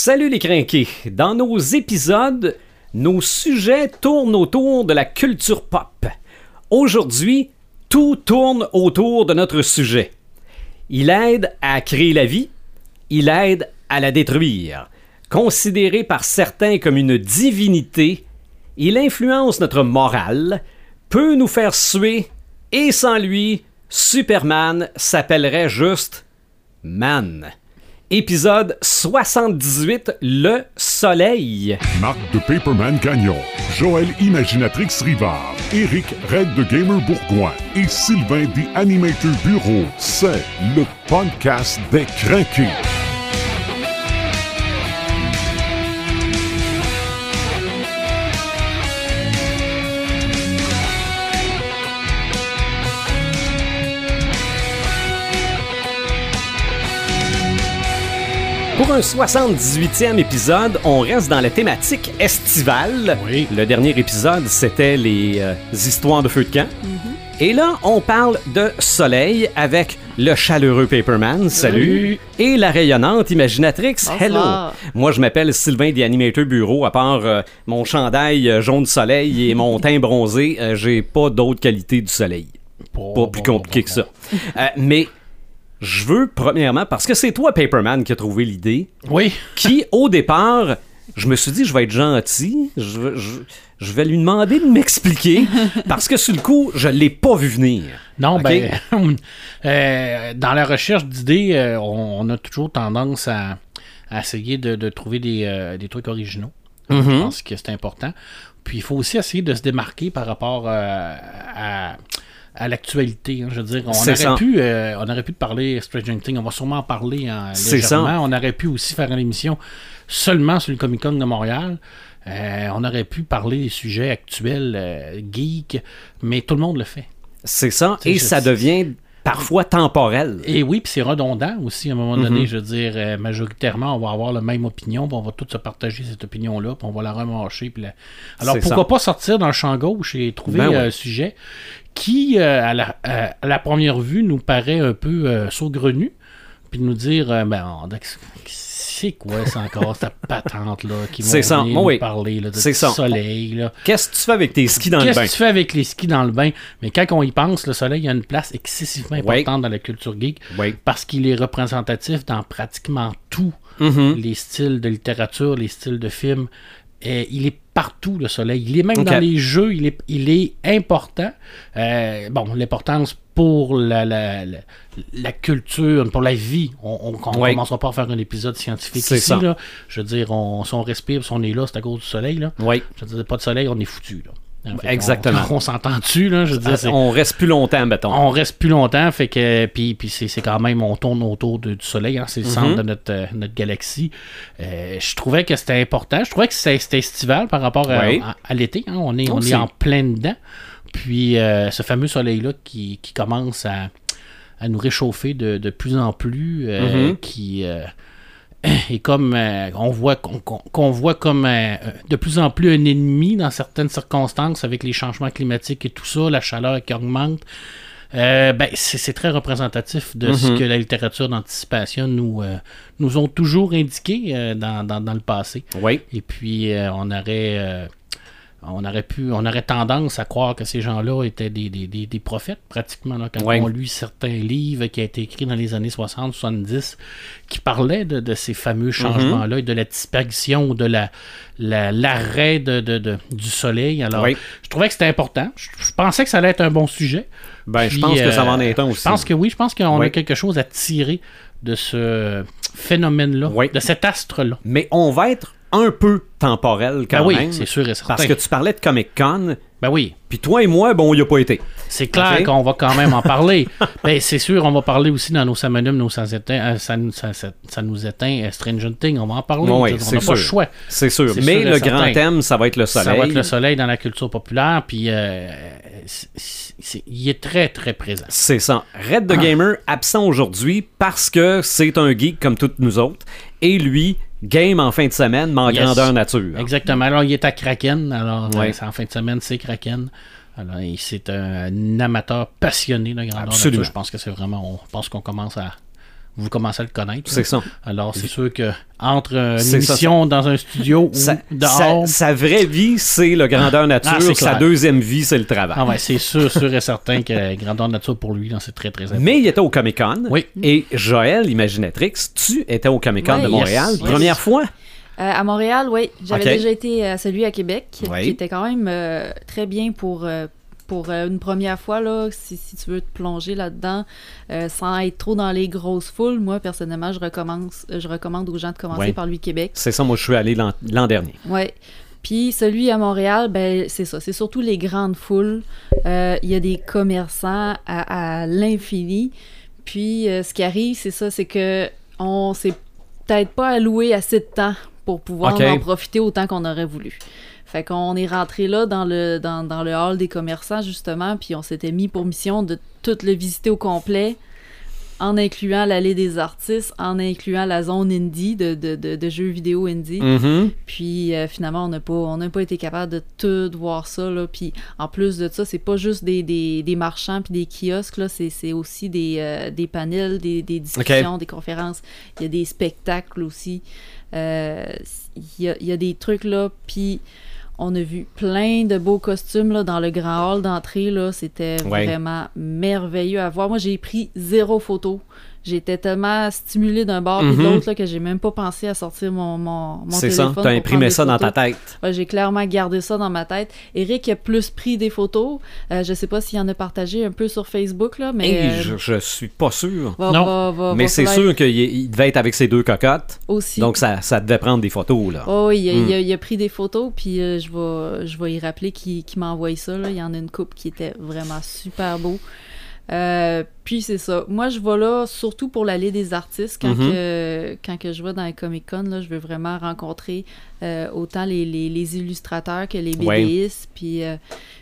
Salut les crinqués! Dans nos épisodes, nos sujets tournent autour de la culture pop. Aujourd'hui, tout tourne autour de notre sujet. Il aide à créer la vie, il aide à la détruire. Considéré par certains comme une divinité, il influence notre morale, peut nous faire suer, et sans lui, Superman s'appellerait juste Man. Épisode 78, Le Soleil. Marc de Paperman Gagnon, Joël Imaginatrix Rivard, Eric Red de Gamer Bourgoin et Sylvain des Animator Bureau. C'est le podcast des craqués. Pour un 78e épisode, on reste dans la thématique estivale. Oui. Le dernier épisode, c'était les euh, histoires de feu de camp. Et là, on parle de soleil avec le chaleureux Paperman, salut, et la rayonnante Imaginatrix, hello. Moi, je m'appelle Sylvain des Animateurs Bureau, à part euh, mon chandail euh, jaune soleil et mon teint bronzé, euh, j'ai pas d'autres qualités du soleil. Pas plus compliqué que ça. Euh, mais je veux, premièrement, parce que c'est toi, Paperman, qui a trouvé l'idée, Oui. qui, au départ, je me suis dit, je vais être gentil, je, vais- je- je vais lui demander de m'expliquer, parce que sur le coup, je l'ai pas vu venir. Non, ben, euh, dans la recherche d'idées, euh, on, on a toujours tendance à, à essayer de, de trouver des, euh, des trucs originaux. Mhm. Je pense que c'est important. Puis il faut aussi essayer de se démarquer par rapport à, à l'actualité. hein. Je veux dire, on aurait, ça. pu, euh, on aurait pu parler Stranger Things, on va sûrement en parler en C'est légèrement. ça. On aurait pu aussi faire une émission seulement sur le Comic Con de Montréal. Euh, on aurait pu parler des sujets actuels, euh, geeks, mais tout le monde le fait. C'est ça, et ça devient parfois temporel. Et oui, puis c'est redondant aussi à un moment Mhm. donné. Je veux dire, euh, majoritairement, on va avoir la même opinion, puis on va tous se partager cette opinion-là, puis on va la remarcher. Puis la- Alors pourquoi ça. pas sortir dans le champ gauche et trouver Ben ouais. euh, un sujet qui, euh, à, la, à- à la première vue, nous paraît un peu saugrenu, puis nous dire, ben, on- c'est quoi ça encore, cette patente-là qui nous oui. parler là, de ça. soleil. Là. Qu'est-ce que tu fais avec tes skis dans le Qu'est-ce bain? que tu fais avec les skis dans le bain? Mais quand on y pense, le soleil a une place excessivement Oui. importante dans la culture geek Oui. parce qu'il est représentatif dans pratiquement tous Mhm. les styles de littérature, les styles de films. Et il est partout, le soleil. Il est même dans les jeux, il est, il est important. Euh, bon, l'importance pour la, la, la, la culture, pour la vie. On ne commencera pas à faire un épisode scientifique ici. ça. Là. Je veux dire, on, si on respire, si on est là, c'est à cause du soleil. Là. Oui. Je veux dire, pas de soleil, on est foutu. Qu'on- Exactement. On, s'entend dessus, là? Je veux dire, c'est- On reste plus longtemps, mettons. on reste plus longtemps, fait que puis, puis c'est, quand même on tourne autour de- du soleil, hein, c'est le Mhm. centre de notre, euh, notre galaxie. Euh, je trouvais que c'était important, je trouvais que c'était, estival par rapport à, Oui. à- à l'été, hein, on est on est en plein dedans. Puis euh, ce fameux soleil là qui, qui commence à, à nous réchauffer de, de plus en plus, euh, Mhm. qui euh, est comme euh, on voit qu'on, qu'on voit comme de plus en plus un ennemi dans certaines circonstances avec les changements climatiques et tout ça, la chaleur qui augmente. Ben, c'est, très représentatif de ce Mhm. que la littérature d'anticipation nous, nous ont toujours indiqué dans, dans, dans le passé. Oui. Et puis, on aurait. Euh, on aurait pu, on aurait tendance à croire que ces gens-là étaient des, des, des, des prophètes, pratiquement, là, quand Ouais. on lit certains livres qui ont été écrits dans les années 60, 70, qui parlaient de, de ces fameux changements-là et de la disparition ou de la, la- l'arrêt de, de- de- du soleil. Alors, Oui. je trouvais que c'était important. Je, je pensais que ça allait être un bon sujet. Ben, je pense que ça euh, va en être un aussi. Je pense que oui, je pense qu'on Oui. a quelque chose à tirer de ce phénomène-là, Oui. de cet astre-là. Mais on va être un peu temporel quand Ben oui, même. c'est sûr et certain. Parce que tu parlais de Comic Con, Ben oui, puis toi et moi, bon, il a pas été. c'est clair qu'on va quand même en parler. ben c'est sûr, on va parler aussi dans nos Samanum, nos sans éteint, euh, ça, nous- ça, ça- ça nous éteint, euh, Stranger Things, on va en parler. Oui, on n'a pas le choix. C'est sûr. Mais sûr le certain. grand thème, ça va être le soleil. Ça va être le soleil dans la culture populaire, puis euh, il est très très présent. C'est ça. Red the Gamer absent aujourd'hui parce que c'est un geek comme toutes nous autres. Et lui, game en fin de semaine, mais en Yes. grandeur nature. Exactement. Alors, il est à Kraken. Alors, Ouais. euh, en fin de semaine, c'est Kraken. Alors, c'est un amateur passionné de grandeur Absolument. nature. Je pense que c'est vraiment. On pense qu'on commence à vous commencez à le connaître. C'est ça. Alors, c'est sûr que entre euh, une ça, émission dans un studio ou Sa, dehors, sa- sa vraie vie, c'est le grandeur nature. Ah, c'est sa deuxième vie, c'est le travail. ah ouais, c'est sûr, sûr et certain que grandeur nature pour lui, c'est très, très important. Mais il était au Comic Con. Oui. Et Joël, Imaginatrix, tu étais au Comic Con Ouais, de Montréal. yes, yes. Première fois? Euh, à Montréal, oui. J'avais déjà été à celui à Québec, Oui. qui était quand même euh, très bien pour, euh, pour euh, une première fois, là, si, si tu veux te plonger là-dedans, euh, sans être trop dans les grosses foules. Moi, personnellement, je, recommence, je recommande aux gens de commencer Oui. par lui Québec. C'est ça, moi, je suis allé l'an dernier. Ouais. Puis celui à Montréal, ben c'est ça, c'est surtout les grandes foules. Euh, Il y a des commerçants à, à l'infini. Puis euh, ce qui arrive, c'est ça, c'est que on s'est peut-être pas alloué assez de temps pour pouvoir en profiter autant qu'on aurait voulu. Fait qu'on est rentré là dans le, dans, dans le hall des commerçants, justement, puis on s'était mis pour mission de tout le visiter au complet, en incluant l'allée des artistes, en incluant la zone indie de, de, de, de jeux vidéo indie. Mhm. Puis euh, finalement, on n'a pas, on n'a pas été capable de tout voir ça. Là. Puis en plus de ça, c'est pas juste des, des, des marchands puis des kiosques, là. C'est, aussi des, euh, des panels, des, des discussions, des conférences. Il y a des spectacles aussi. Euh, Il y, a, il y a des trucs là. Puis on a vu plein de beaux costumes là, dans le grand hall d'entrée. Là. C'était Ouais. vraiment merveilleux à voir. Moi, j'ai pris zéro photo. J'étais tellement stimulée d'un bord et de Mhm. l'autre là, que j'ai même pas pensé à sortir mon, mon, mon C'est ça. T'as imprimé ça dans ta tête. Ouais, j'ai clairement gardé ça dans ma tête. Eric a plus pris des photos. Euh, je sais pas s'il en a partagé un peu sur Facebook, là, mais... Hey, euh, je, je suis pas sûr. va- Non. va- va- Mais c'est sûr qu'il il devait être avec ses deux cocottes. Aussi. Donc, ça, ça devait prendre des photos, là. Oh, oui, il a, Hmm. il a- il a pris des photos, puis euh, je vais je vais y rappeler qui, qui m'a envoyé ça. Là. Il y en a une coupe qui était vraiment super beau. Euh, puis c'est ça. Moi, je vais là surtout pour l'allée des artistes. Quand, Mhm. que, quand que je vais dans les Comic-Con, là, je veux vraiment rencontrer euh, autant les, les- les illustrateurs que les. BDistes. Puis, euh,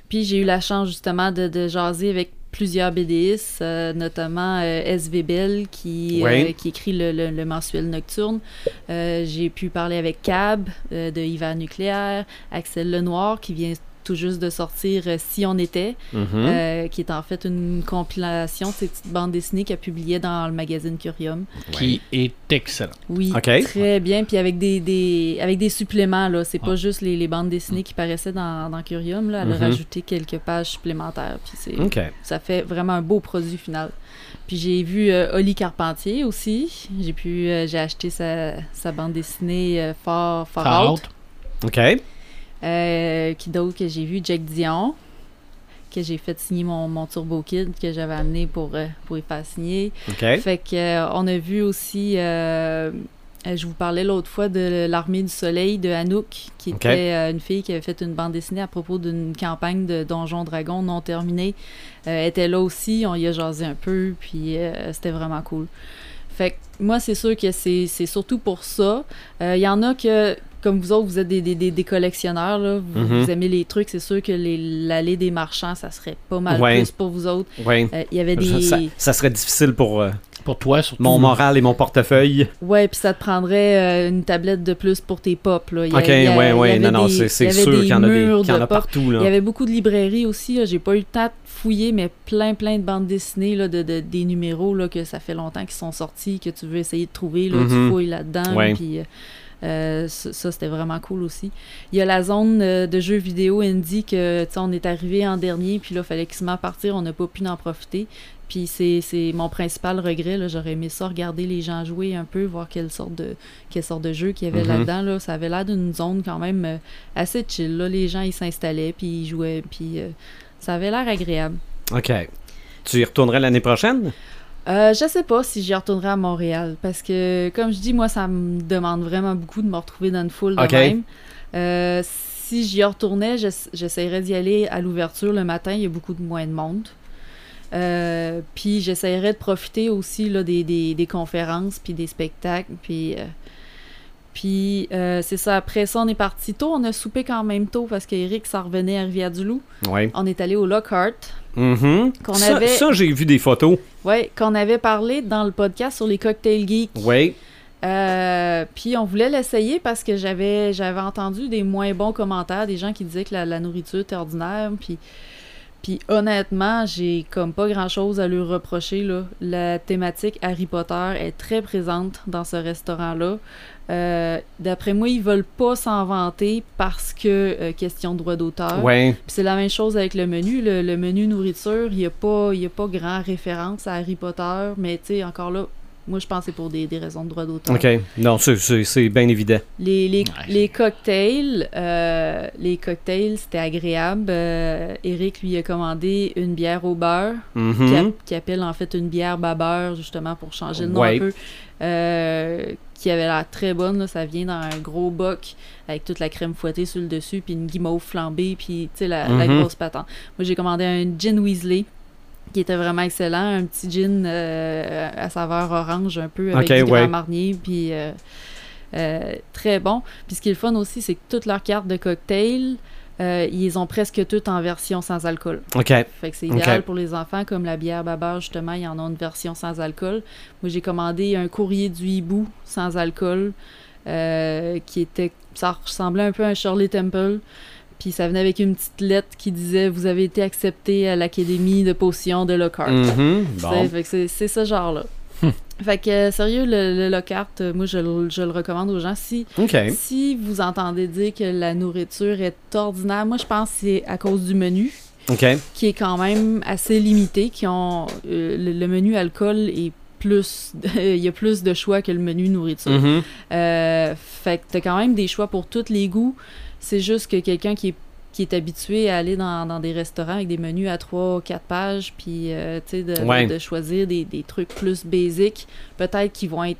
puis j'ai eu la chance justement de, de jaser avec plusieurs BDistes, notamment S.V. Bell qui, Ouais. qui écrit le, le- le mensuel Nocturne. J'ai pu parler avec Cab de Hiver Nucléaire, Axel Lenoir qui vient tout juste de sortir euh, Si on était, Mhm. euh, qui est en fait une compilation de ces petites bandes dessinées qu'il a publiées dans le magazine Curium. Qui est excellent. Oui, très bien. Puis avec des, des- avec des suppléments, là. C'est pas juste les, les bandes dessinées qui paraissaient dans, dans Curium, là. Elle a Mhm. rajouté quelques pages supplémentaires. Puis c'est, OK. ça fait vraiment un beau produit final. Puis j'ai vu euh, Oli Carpentier aussi. J'ai pu, euh, j'ai acheté sa, sa bande dessinée euh, Far, Far, Far Out. Out. OK. Euh, qui d'autre que j'ai vu? Jack Dion que j'ai fait signer mon, mon Turbo Kid que j'avais amené pour, euh, pour y faire signer. Fait que euh, on a vu aussi euh, je vous parlais l'autre fois de l'armée du soleil de Anouk qui était une fille qui avait fait une bande dessinée à propos d'une campagne de Donjon Dragon non terminée. Elle était là aussi, on y a jasé un peu puis c'était vraiment cool. Fait que moi, c'est sûr que c'est surtout pour ça. Euh, Il y en a que, comme vous autres, vous êtes des, des, des- des collectionneurs, là, vous, Mhm. vous aimez les trucs, c'est sûr que l'allée des marchands, ça serait pas mal Ouais. plus pour vous autres. Oui. Euh, Il y avait des... Ça, ça serait difficile pour euh, Pour toi, surtout. mon moral et mon portefeuille. Ouais, puis ça te prendrait euh, une tablette de plus pour tes pop. Là. Il y a- OK, il y a- ouais, il y ouais. avait Non, non, c'est sûr qu'il y en a, des, y en a partout, là. Il y avait beaucoup de librairies aussi. J'ai pas eu le temps de fouiller, mais plein, plein de bandes dessinées, là, de, de- des numéros là, que ça fait longtemps qu'ils sont sortis, que tu veux essayer de trouver. Là, Mhm. Tu fouilles là-dedans. Ouais. Puis, euh, euh, ça, ça, c'était vraiment cool aussi. Il y a la zone euh, de jeux vidéo indie que, tu sais, on est arrivé en dernier, puis là, il fallait quasiment partir, on n'a pas pu en profiter. Puis c'est mon principal regret. là. J'aurais aimé ça, regarder les gens jouer un peu, voir quelle sorte de, quelle sorte de jeu qu'il y avait Mhm. là-dedans. Là. Ça avait l'air d'une zone quand même euh, assez chill. Là. Les gens, ils s'installaient, puis ils jouaient, puis euh, ça avait l'air agréable. OK. Tu y retournerais l'année prochaine? Euh, je sais pas si j'y retournerai à Montréal, parce que, comme je dis, moi, ça me demande vraiment beaucoup de me retrouver dans une foule de même. Euh, si j'y retournais, j'ess- j'essaierais d'y aller à l'ouverture le matin, il y a beaucoup de moins de monde. Euh, puis j'essaierais de profiter aussi là, des, des, des conférences, puis des spectacles, puis... euh, puis euh, c'est ça, après ça, on est parti tôt. On a soupé quand même tôt parce qu'Éric s'en revenait à Rivière-du-Loup. On est allé au Lockhart, Qu'on ça, avait, ça, j'ai vu des photos. ouais, qu'on avait parlé dans le podcast sur les cocktails geeks. Oui. Euh, puis on voulait l'essayer parce que j'avais j'avais entendu des moins bons commentaires, des gens qui disaient que la, la nourriture était ordinaire. Puis, Puis honnêtement, j'ai comme pas grand chose à lui reprocher. Là. La thématique Harry Potter est très présente dans ce restaurant-là. Euh, D'après moi, ils veulent pas s'en vanter parce que euh, question de droit d'auteur. Ouais. C'est la même chose avec le menu. Le, le menu nourriture, il n'y a, pas- il y a pas grand référence à Harry Potter, mais tu sais, encore là, moi je pense que c'est pour des, des raisons de droit d'auteur. OK. Non, c'est- c'est c'est bien évident. Les, les, Ouais. les cocktails, euh, les cocktails, c'était agréable. Euh, Eric lui a commandé une bière au beurre, Mhm. qui, a- qui appelle en fait une bière babeur, justement pour changer le nom Ouais. un peu, euh, qui avait l'air très bonne. là. Ça vient dans un gros boc avec toute la crème fouettée sur le dessus, puis une guimauve flambée, puis tu sais, la, la Mhm. grosse patente. Moi, j'ai commandé un gin Weasley qui était vraiment excellent, un petit gin euh, à saveur orange un peu avec du ouais. Grand Marnier, puis euh, euh, très bon. Puis ce qui est le fun aussi, c'est que toutes leurs cartes de cocktail, euh, ils ont presque toutes en version sans alcool. OK. Fait que c'est idéal pour les enfants, comme la bière Babeur, justement, ils en ont une version sans alcool. Moi, j'ai commandé un courrier du hibou sans alcool, euh, qui était, ça ressemblait un peu à un Shirley Temple. Puis ça venait avec une petite lettre qui disait Vous avez été accepté à l'Académie de potions de Lockhart. Mhm. Que c'est- ce genre-là. fait que, euh, sérieux, le, le Lockhart, euh, moi, je, le- je le recommande aux gens. Si, si vous entendez dire que la nourriture est ordinaire, moi, je pense que c'est à cause du menu qui est quand même assez limité, qui ont euh, le, le menu alcool est plus il y a plus de choix que le menu nourriture. Euh, fait que t'as quand même des choix pour tous les goûts. C'est juste que quelqu'un qui est qui est habitué à aller dans, dans des restaurants avec des menus à 3 4 pages puis euh, de, de- choisir des, des trucs plus basiques, peut-être qu'ils vont être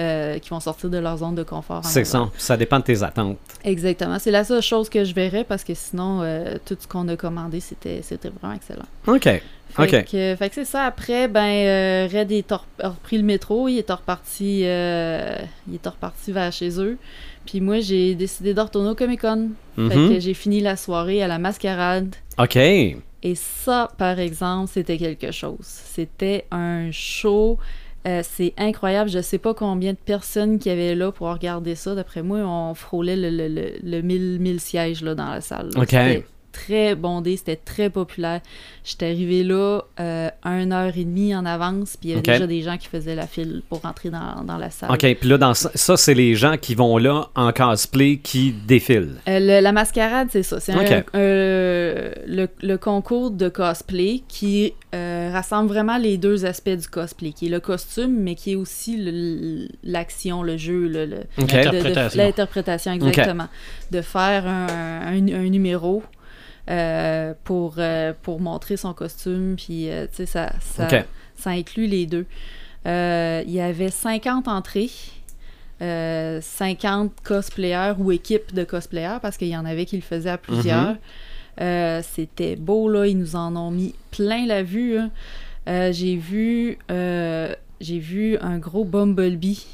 euh, qui vont sortir de leur zone de confort. C'est ça. Ça dépend de tes attentes. Exactement. C'est la seule chose que je verrais parce que sinon, euh, tout ce qu'on a commandé, c'était c'était vraiment excellent. OK. Fait OK. que, fait que c'est ça. Après, ben, euh, Red est a repris le métro. Il est reparti, euh, il est reparti vers chez eux. Puis moi, j'ai décidé de retourner au Comic Con. Fait Mhm. que j'ai fini la soirée à la mascarade. OK. Et ça, par exemple, c'était quelque chose. C'était un show. euh, c'est incroyable. Je sais pas combien de personnes qui avaient là pour regarder ça. D'après moi, on frôlait le, le, le, le 1000, 1000 sièges là, dans la salle. là. OK. C'était très bondé, c'était très populaire. J'étais arrivé là euh, une heure et demie en avance, puis il y avait déjà des gens qui faisaient la file pour rentrer dans, dans la salle. OK. Puis là, dans ça, ça, c'est les gens qui vont là en cosplay qui défilent. Euh, le- la mascarade, c'est ça. C'est un- Ok. euh, le, le concours de cosplay qui euh, rassemble vraiment les deux aspects du cosplay, qui est le costume, mais qui est aussi l'action, le jeu, le, L'interprétation. l'interprétation, exactement. De faire un, un- un numéro euh, pour, euh, pour montrer son costume, puis euh, tu sais, ça, ça, ça inclut les deux. Il y avait 50 entrées. euh, 50 cosplayers ou équipes de cosplayers parce qu'il y en avait qui le faisaient à plusieurs. Mhm. C'était beau, là. Ils nous en ont mis plein la vue. hein. J'ai vu j'ai vu un gros Bumblebee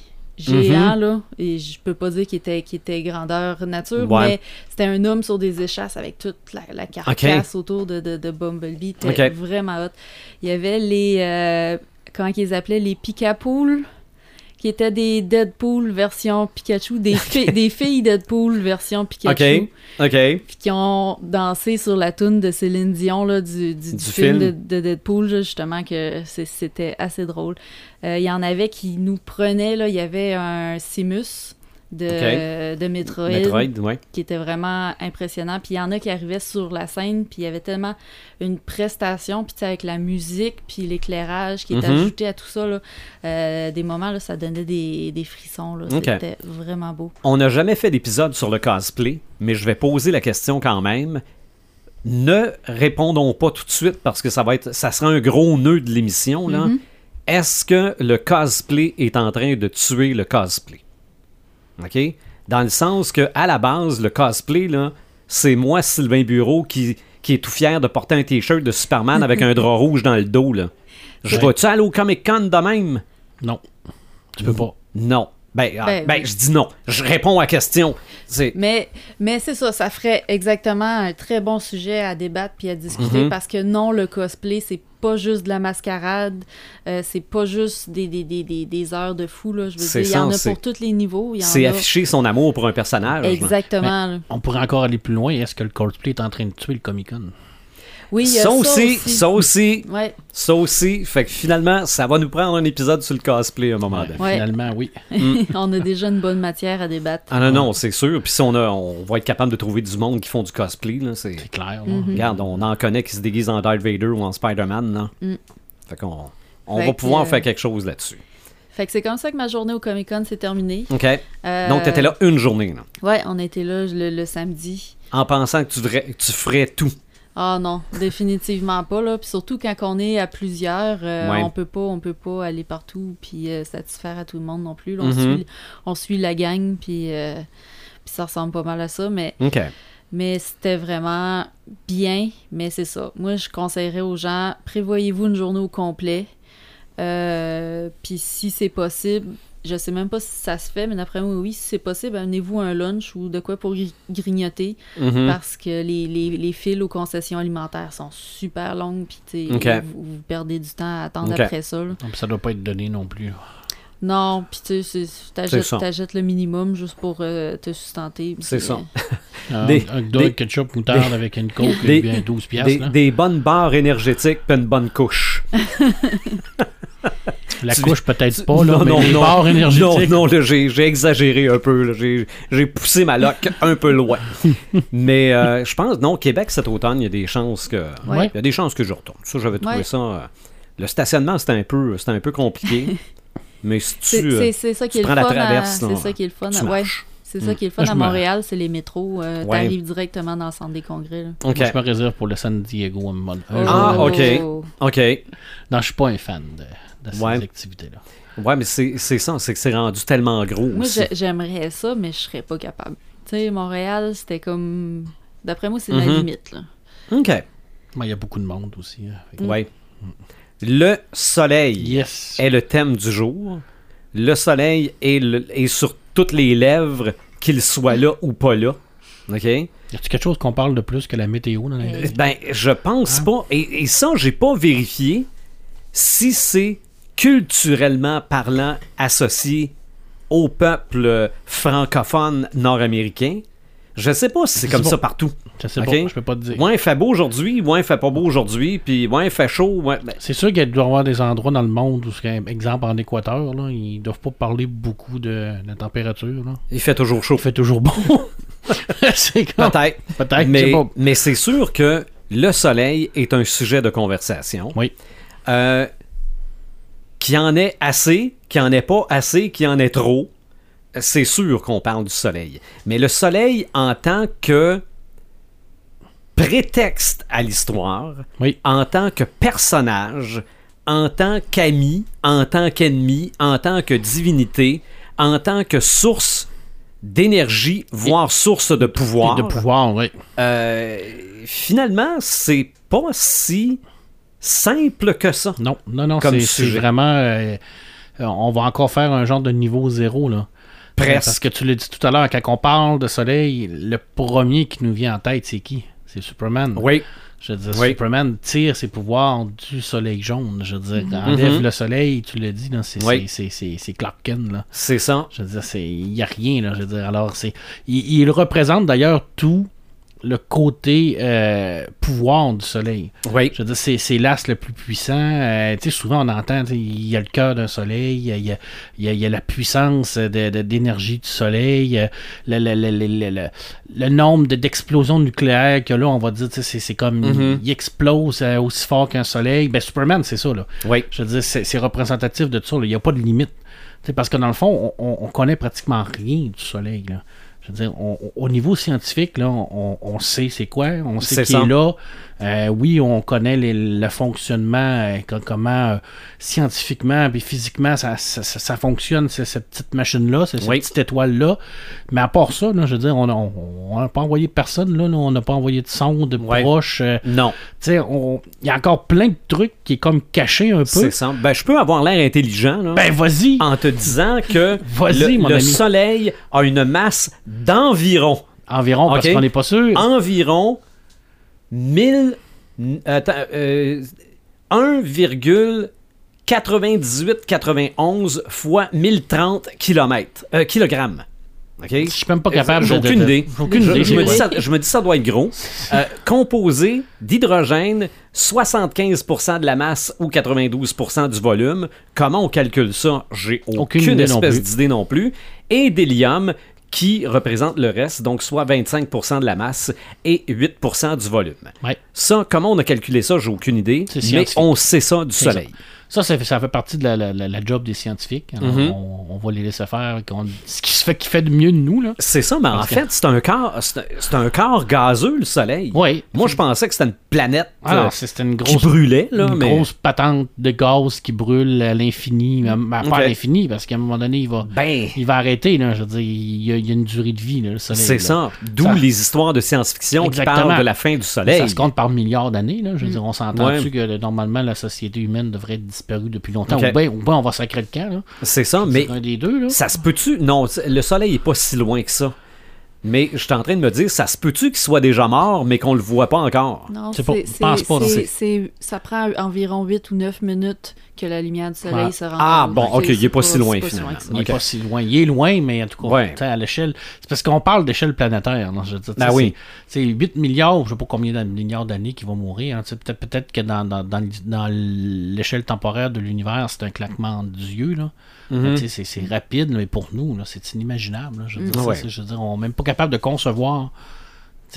géant, là. Et je peux pas dire qu'il était, était grandeur nature, Ouais. mais c'était un homme sur des échasses avec toute la, la carcasse autour de, de, de Bumblebee. C'était Ok. vraiment hot. Il y avait les... euh, comment ils appelaient? Les Picapools qui étaient des Deadpool version Pikachu, des, fi- des filles Deadpool version Pikachu, OK. OK. puis qui ont dansé sur la toune de Céline Dion là, du, du, du Du film. De, de Deadpool, là, justement, que c'était assez drôle. Euh, Il y en avait qui nous prenaient, là, il y avait un Simus de, de Metroid, Metroid, ouais. qui était vraiment impressionnant. Puis il y en a qui arrivaient sur la scène, puis il y avait tellement une prestation, puis avec la musique, puis l'éclairage qui était Mhm. ajouté à tout ça, là, euh, des moments, là, ça donnait des, des frissons. là. Ok. C'était vraiment beau. On n'a jamais fait d'épisode sur le cosplay, mais je vais poser la question quand même. Ne répondons pas tout de suite parce que ça va être, ça sera un gros nœud de l'émission là. Mhm. Est-ce que le cosplay est en train de tuer le cosplay? Ok, dans le sens que à la base le cosplay là, c'est moi Sylvain Bureau qui qui est tout fier de porter un t-shirt de Superman avec un drap rouge dans le dos là. Je Ouais. vais-tu aller au Comic Con de même? Non. Tu peux pas. Non. Ben, ah, Ben, ben, je dis non. Je réponds à la question. C'est Mais, mais c'est ça, ça ferait exactement un très bon sujet à débattre puis à discuter Mhm. parce que non, le cosplay, c'est pas juste de la mascarade, euh, c'est pas juste des, des, des, des, des heures de fou, là. Je veux C'est dire, il y en a pour tous les niveaux. il y en c'est a- afficher son amour pour un personnage. Exactement. On pourrait encore aller plus loin. Est-ce que le cosplay est en train de tuer le Comic Con? Oui, il y a ça, ça aussi, aussi. ça aussi, Ouais, ça aussi. Fait que finalement, ça va nous prendre un épisode sur le cosplay à un moment donné. Ouais. Finalement, oui. on a déjà une bonne matière à débattre. Ah non, non, c'est sûr. Puis si on, a, on va être capable de trouver du monde qui font du cosplay, là, c'est... C'est clair. là. Mhm. Regarde, on en connaît qui se déguisent en Darth Vader ou en Spider-Man, là. Mm. Fait qu'on on Fait va que, pouvoir euh, faire quelque chose là-dessus. Fait que c'est comme ça que ma journée au Comic Con s'est terminée. OK? Euh, Donc, t'étais là une journée, là, Ouais, on était là le, le samedi. en pensant que tu, devrais- que tu ferais tout. Ah non, définitivement pas là. Puis surtout quand on est à plusieurs, euh, Ouais. on peut pas, on peut pas aller partout puis euh, satisfaire à tout le monde non plus. là. on, suit, on suit la gang puis, euh, puis ça ressemble pas mal à ça. Mais mais c'était vraiment bien. Mais c'est ça. Moi, je conseillerais aux gens prévoyez-vous une journée au complet. Puis si c'est possible, je sais même pas si ça se fait, mais d'après moi, oui, si c'est possible, amenez-vous un lunch ou de quoi pour gri- grignoter. Mhm. Parce que les, les, les files aux concessions alimentaires sont super longues, puis vous, vous perdez du temps à attendre après ça. là. Donc, ça doit pas être donné non plus. Non, puis tu sais, t'achètes le minimum juste pour euh, te sustenter. C'est ça. euh, Un, Des- un dog des- ketchup moutarde avec une coke des- et bien 12 piastres. Des bonnes barres énergétiques puis une bonne couche. La tu- couche peut-être pas, là, mais les non. barres énergétiques. Non, non, là, j'ai, j'ai exagéré un peu. là. J'ai, j'ai poussé ma loque un peu loin. Mais euh, je pense, non, Québec cet automne, il y a des chances que. Ouais. Il y a des chances que je retourne. Ça, j'avais trouvé Ouais. ça. euh, le stationnement, c'était un peu, c'était un peu compliqué. mais si tu. C'est c'est- c'est ça qui est le prends fun. la à- traverse, là, C'est ça qui est le fun. tu à- ouais, c'est ça qui est le fun à me- Montréal, c'est les métros. euh, Ouais. T'arrives directement dans le centre des congrès. là. Moi, je me réserve pour le San Diego un moment- un Ah, ok. Oh. OK. Non, je suis pas un fan de, de ces Ouais. activités-là. Ouais, mais c'est, c'est ça, c'est que c'est rendu tellement gros. Moi, j'aimerais ça, mais je serais pas capable. Tu sais, Montréal, c'était comme. D'après moi, c'est la Mhm. limite. Là. OK. Il y a beaucoup de monde aussi. hein. Que- Ouais. Le soleil. Yes. est le thème du jour. Le soleil est, le- est sur toutes les lèvres, qu'il soit là ou pas là. OK? Y a-tu quelque chose qu'on parle de plus que la météo dans la vie? Ben, je pense Hein? pas. Et, et ça, j'ai pas vérifié si c'est culturellement parlant associé au peuple francophone nord-américain. Je sais pas si c'est comme ça partout. Je sais Ok? pas, je peux pas te dire. Ouais, il fait beau aujourd'hui, ouais, il fait pas beau aujourd'hui, puis ouais, il fait chaud. Ouais, ben, C'est sûr qu'il doit y avoir des endroits dans le monde où, par exemple, en Équateur, là, ils doivent pas parler beaucoup de la température. Là. il fait toujours chaud. Il fait toujours bon. c'est comme... Peut-être. Peut-être, mais c'est sûr que le soleil est un sujet de conversation. Oui. Euh, qu'il y en ait assez, qu'il n'y en ait pas assez, qu'il y en ait trop, c'est sûr qu'on parle du soleil. Mais le soleil en tant que prétexte à l'histoire, Oui. en tant que personnage, en tant qu'ami, en tant qu'ennemi, en tant que divinité, en tant que source d'énergie, voire source de pouvoir. Et de pouvoir, oui. Euh, finalement, c'est pas si simple que ça. Non, non, non, c'est vraiment... euh, on va encore faire un genre de niveau zéro, là. Presque. Parce que tu l'as dit tout à l'heure, quand on parle de soleil, le premier qui nous vient en tête, c'est qui? C'est Superman. Oui, Je veux dire, Oui. Superman tire ses pouvoirs du soleil jaune. Je veux dire, enlève Mhm. le soleil, tu l'as dit, c'est Oui. c'est- c'est- c'est Clark Kent, là. c'est ça. Je veux dire, c'est- il n'y a rien, là. Je veux dire, alors, c'est. Il, il représente d'ailleurs tout le côté euh, pouvoir du soleil. Oui. Je veux dire, c'est, c'est l'as le plus puissant. Euh, tu sais, souvent on entend, il y a le cœur d'un soleil, il y a, il y a- il y a- il y a la puissance de- de- d'énergie du soleil, le, le- le- le- le- le- le nombre de- d'explosions nucléaires que là, on va dire, c'est, c'est comme, il, il explose euh, aussi fort qu'un soleil. Ben, Superman, c'est ça, là. Oui. Je veux dire, c'est, c'est représentatif de ça, là. il n'y a pas de limite. Tu sais, parce que dans le fond, on, on- on connaît pratiquement rien du soleil, là. Je veux dire, on- on- au niveau scientifique, là, on, on sait c'est quoi, on sait ça. est là. Euh, oui, on connaît les- le fonctionnement, euh, co- comment euh, scientifiquement et physiquement ça, ça, ça- ça fonctionne, cette petite machine-là, cette Oui. petite étoile-là. Mais à part ça, là, je veux dire, on n'a on, pas envoyé personne, là, on n'a pas envoyé de sonde Ouais. proche. Non, il y a encore plein de trucs qui est comme caché un peu. c'est ça. Ben, je peux avoir l'air intelligent là, Ben, vas-y! en te disant que Vas-y, le, mon le ami. soleil a une masse d'environ, Environ, parce qu'on n'est pas sûr. environ 1000, attends, euh, 1,9891 fois 1030 km, euh, kilogrammes. Je suis même pas capable J'ai de- aucune de- idée. j'ai aucune je, idée. je me dis ça, je me dis ça doit être gros. Euh, composé d'hydrogène, 75% de la masse ou 92% du volume. Comment on calcule ça? J'ai aucune, Aucune espèce d'idée non plus. Et d'hélium qui représente le reste, donc soit 25% de la masse et 8% du volume. Ouais. Ça, comment on a calculé ça, j'ai aucune idée. Mais on sait ça du ça. Ça, ça fait, ça fait partie de la, la- job des scientifiques. Alors, Mhm. on, on va les laisser faire ce qui se fait, qui fait de mieux de nous. Là. C'est ça, mais en fait, c'est un corps, c'est un- corps gazeux, le soleil. Oui. Moi, je pensais que c'était une planète euh, Alors, c'était une qui grosse, brûlait, là, une mais... grosse patente de gaz qui brûle à l'infini. Ok. Pas à l'infini, parce qu'à un moment donné, il va, Ben, il va arrêter. Là, je veux dire, il y, a, il y a une durée de vie, là, le soleil. c'est ça. D'où Ça- les histoires de science-fiction qui Exactement. parlent de la fin du soleil. Ça se compte par milliards d'années. Là. Je veux dire, on s'entend-tu Ouais. que normalement la société humaine devrait être disparue depuis longtemps. Ok. Ou bien ou bien on va sacrer le camp. Là. C'est ça, mais un des deux. Là. ça se peut-tu... Non, le soleil est pas si loin que ça. Mais je suis en train de me dire, ça se peut-tu qu'il soit déjà mort, mais qu'on le voit pas encore? Non, C'est pas- pense pas, ça prend environ 8 ou 9 minutes que la lumière du soleil Ouais. se rend Ah, bon, ok, il est c'est pas si loin, finalement. Il n'est pas si loin. Il est loin, mais en tout cas, Ouais. tu sais, à l'échelle. C'est parce qu'on parle d'échelle planétaire. non, je veux dire, Ah oui. C'est c'est 8 milliards, je ne sais pas combien de milliards d'années qui vont mourir. hein, Peut-être peut que dans, dans, dans, dans l'échelle temporaire de l'univers, c'est un claquement d'yeux. là. Mhm. Sais, C'est c'est rapide, mais pour nous, là, c'est inimaginable. là. Je veux dire, Mm. ça, Ouais. c'est- je veux dire, on n'est même pas capable de concevoir.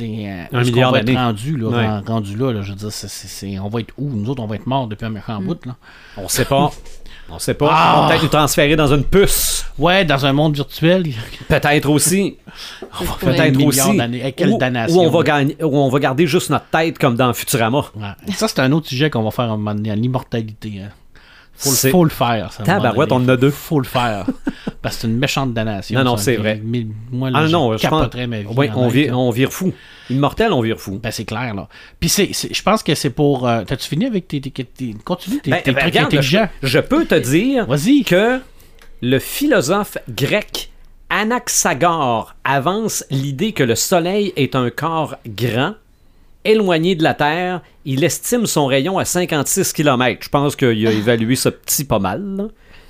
Euh, Un milliard va être d'années. rendu, là, Ouais. rendu là, là, je veux dire, on va être où? Nous autres, on va être morts depuis un méchant Mm. bout. Là. On sait pas. On sait pas. Ah! On va peut-être nous transférer dans une puce. Ouais, dans un monde virtuel, Peut-être aussi. on va Ouais. faire Peut-être aussi. d'années. Quelle Où, damnation. où on va gagner, où on va garder juste notre tête comme dans Futurama. Ouais. Ça, c'est un autre sujet qu'on va faire à un moment donné, à l'immortalité. Hein. Faut, le- faut le faire. Ça, Tabarouette, on en a deux. Faut le faire. Parce que c'est une méchante damnation. Non, non, c'est vrai. Moi, là, Ah je non, je pense. ma vie. En on, vire, on vire fou. Immortel, on vire fou. Ben, c'est clair, là. Puis c'est, je pense que c'est pour... euh, T'as-tu fini avec tes... tes, tes- continue, tes, Ben, ben, trucs regarde, intelligents? je, je peux te dire Vas-y. que le philosophe grec Anaxagore avance l'idée que le Soleil est un corps grand, éloigné de la Terre. Il estime son rayon à 56 km. Je pense qu'il a évalué ce petit pas mal. là.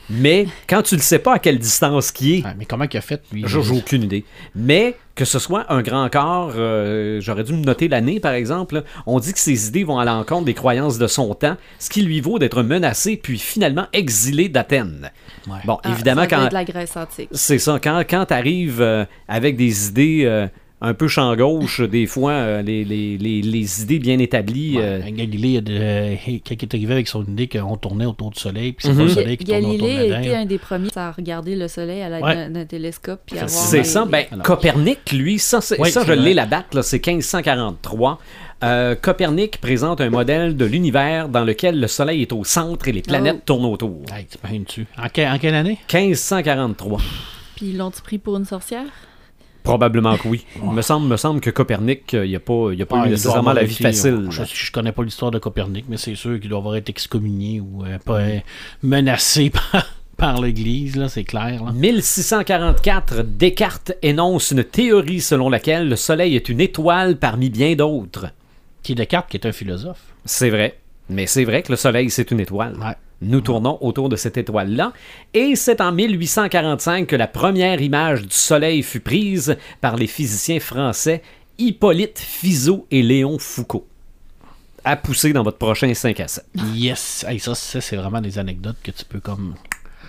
Mais quand tu ne sais pas à quelle distance qui est, Ouais, mais comment qu'il a fait, lui? j'ai aucune idée. Mais que ce soit un grand corps, euh, j'aurais dû me noter l'année par exemple, là. on dit que ses idées vont à l'encontre des croyances de son temps, ce qui lui vaut d'être menacé puis finalement exilé d'Athènes. Ouais. Bon, Ah, évidemment, ça quand, être la Grèce antique. c'est ça. Quand, quand tu arrives avec des idées euh, un peu champ gauche, des fois, euh, les, les- les- les idées bien établies. euh, Ouais, Galilée, euh, quand il est arrivé avec son idée qu'on tournait autour du soleil, puis c'est Mhm. pas le soleil qui tourne autour de Galilée la était un des premiers à regarder le soleil à l'aide Ouais. d'un- télescope. Puis C'est à voir c'est les- ça. les- Ben, Alors- Copernic, lui, ça, ça je l'ai la date, là, c'est 1543. Euh, Copernic présente un modèle de l'univers dans lequel le Soleil est au centre et les planètes Oh. tournent autour. Hey, tu. En, que- en quelle année? 1543. Puis ils l'ont-tu pris pour une sorcière? Probablement que oui. Il me semble, me semble que Copernic, euh, il n'a pas, il a pas Ah, eu nécessairement la vie été- facile. Je, je connais pas l'histoire de Copernic, mais c'est sûr qu'il doit avoir été excommunié ou euh, pas euh, menacé par, par l'Église, là, c'est clair. Là. 1644, Descartes énonce une théorie selon laquelle le Soleil est une étoile parmi bien d'autres. Qui est Descartes, qui est un philosophe. C'est vrai. Mais c'est vrai que le Soleil, c'est une étoile. Ouais. Nous tournons autour de cette étoile-là. Et c'est en 1845 que la première image du Soleil fut prise par les physiciens français Hippolyte Fizeau et Léon Foucault. À pousser dans votre prochain 5 à 7. Yes! Hey, ça, ça, c'est vraiment des anecdotes que tu peux comme.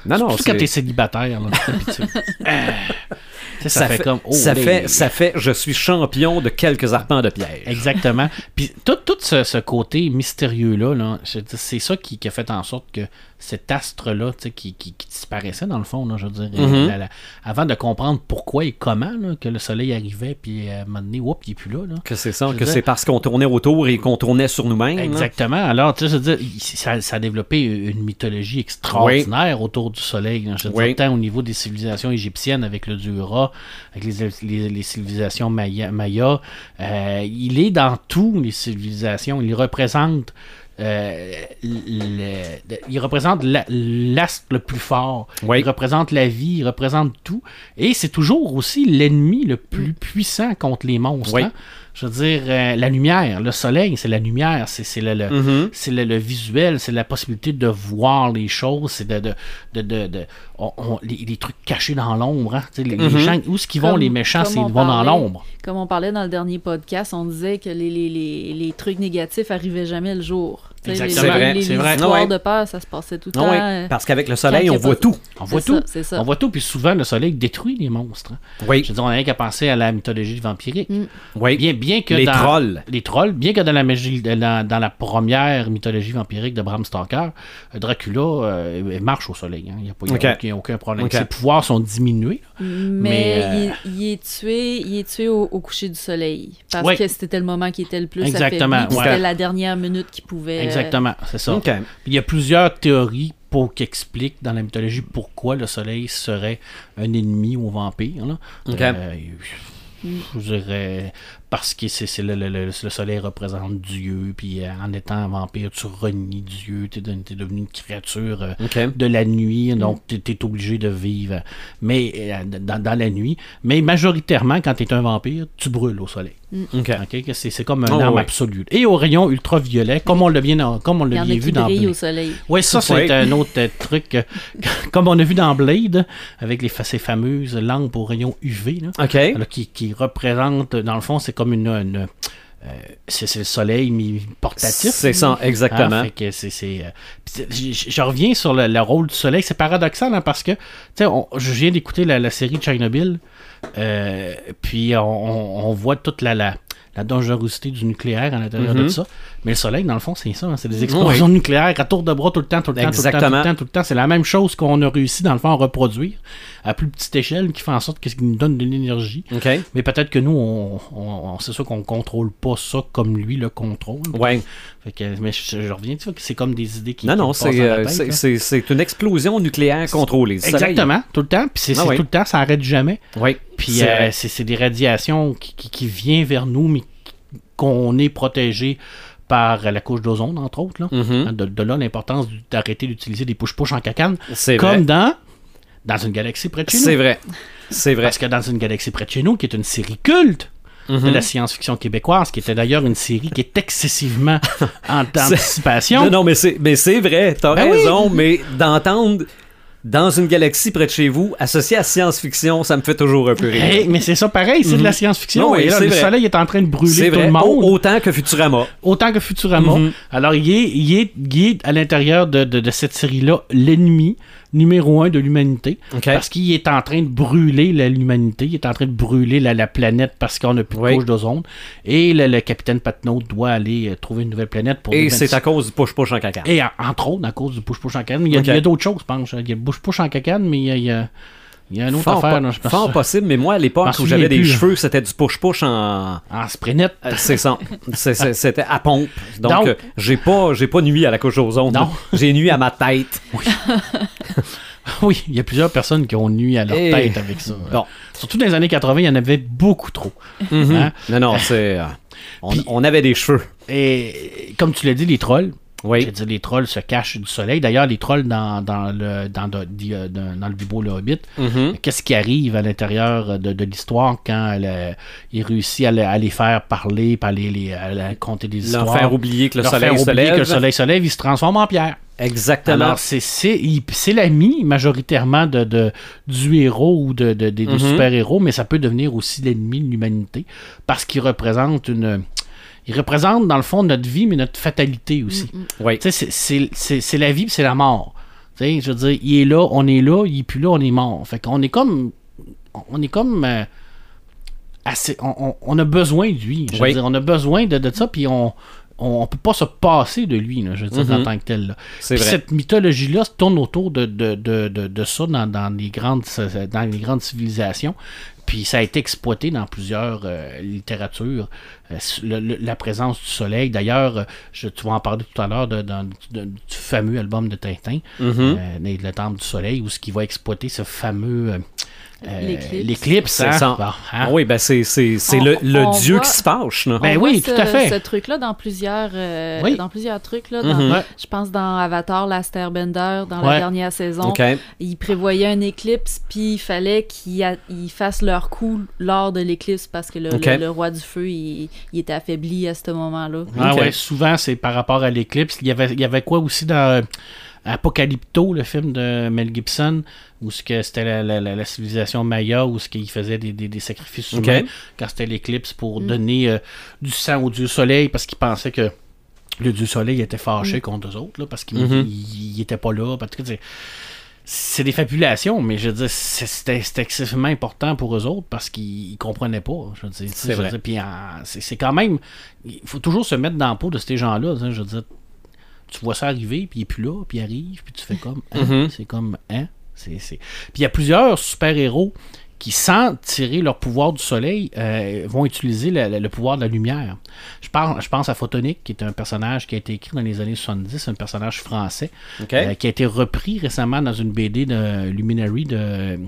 Non, non, Surtout quand t'es célibataire, là. Ah. Ça, ça, fait, fait, comme. oh, ça, les- fait, ça fait je suis champion de quelques arpents de piège. Exactement. Puis tout, tout ce, ce côté mystérieux-là, là, c'est ça qui, qui a fait en sorte que cet astre-là, tu sais, qui, qui, qui disparaissait dans le fond, là, je veux dire, la- la- avant de comprendre pourquoi et comment là, que le soleil arrivait, puis à un moment donné, whoop, il n'est plus là. là. Que c'est ça, Je que c'est parce qu'on tournait autour et qu'on tournait sur nous-mêmes. là. Exactement. Alors, tu sais, je veux dire, il- ça, ça a développé une mythologie extraordinaire autour du soleil. là. Je Oui. dire, tant au niveau des civilisations égyptiennes avec le dieu Ra, avec les, les- les civilisations maya, Maya, euh, il est dans toutes les civilisations. Il représente euh, le- il représente la- l'astre le plus fort. Oui. Il représente la vie, il représente tout. Et c'est toujours aussi l'ennemi le plus puissant contre les monstres. Oui. hein. Je veux dire, euh, la lumière, le soleil, c'est la lumière, c'est c'est le, le- c'est le, le visuel, c'est la possibilité de voir les choses, c'est de, de, de, de- de- on- on- les, les trucs cachés dans l'ombre. hein. Les, les Mhm. gens, où est-ce qu'ils vont, Comme- les méchants, c'est ils vont dans parlait. l'ombre. Comme on parlait dans le dernier podcast, on disait que les, les, les, les trucs négatifs arrivaient jamais le jour. Exactement. C'est vrai, Les, c'est vrai. histoires Ah de peur, ça se passait tout le Ah temps. oui, euh, parce qu'avec le soleil, on voit tout. On voit tout. ça, c'est ça. On voit tout, puis souvent le soleil détruit les monstres. hein. Oui, Je veux dire, on n'a rien qu'à penser à la mythologie vampirique. Mm. oui. Bien, bien que Les dans, trolls. Les trolls, bien que dans la, magie- dans, dans la première mythologie vampirique de Bram Stoker, euh, Dracula euh, marche au soleil. hein. Il n'y a, pas- il y a Ok. aucun, problème. Ses pouvoirs sont diminués. Mais, Mais, euh, il, il est tué, il est tué au, au coucher du soleil. Parce que c'était le moment qui était le plus Exactement, affaibli, puis ouais. C'était la dernière minute qui pouvait. Exactement, c'est ça. Il y a plusieurs théories pour qui expliquent dans la mythologie pourquoi le soleil serait un ennemi ou un vampire. là. Euh, je dirais parce que c'est, le, le- le- le soleil représente Dieu, puis euh, en étant un vampire, tu renies Dieu, tu es, devenu une créature euh, de la nuit, donc tu es, obligé de vivre mais euh, dans, dans la nuit. Mais majoritairement, quand tu es un vampire, tu brûles au soleil. OK. Ok, que C'est, comme un Oh, arme ouais. absolue. Et au rayon ultraviolet, comme on l'a bien, comme on l'a vu dans Blade. au soleil. Oui, ça, c'est Ouais. un autre truc. comme on a vu dans Blade, avec les, ces fameuses lampes au rayon UV, là, qui, qui représentent, dans le fond, c'est comme une. une, euh, c'est, le soleil mais portatif. C'est ça, exactement. Ah, c'est, c'est, euh, je, reviens sur le, le rôle du soleil. C'est paradoxal hein, parce que, tu sais, je viens d'écouter la, la série Chernobyl, euh, puis on, voit toute la, la, la dangerosité du nucléaire à l'intérieur de Mhm. ça. Mais le soleil, dans le fond, c'est ça. hein, c'est des explosions nucléaires à tour de bras tout le temps, tout le temps, tout le temps, tout Exactement. le temps, tout le temps. C'est la même chose qu'on a réussi, dans le fond, à reproduire à plus petite échelle qui fait en sorte que ce qui nous donne de l'énergie. Mais peut-être que nous, on, on- on- c'est sûr qu'on contrôle pas ça comme lui le contrôle. Ouais. Fait que, mais je, je reviens, tu vois, que c'est comme des idées qui. Non, qui non, c'est euh, c'est- c'est- une explosion nucléaire contrôlée. Exactement, tout le temps. Puis c'est Ah oui. tout le temps, ça arrête jamais. Oui. Puis C'est euh, des radiations qui, qui, qui viennent vers nous, mais qu'on est protégé par la couche d'ozone, entre autres. Là. Mhm. De, de là l'importance d'arrêter d'utiliser des push-push en cacane, C'est comme vrai. dans, dans une galaxie près de chez nous. C'est vrai. C'est vrai. Parce que dans une galaxie près de chez nous, qui est une série culte de Mhm. la science-fiction québécoise, qui était d'ailleurs une série qui est excessivement en anticipation. Non, non, mais c'est, mais c'est vrai, t'as Ben oui. raison, mais d'entendre dans une galaxie près de chez vous, associé à science-fiction, ça me fait toujours un peu rire. Hey, mais c'est ça pareil, c'est de la science-fiction. Non, oui, et là, c'est le vrai. soleil est en train de brûler tout vrai, le monde. au- autant que Futurama. autant que Futurama. Mhm. Alors, il est, il, est, il est à l'intérieur de, de- de cette série-là l'ennemi numéro un de l'humanité. Parce qu'il est en train de brûler l'humanité, il est en train de brûler la, la planète parce qu'on n'a plus de couche d'ozone. Et le, le capitaine Patnaud doit aller euh, trouver une nouvelle planète pour... Et c'est à cause du push-push en caca. Et en- entre autres, à cause du push-push en cacane. Mais il y a, d'autres choses, je pense. Il y a le push-push en cacane, mais il y a, il y a, il y a une autre Fort, affaire. je pense. fort possible, mais moi, à l'époque où j'avais des plus, cheveux, c'était du push-push en... En spray net. Euh, C'est ça. C'était à pompe. Donc, Donc- euh, j'ai pas, j'ai pas nuit à la couche d'ozone. Non. J'ai nuit à ma tête. Oui, il y a plusieurs personnes qui ont nuit à leur Et- tête avec ça. Bon. Surtout dans les années 80, il y en avait beaucoup trop. Mhm. Hein? Non, non, c'est... euh, on, Puis- on avait des cheveux. Et comme tu l'as dit, les trolls. Je Oui. veux dire, les trolls se cachent du soleil. D'ailleurs, les trolls dans, dans le dans, di- euh, dans, dans le Bibo le Hobbit, Mhm. qu'est-ce qui arrive à l'intérieur de, de l'histoire quand elle, euh, il réussit à, le- à les faire parler, à les, les- à leur conter des Leur histoires? faire oublier que le Leur soleil faire se oublier lève. que le soleil se lève, il se transforme en pierre. Exactement. Alors, c'est, c'est, il- c'est l'ami majoritairement de, de- du héros ou de, de- des, des Mhm. super-héros, mais ça peut devenir aussi l'ennemi de l'humanité parce qu'il représente une. Il représente, dans le fond, notre vie, mais notre fatalité aussi. oui. Tu sais, c'est- c'est, c'est, c'est la vie c'est la mort. Tu sais, je veux dire, il est là, on est là, il est plus là, on est mort. Fait qu'on est comme. On est comme. euh, assez, on, on- on a besoin de lui. Je veux Oui. dire, on a besoin de, de ça, puis on. On, on peut pas se passer de lui, là, je veux dire, en tant que tel. là. C'est Puis vrai. cette mythologie-là se tourne autour de, de, de, de, de ça dans, dans, les grandes, dans les grandes civilisations. Puis ça a été exploité dans plusieurs euh, littératures. Euh, le- le- la présence du soleil. D'ailleurs, euh, je, tu vas en parler tout à l'heure de, du fameux album de Tintin, Mhm. euh, Le Temple du Soleil, où ce qui va exploiter ce fameux. Euh, euh, L'éclipse. l'éclipse. C'est hein? ça. Bon, hein? Oui, ben c'est, c'est, c'est On- le, le on dieu voit- qui se fâche. là. Ben On oui, voit tout à ce- fait. Ce truc-là dans plusieurs, euh, Oui. dans plusieurs trucs. Là, dans- Mhm. Ouais. Je pense dans Avatar, Last Airbender, dans Ouais. la dernière saison. Ils prévoyaient un éclipse, puis il fallait qu'ils a- ils fassent leur coup lors de l'éclipse parce que le, Ok. le- le roi du feu, il, il était affaibli à ce moment-là. Ah ouais, souvent c'est par rapport à l'éclipse. Il y avait, il y avait quoi aussi dans euh, Apocalypto, le film de Mel Gibson, où ce que c'était la, la- la- la civilisation Maya, où ce qu'il faisait des, des- des sacrifices quand c'était l'éclipse pour donner euh, du sang au dieu soleil parce qu'il pensait que le dieu soleil était fâché contre eux autres là, parce qu'il Mhm. il- il était pas là. Parce que, c'est des fabulations, mais je veux dire, c'est- c'était c'était excessivement important pour eux autres parce qu'ils ils comprenaient pas. Je veux dire, C'est quand même. Il faut toujours se mettre dans la peau de ces gens-là. Je veux dire, tu vois ça arriver, puis il est plus là, puis il arrive, puis tu fais comme. Hein? Mhm. C'est comme. Hein? C'est, Puis il y a plusieurs super-héros qui, sans tirer leur pouvoir du soleil, euh, vont utiliser le, le- le pouvoir de la lumière. Je, parle, je pense à Photonic, qui est un personnage qui a été écrit dans les années 70, un personnage français, euh, qui a été repris récemment dans une BD de Luminary de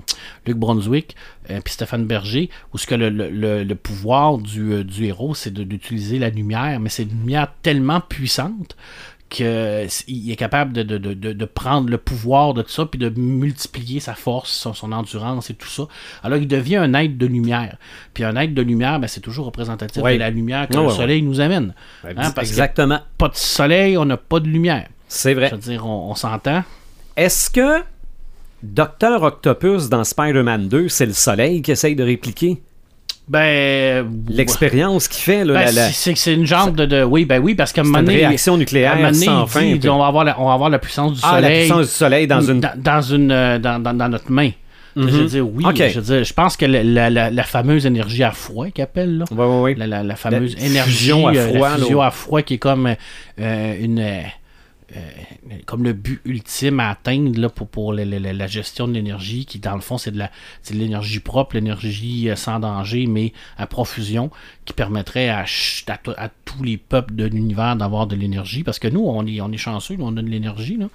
Luc Brunswick euh, puis Stéphane Berger, où ce que le, le- pouvoir du, du héros, c'est d'utiliser la lumière, mais c'est une lumière tellement puissante qu'il est capable de, de- de- de- de prendre le pouvoir de tout ça, puis de multiplier sa force, son, son endurance et tout ça. Alors il devient un être de lumière. Puis un être de lumière, ben, c'est toujours représentatif Ouais. de la lumière que Ouais, le ouais, soleil nous amène. Hein, parce que Exactement. pas de soleil, on n'a pas de lumière. C'est vrai. Je veux dire, on, on s'entend. Est-ce que Docteur Octopus dans Spider-Man 2, c'est le soleil qui essaye de répliquer? Ben. l'expérience qu'il fait? Là, Ben, la, la- c'est- c'est une genre de, de- Oui, ben oui, parce qu'à un moment une donné. réaction à un nucléaire donné, sans fin. dit, on, va avoir la, on va avoir la puissance du Ah, la soleil. puissance du soleil dans une... dans, dans une euh, dans, dans- dans notre main. Je veux dire, oui. Ok. Je veux dire, je pense que la, la- la- la fameuse énergie à froid qu'ils appellent, là. Ouais, ouais, ouais. La, la- la fameuse La énergie fusion à euh, froid, la fusion à froid qui est comme euh, une euh, euh, comme le but ultime à atteindre là, pour, pour la, la- la- la gestion de l'énergie, qui dans le fond c'est de la c'est de l'énergie propre, l'énergie euh, sans danger, mais à profusion, qui permettrait à, à, to- à tous les peuples de l'univers d'avoir de l'énergie. Parce que nous, on est, on est chanceux, nous, on a de l'énergie. là.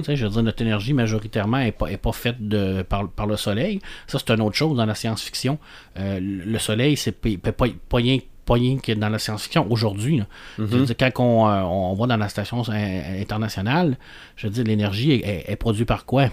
Tu sais, je veux dire, notre énergie majoritairement n'est pas, est pas faite de, par, par le soleil. Ça, c'est une autre chose dans la science-fiction. Euh, le soleil, c'est pas, pas, pas rien pas rien que dans la science-fiction aujourd'hui. dire, quand on, euh, on va dans la station internationale, je veux dire, l'énergie est, est- est produite par quoi?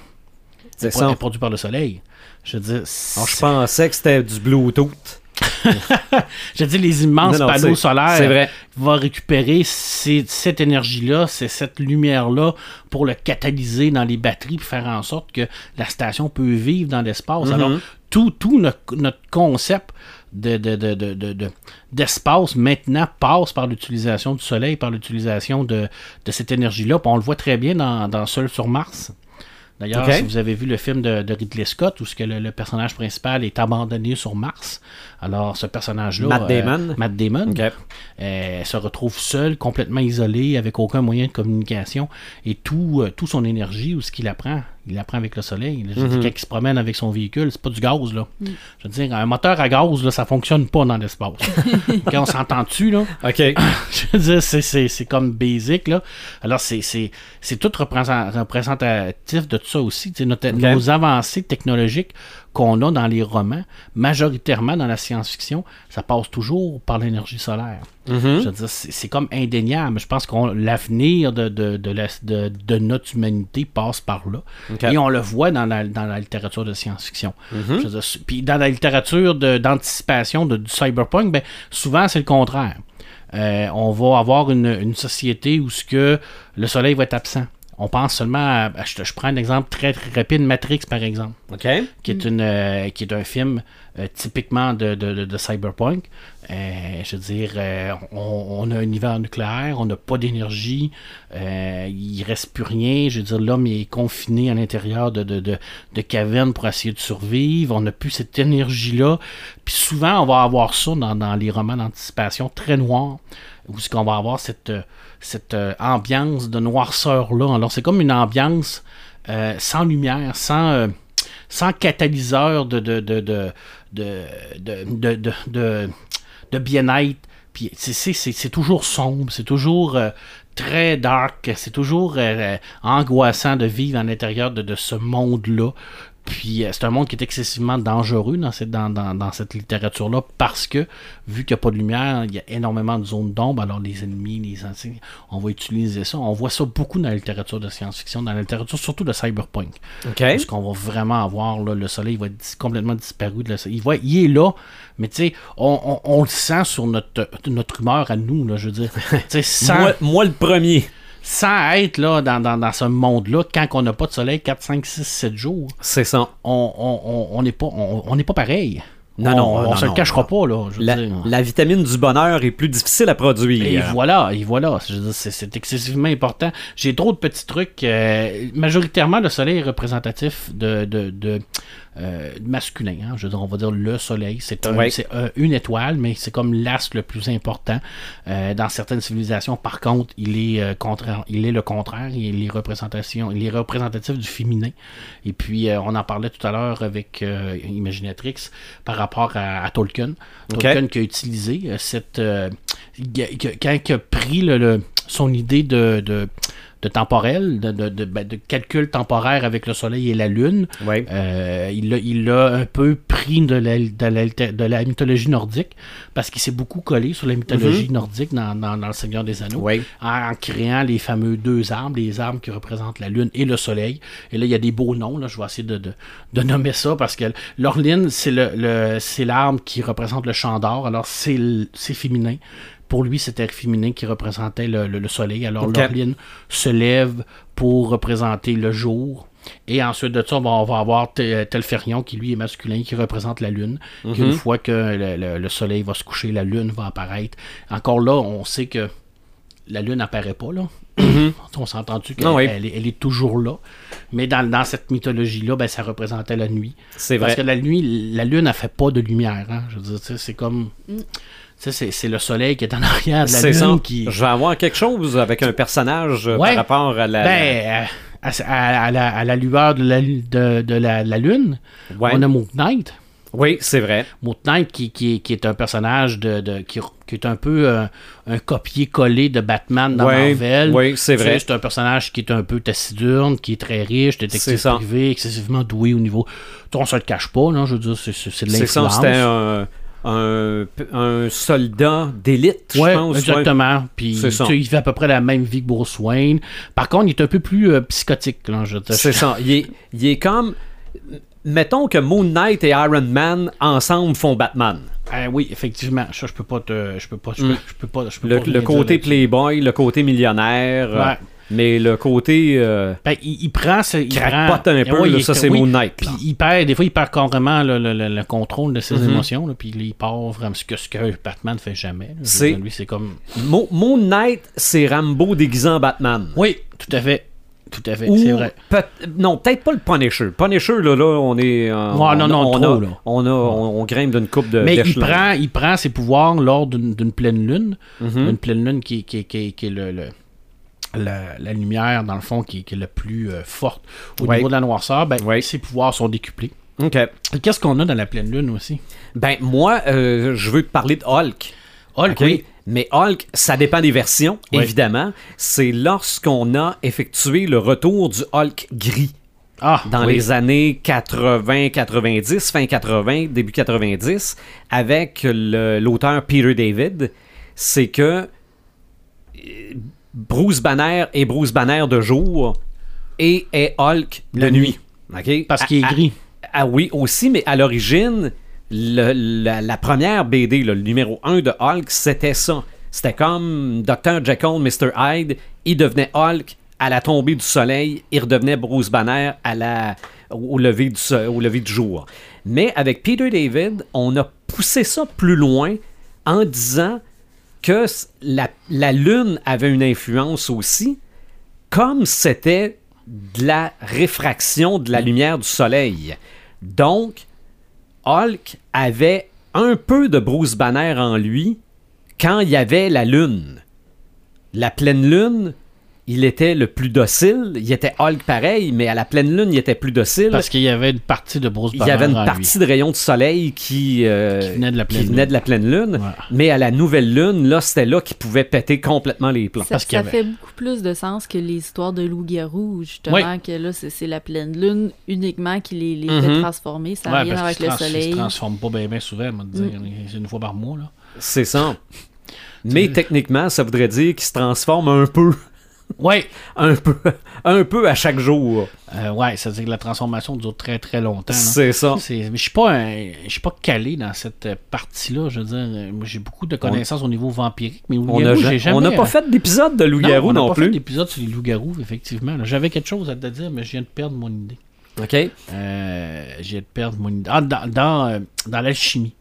C'est ça. est produite par le soleil. Je veux dire, Alors, je pensais que c'était du Bluetooth. je dire, les immenses Non, non, panneaux solaires vrai. vont récupérer ces- cette énergie-là, cette lumière-là pour le catalyser dans les batteries pour faire en sorte que la station peut vivre dans l'espace. Mhm. Alors, tout, tout notre, notre concept de, de- de- de- de- de- d'espace maintenant passe par l'utilisation du soleil, par l'utilisation de, de cette énergie-là. Puis on le voit très bien dans, dans Seul sur Mars. D'ailleurs, si vous avez vu le film de, de Ridley Scott où ce que le, le personnage principal est abandonné sur Mars, alors ce personnage-là, Matt euh, Damon. Matt Damon, OK. euh, se retrouve seul, complètement isolé, avec aucun moyen de communication, et tout, euh, tout son énergie, où ce qu'il apprend, il l'apprend avec le soleil. là. Je veux dire, quand il se promène avec son véhicule, c'est pas du gaz, là. Je veux dire, un moteur à gaz, là, ça fonctionne pas dans l'espace. quand on s'entend-tu, là? OK. je veux dire, c'est, c'est, c'est comme basic, là. Alors, c'est, c'est, c'est tout représent- représentatif de tout ça aussi. Notre- Nos avancées technologiques qu'on a dans les romans, majoritairement dans la science-fiction, ça passe toujours par l'énergie solaire. Mhm. Je veux dire, c'est, comme indéniable. Je pense que l'avenir de, de, de, la- de- de notre humanité passe par là. Et on le voit dans la, dans la littérature de science-fiction. Mhm. Puis dans la littérature d'anticipation de, du cyberpunk, ben, souvent c'est le contraire. Euh, on va avoir une, une société où ce que le soleil va être absent. On pense seulement à, je, prends un exemple très, très rapide, Matrix par exemple OK. qui est, une, euh, qui est un film euh, typiquement de, de- de- de cyberpunk. Euh, je veux dire, on, on a un hiver nucléaire, on n'a pas d'énergie, il reste plus rien. Je veux dire, l'homme est confiné à l'intérieur de, de, de, de cavernes pour essayer de survivre. On n'a plus cette énergie-là. Puis souvent, on va avoir ça dans, dans les romans d'anticipation très noirs, où ce qu'on va avoir cette, cette euh, ambiance de noirceur-là. Alors, c'est comme une ambiance euh, sans lumière, sans... euh, sans catalyseur de, de, de, de, bien-être. C'est- toujours sombre, c'est toujours très dark, c'est toujours angoissant de vivre à l'intérieur de ce monde-là Puis euh, c'est un monde qui est excessivement dangereux dans cette, dans, dans, dans cette littérature-là parce que, vu qu'il n'y a pas de lumière, il y a énormément de zones d'ombre. Alors les ennemis, les anciens, on va utiliser ça. On voit ça beaucoup dans la littérature de science-fiction, dans la littérature surtout de cyberpunk. OK. Parce qu'on va vraiment avoir là, le soleil va être complètement disparu. De la- il, va, il est là, mais tu sais, on, on- on le sent sur notre, notre humeur à nous, là, je veux dire. Tu sais, sans, Moi, moi, le premier. Sans être là dans, dans, dans ce monde-là, quand on n'a pas de soleil 4, 5, 6, 7 jours, C'est ça. on on- on- on n'est pas, on, on n'est pas pareil. Non, on, non, on non, se non, le cachera pas, là. Je veux La, dire. la vitamine du bonheur est plus difficile à produire. Et voilà, et voilà. C'est excessivement important. J'ai trop de petits trucs. euh, majoritairement, le soleil est représentatif de, de, de, euh, masculin. hein. Je veux dire, on va dire le soleil. C'est un- Ouais. une étoile, mais c'est comme l'astre le plus important. Euh, dans certaines civilisations, par contre, il est, euh, contraire, il est le contraire. Il est, représentation, il est représentatif du féminin. Et puis, euh, on en parlait tout à l'heure avec euh, Imaginatrix par rapport à, à Tolkien. Tolkien qui a utilisé cette. euh, quand il a pris le- le- son idée de, de, de temporel, de, de, de- ben, de calcul temporaire avec le Soleil et la Lune, euh, il l'a il l'a un peu pris de la, de la, de la mythologie nordique parce qu'il s'est beaucoup collé sur la mythologie nordique dans, dans, dans Le Seigneur des Anneaux en, en créant les fameux deux arbres, les arbres qui représentent la Lune et le Soleil. Et là, il y a des beaux noms, là, je vais essayer de, nommer ça parce que l'orline, c'est le, le- c'est l'arbre qui représente le champ d'or, alors c'est féminin. Pour lui, c'était féminin qui représentait le, le- le soleil. Alors Ok. l'orline se lève pour représenter le jour. Et ensuite de ça, on va, avoir Te- Telferion qui lui est masculin, qui représente la lune. Qu'une fois que le, le- le soleil va se coucher, la lune va apparaître. Encore là, on sait que la lune apparaît pas là. On s'est entendu qu'elle Ah oui. elle est, elle est toujours là. Mais dans, dans cette mythologie-là, ben, ça représentait la nuit. C'est Parce vrai. que la nuit, la lune, elle fait pas de lumière. hein. Je veux dire, c'est comme. sais, C'est, le soleil qui est en arrière de la lune ça. qui. Je vais avoir quelque chose avec un personnage euh, Ouais. par rapport à la. Ben, euh, à, à- à la, à la lueur de la, de, de la, la lune, Ouais. on a Moon Knight. Oui, c'est vrai. Moon Knight qui, qui, est- qui est un personnage de, de- qui, qui est un peu euh, un copier-coller de Batman dans Ouais, Marvel. ouais, c'est vrai. C'est un personnage qui est un peu taciturne, qui est très riche, détective privé, excessivement doué au niveau. On se le cache pas, là, je veux dire, c'est, de C'est ça, l'influence. c'était un, un, un soldat d'élite, je pense. ouais. exactement. Puis il fait à peu près la même vie que Bruce Wayne. Par contre, il est un peu plus euh, psychotique. C'est ça. Il est, il est comme. Mettons que Moon Knight et Iron Man ensemble font Batman. Ah oui, effectivement. Ça, je peux pas te. Je peux pas. Je Mm. peux, je peux pas. Je peux Le, pas le côté playboy, le côté millionnaire, euh, Ouais. Mais le côté euh, Ben, il, il prend ce. Il prend, un peu, Ouais, là, il- ça c'est oui. Moon Knight. Puis il perd, des fois, il perd carrément le, le- le- le contrôle de ses Mhm. émotions. Là, puis il part vraiment ce que, ce que Batman fait jamais. C'est- Lui, c'est comme. Mo- Moon Knight, c'est Rambo déguisé en Batman. Oui, tout à fait. Tout à fait, c'est vrai. peut- non, peut-être pas le Punisher. Punisher, là, là on est. euh, Ouais, on, non, non, on, trop, a, là. on, a, on, on grimpe d'une coupe de. Mais il prend, il prend ses pouvoirs lors d'une pleine lune. Mhm. Une pleine lune qui, qui, qui, qui est le, le- la, la lumière, dans le fond, qui, qui est la plus euh, forte. Au Ouais. niveau de la noirceur, ben, Ouais. ses pouvoirs sont décuplés. Ok. Qu'est-ce qu'on a dans la pleine lune aussi? Ben, moi, euh, je veux te parler de Hulk. Hulk, oui. Mais Hulk, ça dépend des versions, Oui. évidemment. C'est lorsqu'on a effectué le retour du Hulk gris Ah, dans oui. les années 80-90, fin 80, début 90, avec l'auteur Peter David. C'est que euh, Bruce Banner est Bruce Banner de jour et est Hulk de La nuit. Parce qu'il est gris. ah oui, aussi, mais à l'origine, la, la première BD, là, le numéro 1 de Hulk, c'était ça. C'était comme Dr. Jekyll, Mr. Hyde. Il devenait Hulk à la tombée du soleil. Il redevenait Bruce Banner à la, au, lever du, au lever du jour. Mais avec Peter David, on a poussé ça plus loin en disant que la, la Lune avait une influence aussi, comme c'était de la réfraction de la lumière du soleil. Donc, Hulk avait un peu de Bruce Banner en lui quand il y avait la lune. La pleine lune, il était le plus docile. Il était Hulk pareil, mais à la pleine lune, il était plus docile. Parce qu'il y avait une partie de Bruce il y avait une lui. partie de rayon de soleil qui, euh, Qui venait de la pleine lune. de la pleine lune. Ouais. Mais à la nouvelle lune, là, c'était là qu'il pouvait péter complètement les plans. Ça, Parce ça avait- fait beaucoup plus de sens que les histoires de loup-garou, justement, Oui. que là, c'est la pleine lune uniquement qui les, les Mhm. fait transformer. Ça n'a Ouais, rien parce avec le soleil. se transforme pas bien, bien souvent, on va. C'est une fois par mois, là. C'est ça. Mais techniquement, ça voudrait dire qu'il se transforme un peu, Ouais, un peu, un peu à chaque jour. euh, ouais, ça veut dire que la transformation dure très très longtemps. C'est ça. Mais je suis pas un- je suis pas calé dans cette partie-là. Je veux dire, euh, j'ai beaucoup de connaissances au niveau vampirique, mais On n'a j'ai jamais. on a pas euh, fait d'épisode de loup-garou on n'a non, pas fait plus. d'épisode sur les loups-garous, effectivement. J'avais quelque chose à te dire, mais je viens de perdre mon idée. OK. Euh, je viens de perdre mon idée. Ah, dans dans, euh, dans l'alchimie.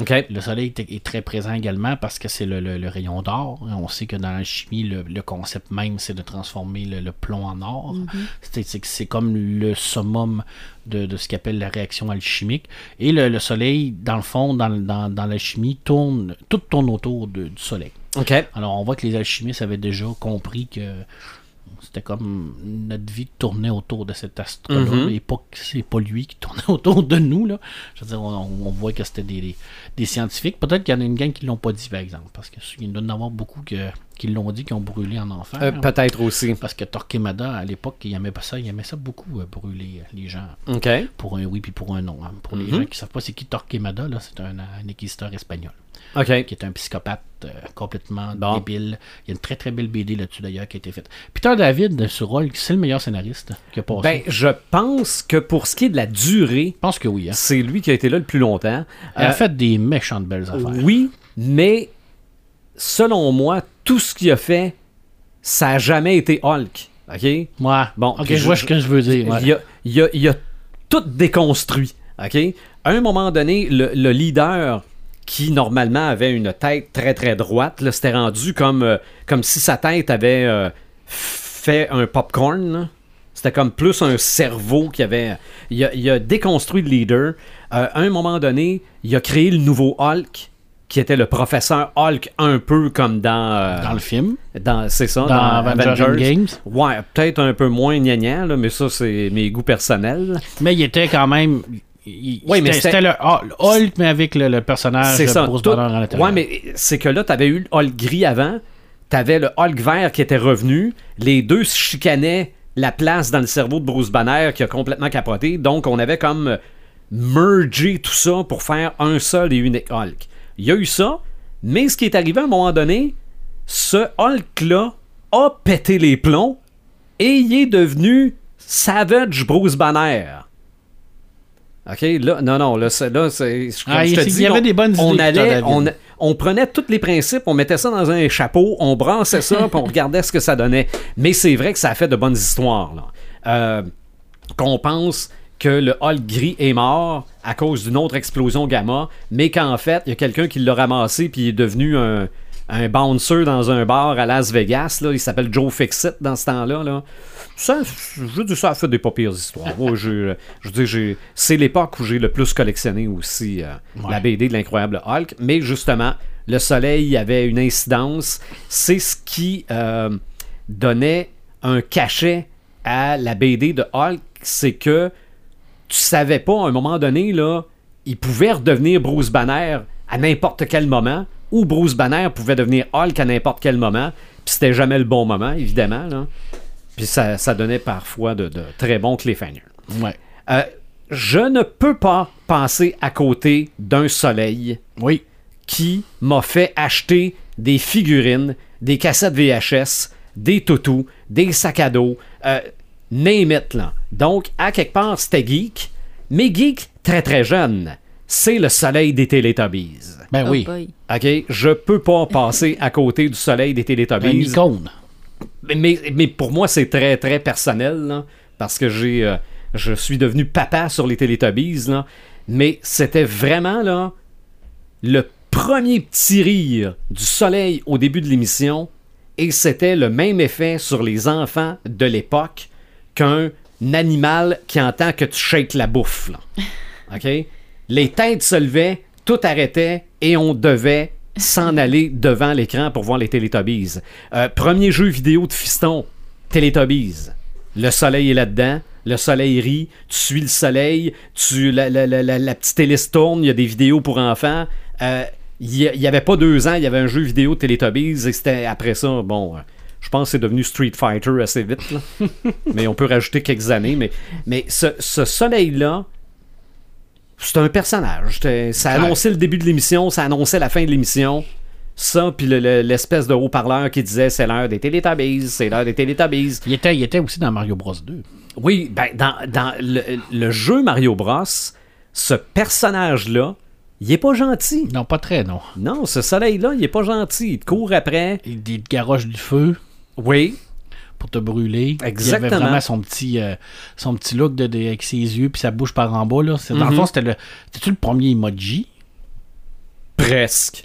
OK. Le soleil est, très présent également parce que c'est le, le- le rayon d'or. On sait que dans la chimie, le, le concept même, c'est de transformer le, plomb en or. C'est- c'est c'est comme le summum de, de ce qu'on appelle la réaction alchimique. Et le, le soleil, dans le fond, dans, dans, dans la chimie, tourne, tout tourne autour de- du soleil. OK. Alors, on voit que les alchimistes avaient déjà compris que c'était comme notre vie tournait autour de cet astre-là. Mhm. Et pas c'est pas lui qui tournait autour de nous. Là. Je veux dire, on, on voit que c'était des, des, des scientifiques. Peut-être qu'il y en a une gang qui l'ont pas dit, par exemple. Parce qu'il doit y en avoir beaucoup que, qui l'ont dit, qui ont brûlé en enfer. Euh, Peut-être aussi. parce que Torquemada, à l'époque, il aimait pas ça. Il aimait ça beaucoup, euh, brûler euh, les gens OK. pour un oui puis pour un non. hein. Pour les Mhm. gens qui savent pas c'est qui Torquemada, c'est un, un inquisiteur espagnol OK. qui est un psychopathe euh, complètement Bon. débile. Il y a une très très belle BD là-dessus d'ailleurs qui a été faite. Peter David sur Hulk, c'est le meilleur scénariste qui a passé. Ben, je pense que pour ce qui est de la durée, je pense que oui. Hein. c'est lui qui a été là le plus longtemps. Elle a fait des méchantes belles affaires. Oui, mais selon moi, tout ce qu'il a fait, ça a jamais été Hulk. OK? Ouais. Bon, ok, je vois ce que je veux dire. ouais. Il, a, il a- il a tout déconstruit. OK? À un moment donné, le, le leader qui normalement avait une tête très très droite, c'était rendu comme, euh, comme si sa tête avait euh, fait un popcorn. C'était comme plus un cerveau qui avait. Il a, il a déconstruit le leader. Euh, à un moment donné, il a créé le nouveau Hulk, qui était le professeur Hulk, un peu comme dans. euh, Dans le film, dans- c'est ça, dans, dans, Avengers, Games. Ouais, peut-être un peu moins gnangnan, là, mais ça, c'est mes goûts personnels. Mais il était quand même. il- Oui, mais c'était- le Hul- Hulk, mais avec le, le personnage C'est de ça. Bruce tout- Banner à l'intérieur. ouais, mais c'est que là, t'avais eu le Hulk gris avant, t'avais le Hulk vert qui était revenu, les deux se chicanaient la place dans le cerveau de Bruce Banner qui a complètement capoté, donc on avait comme mergé tout ça pour faire un seul et unique Hulk. Il y a eu ça, mais ce qui est arrivé à un moment donné, ce Hulk-là a pété les plombs et il est devenu Savage Bruce Banner. OK, là, non, non, là, c'est, là, c'est, Ah, je il- te y dis, avait on- des bonnes on idées, Peter allait, David. on, on prenait tous les principes, on mettait ça dans un chapeau, on brassait ça, puis on regardait ce que ça donnait. Mais c'est vrai que ça a fait de bonnes histoires, là. Euh, qu'on pense que le Hulk gris est mort à cause d'une autre explosion gamma, mais qu'en fait, il y a quelqu'un qui l'a ramassé puis il est devenu un, un bouncer dans un bar à Las Vegas. Là. Il s'appelle Joe Fixit dans ce temps-là. Là. Ça, je veux dire, ça a fait des pas pires histoires. Moi, je veux dire, j'ai- c'est l'époque où j'ai le plus collectionné aussi euh, la BD de l'incroyable Hulk. Mais justement, le soleil avait une incidence. C'est ce qui euh, donnait un cachet à la BD de Hulk. C'est que tu savais pas à un moment donné, là, il pouvait redevenir Bruce Banner à n'importe quel moment, ou Bruce Banner pouvait devenir Hulk à n'importe quel moment, puis c'était jamais le bon moment, évidemment. Là. Puis ça, ça donnait parfois de, de très bons cliffhangers. Ouais. Euh, je ne peux pas passer à côté d'un soleil Oui. qui m'a fait acheter des figurines, des cassettes VHS, des toutous, des sacs à dos, euh, name it, là. Donc, à quelque part, c'était geek, mais geek très très jeune. C'est le soleil des Télétubbies. Ben Oh oui. boy. OK? Je peux pas passer à côté du soleil des Un Télétubbies. icône. Mais, mais, mais pour moi, c'est très, très personnel, là, parce que j'ai, euh, je suis devenu papa sur les Télétubbies, là. Mais c'était vraiment, là, le premier petit rire du soleil au début de l'émission, et c'était le même effet sur les enfants de l'époque qu'un animal qui entend que tu shakes la bouffe, là. OK? Les têtes se levaient, tout arrêtait, et on devait s'en aller devant l'écran pour voir les Télétubbies. Euh, premier jeu vidéo de fiston, Teletubbies. Le soleil est là-dedans. Le soleil rit, tu suis le soleil, tu la, la, la, la petite hélice tourne, il y a des vidéos pour enfants. Euh, il n'y avait pas deux ans, il y avait un jeu vidéo de Teletubbies et c'était après ça, bon, euh, je pense que c'est devenu Street Fighter assez vite. Là. mais on peut rajouter quelques années. Mais, mais ce, ce soleil-là, c'est un personnage. Ça annonçait le début de l'émission, ça annonçait la fin de l'émission. Ça, puis l'espèce de haut-parleur qui disait c'est l'heure des Teletubbies, c'est l'heure des Teletubbies. Il était, il était aussi dans Mario Bros 2. Oui, ben, dans, dans le, le, jeu Mario Bros, ce personnage-là, il est pas gentil. Non, pas très, non. Non, ce soleil-là, il est pas gentil. Il te court après. Il te garoche du feu. Oui. Pour te brûler. Exactement. Il avait vraiment son petit, euh, son petit look de, avec ses yeux puis sa bouche par en bas. Là. Dans le mhm. fond, c'était le, c'était-tu le premier emoji? Presque.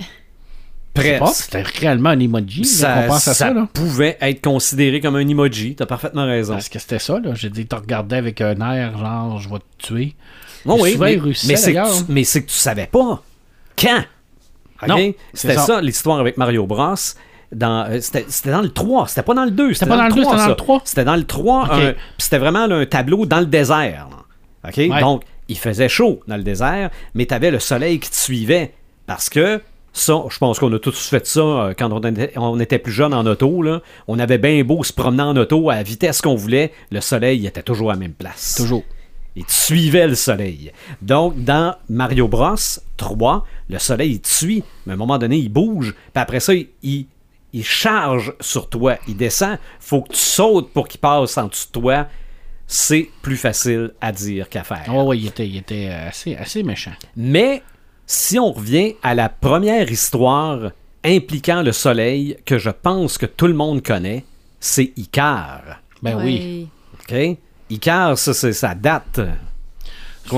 Presque. C'était réellement un emoji. Ça, ça, ça pouvait être considéré comme un emoji. T'as parfaitement raison. Parce que c'était ça. Là. J'ai dit, tu regardais avec un air genre, je vais te tuer. Oh oui, mais, mais c'est que, tu savais pas. Quand? C'était ça l'histoire avec Mario Bros dans euh, c'était dans le 3, c'était pas dans le 2, c'était pas dans, le 2, c'était dans le 3. C'était dans le 3, c'était vraiment un tableau dans le désert. OK? Donc il faisait chaud dans le désert, mais tu avais le soleil qui te suivait parce que ça, je pense qu'on a tous fait ça euh, quand on était, plus jeune en auto. Là. On avait bien beau se promener en auto à la vitesse qu'on voulait, le soleil était toujours à la même place. Toujours. Il te suivait le soleil. Donc, dans Mario Bros 3, le soleil, il te suit, mais à un moment donné, il bouge, puis après ça, il, il charge sur toi, il descend, faut que tu sautes pour qu'il passe en dessous de toi. C'est plus facile à dire qu'à faire. Oh oui, il était, il était assez, assez méchant. Mais si on revient à la première histoire impliquant le soleil que je pense que tout le monde connaît, c'est Icar. Ben oui. OK? Icar, ça, ça date.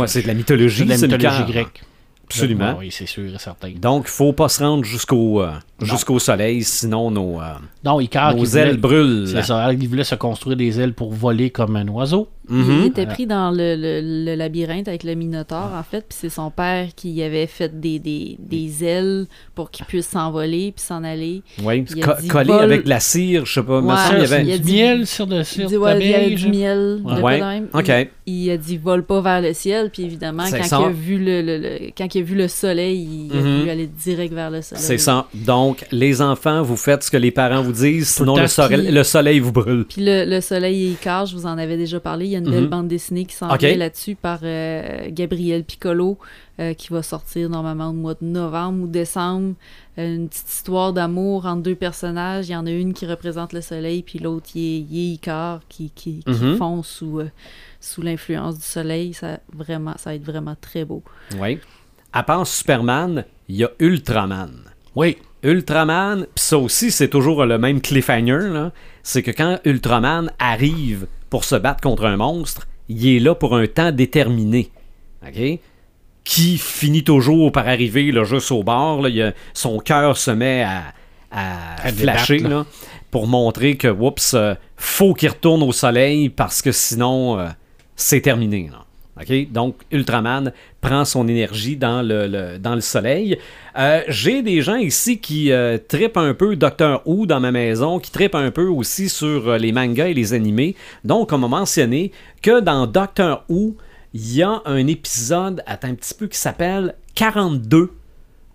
C'est de la mythologie, de la mythologie grecque. Absolument. Oui, c'est sûr et certain. Donc, il faut pas se rendre jusqu'au euh, jusqu'au soleil, sinon nos, euh, non, Icar, nos ailes brûlent. C'est ça, il voulait se construire des ailes pour voler comme un oiseau. Il était pris dans le, le, labyrinthe avec le Minotaure, en fait, puis c'est son père qui avait fait des, des, des ailes pour qu'il puisse s'envoler puis s'en aller. Oui, collé avec de la cire, je sais pas. Ouais, il y avait il a du miel sur de cire. Il, il y a du miel, ouais. même. OK. Il, a dit vole pas vers le ciel, puis évidemment, quand il, a vu le, le, quand il a vu le soleil, il a mhm. voulu aller direct vers le soleil. C'est ça. Donc, les enfants, vous faites ce que les parents vous disent, sinon le, soleil, le soleil vous brûle. Puis le, soleil est je vous en avais déjà parlé. Il y a une belle mhm. bande dessinée qui s'en okay. là-dessus par euh, Gabriel Piccolo, euh, qui va sortir normalement au mois de novembre ou décembre. Euh, une petite histoire d'amour entre deux personnages. Il y en a une qui représente le soleil, puis l'autre, il est, Icar, qui, qui, mhm. fond sous, sous l'influence du soleil. Ça, vraiment, ça va être vraiment très beau. Oui. À part Superman, il y a Ultraman. Oui. Ultraman, pis ça aussi, c'est toujours le même cliffhanger, c'est que quand Ultraman arrive pour se battre contre un monstre, il est là pour un temps déterminé. OK? Qui finit toujours par arriver là, juste au bord. Là, son cœur se met à, à, flasher là. pour montrer que, oups, euh, faut qu'il retourne au soleil parce que sinon, euh, c'est terminé. Là. Donc, Ultraman prend son énergie dans le, soleil. Euh, j'ai des gens ici qui euh, tripent un peu Doctor Who dans ma maison, qui tripent un peu aussi sur euh, les mangas et les animés. Donc, on m'a mentionné que dans Doctor Who, il y a un épisode, attends un petit peu, qui s'appelle 42,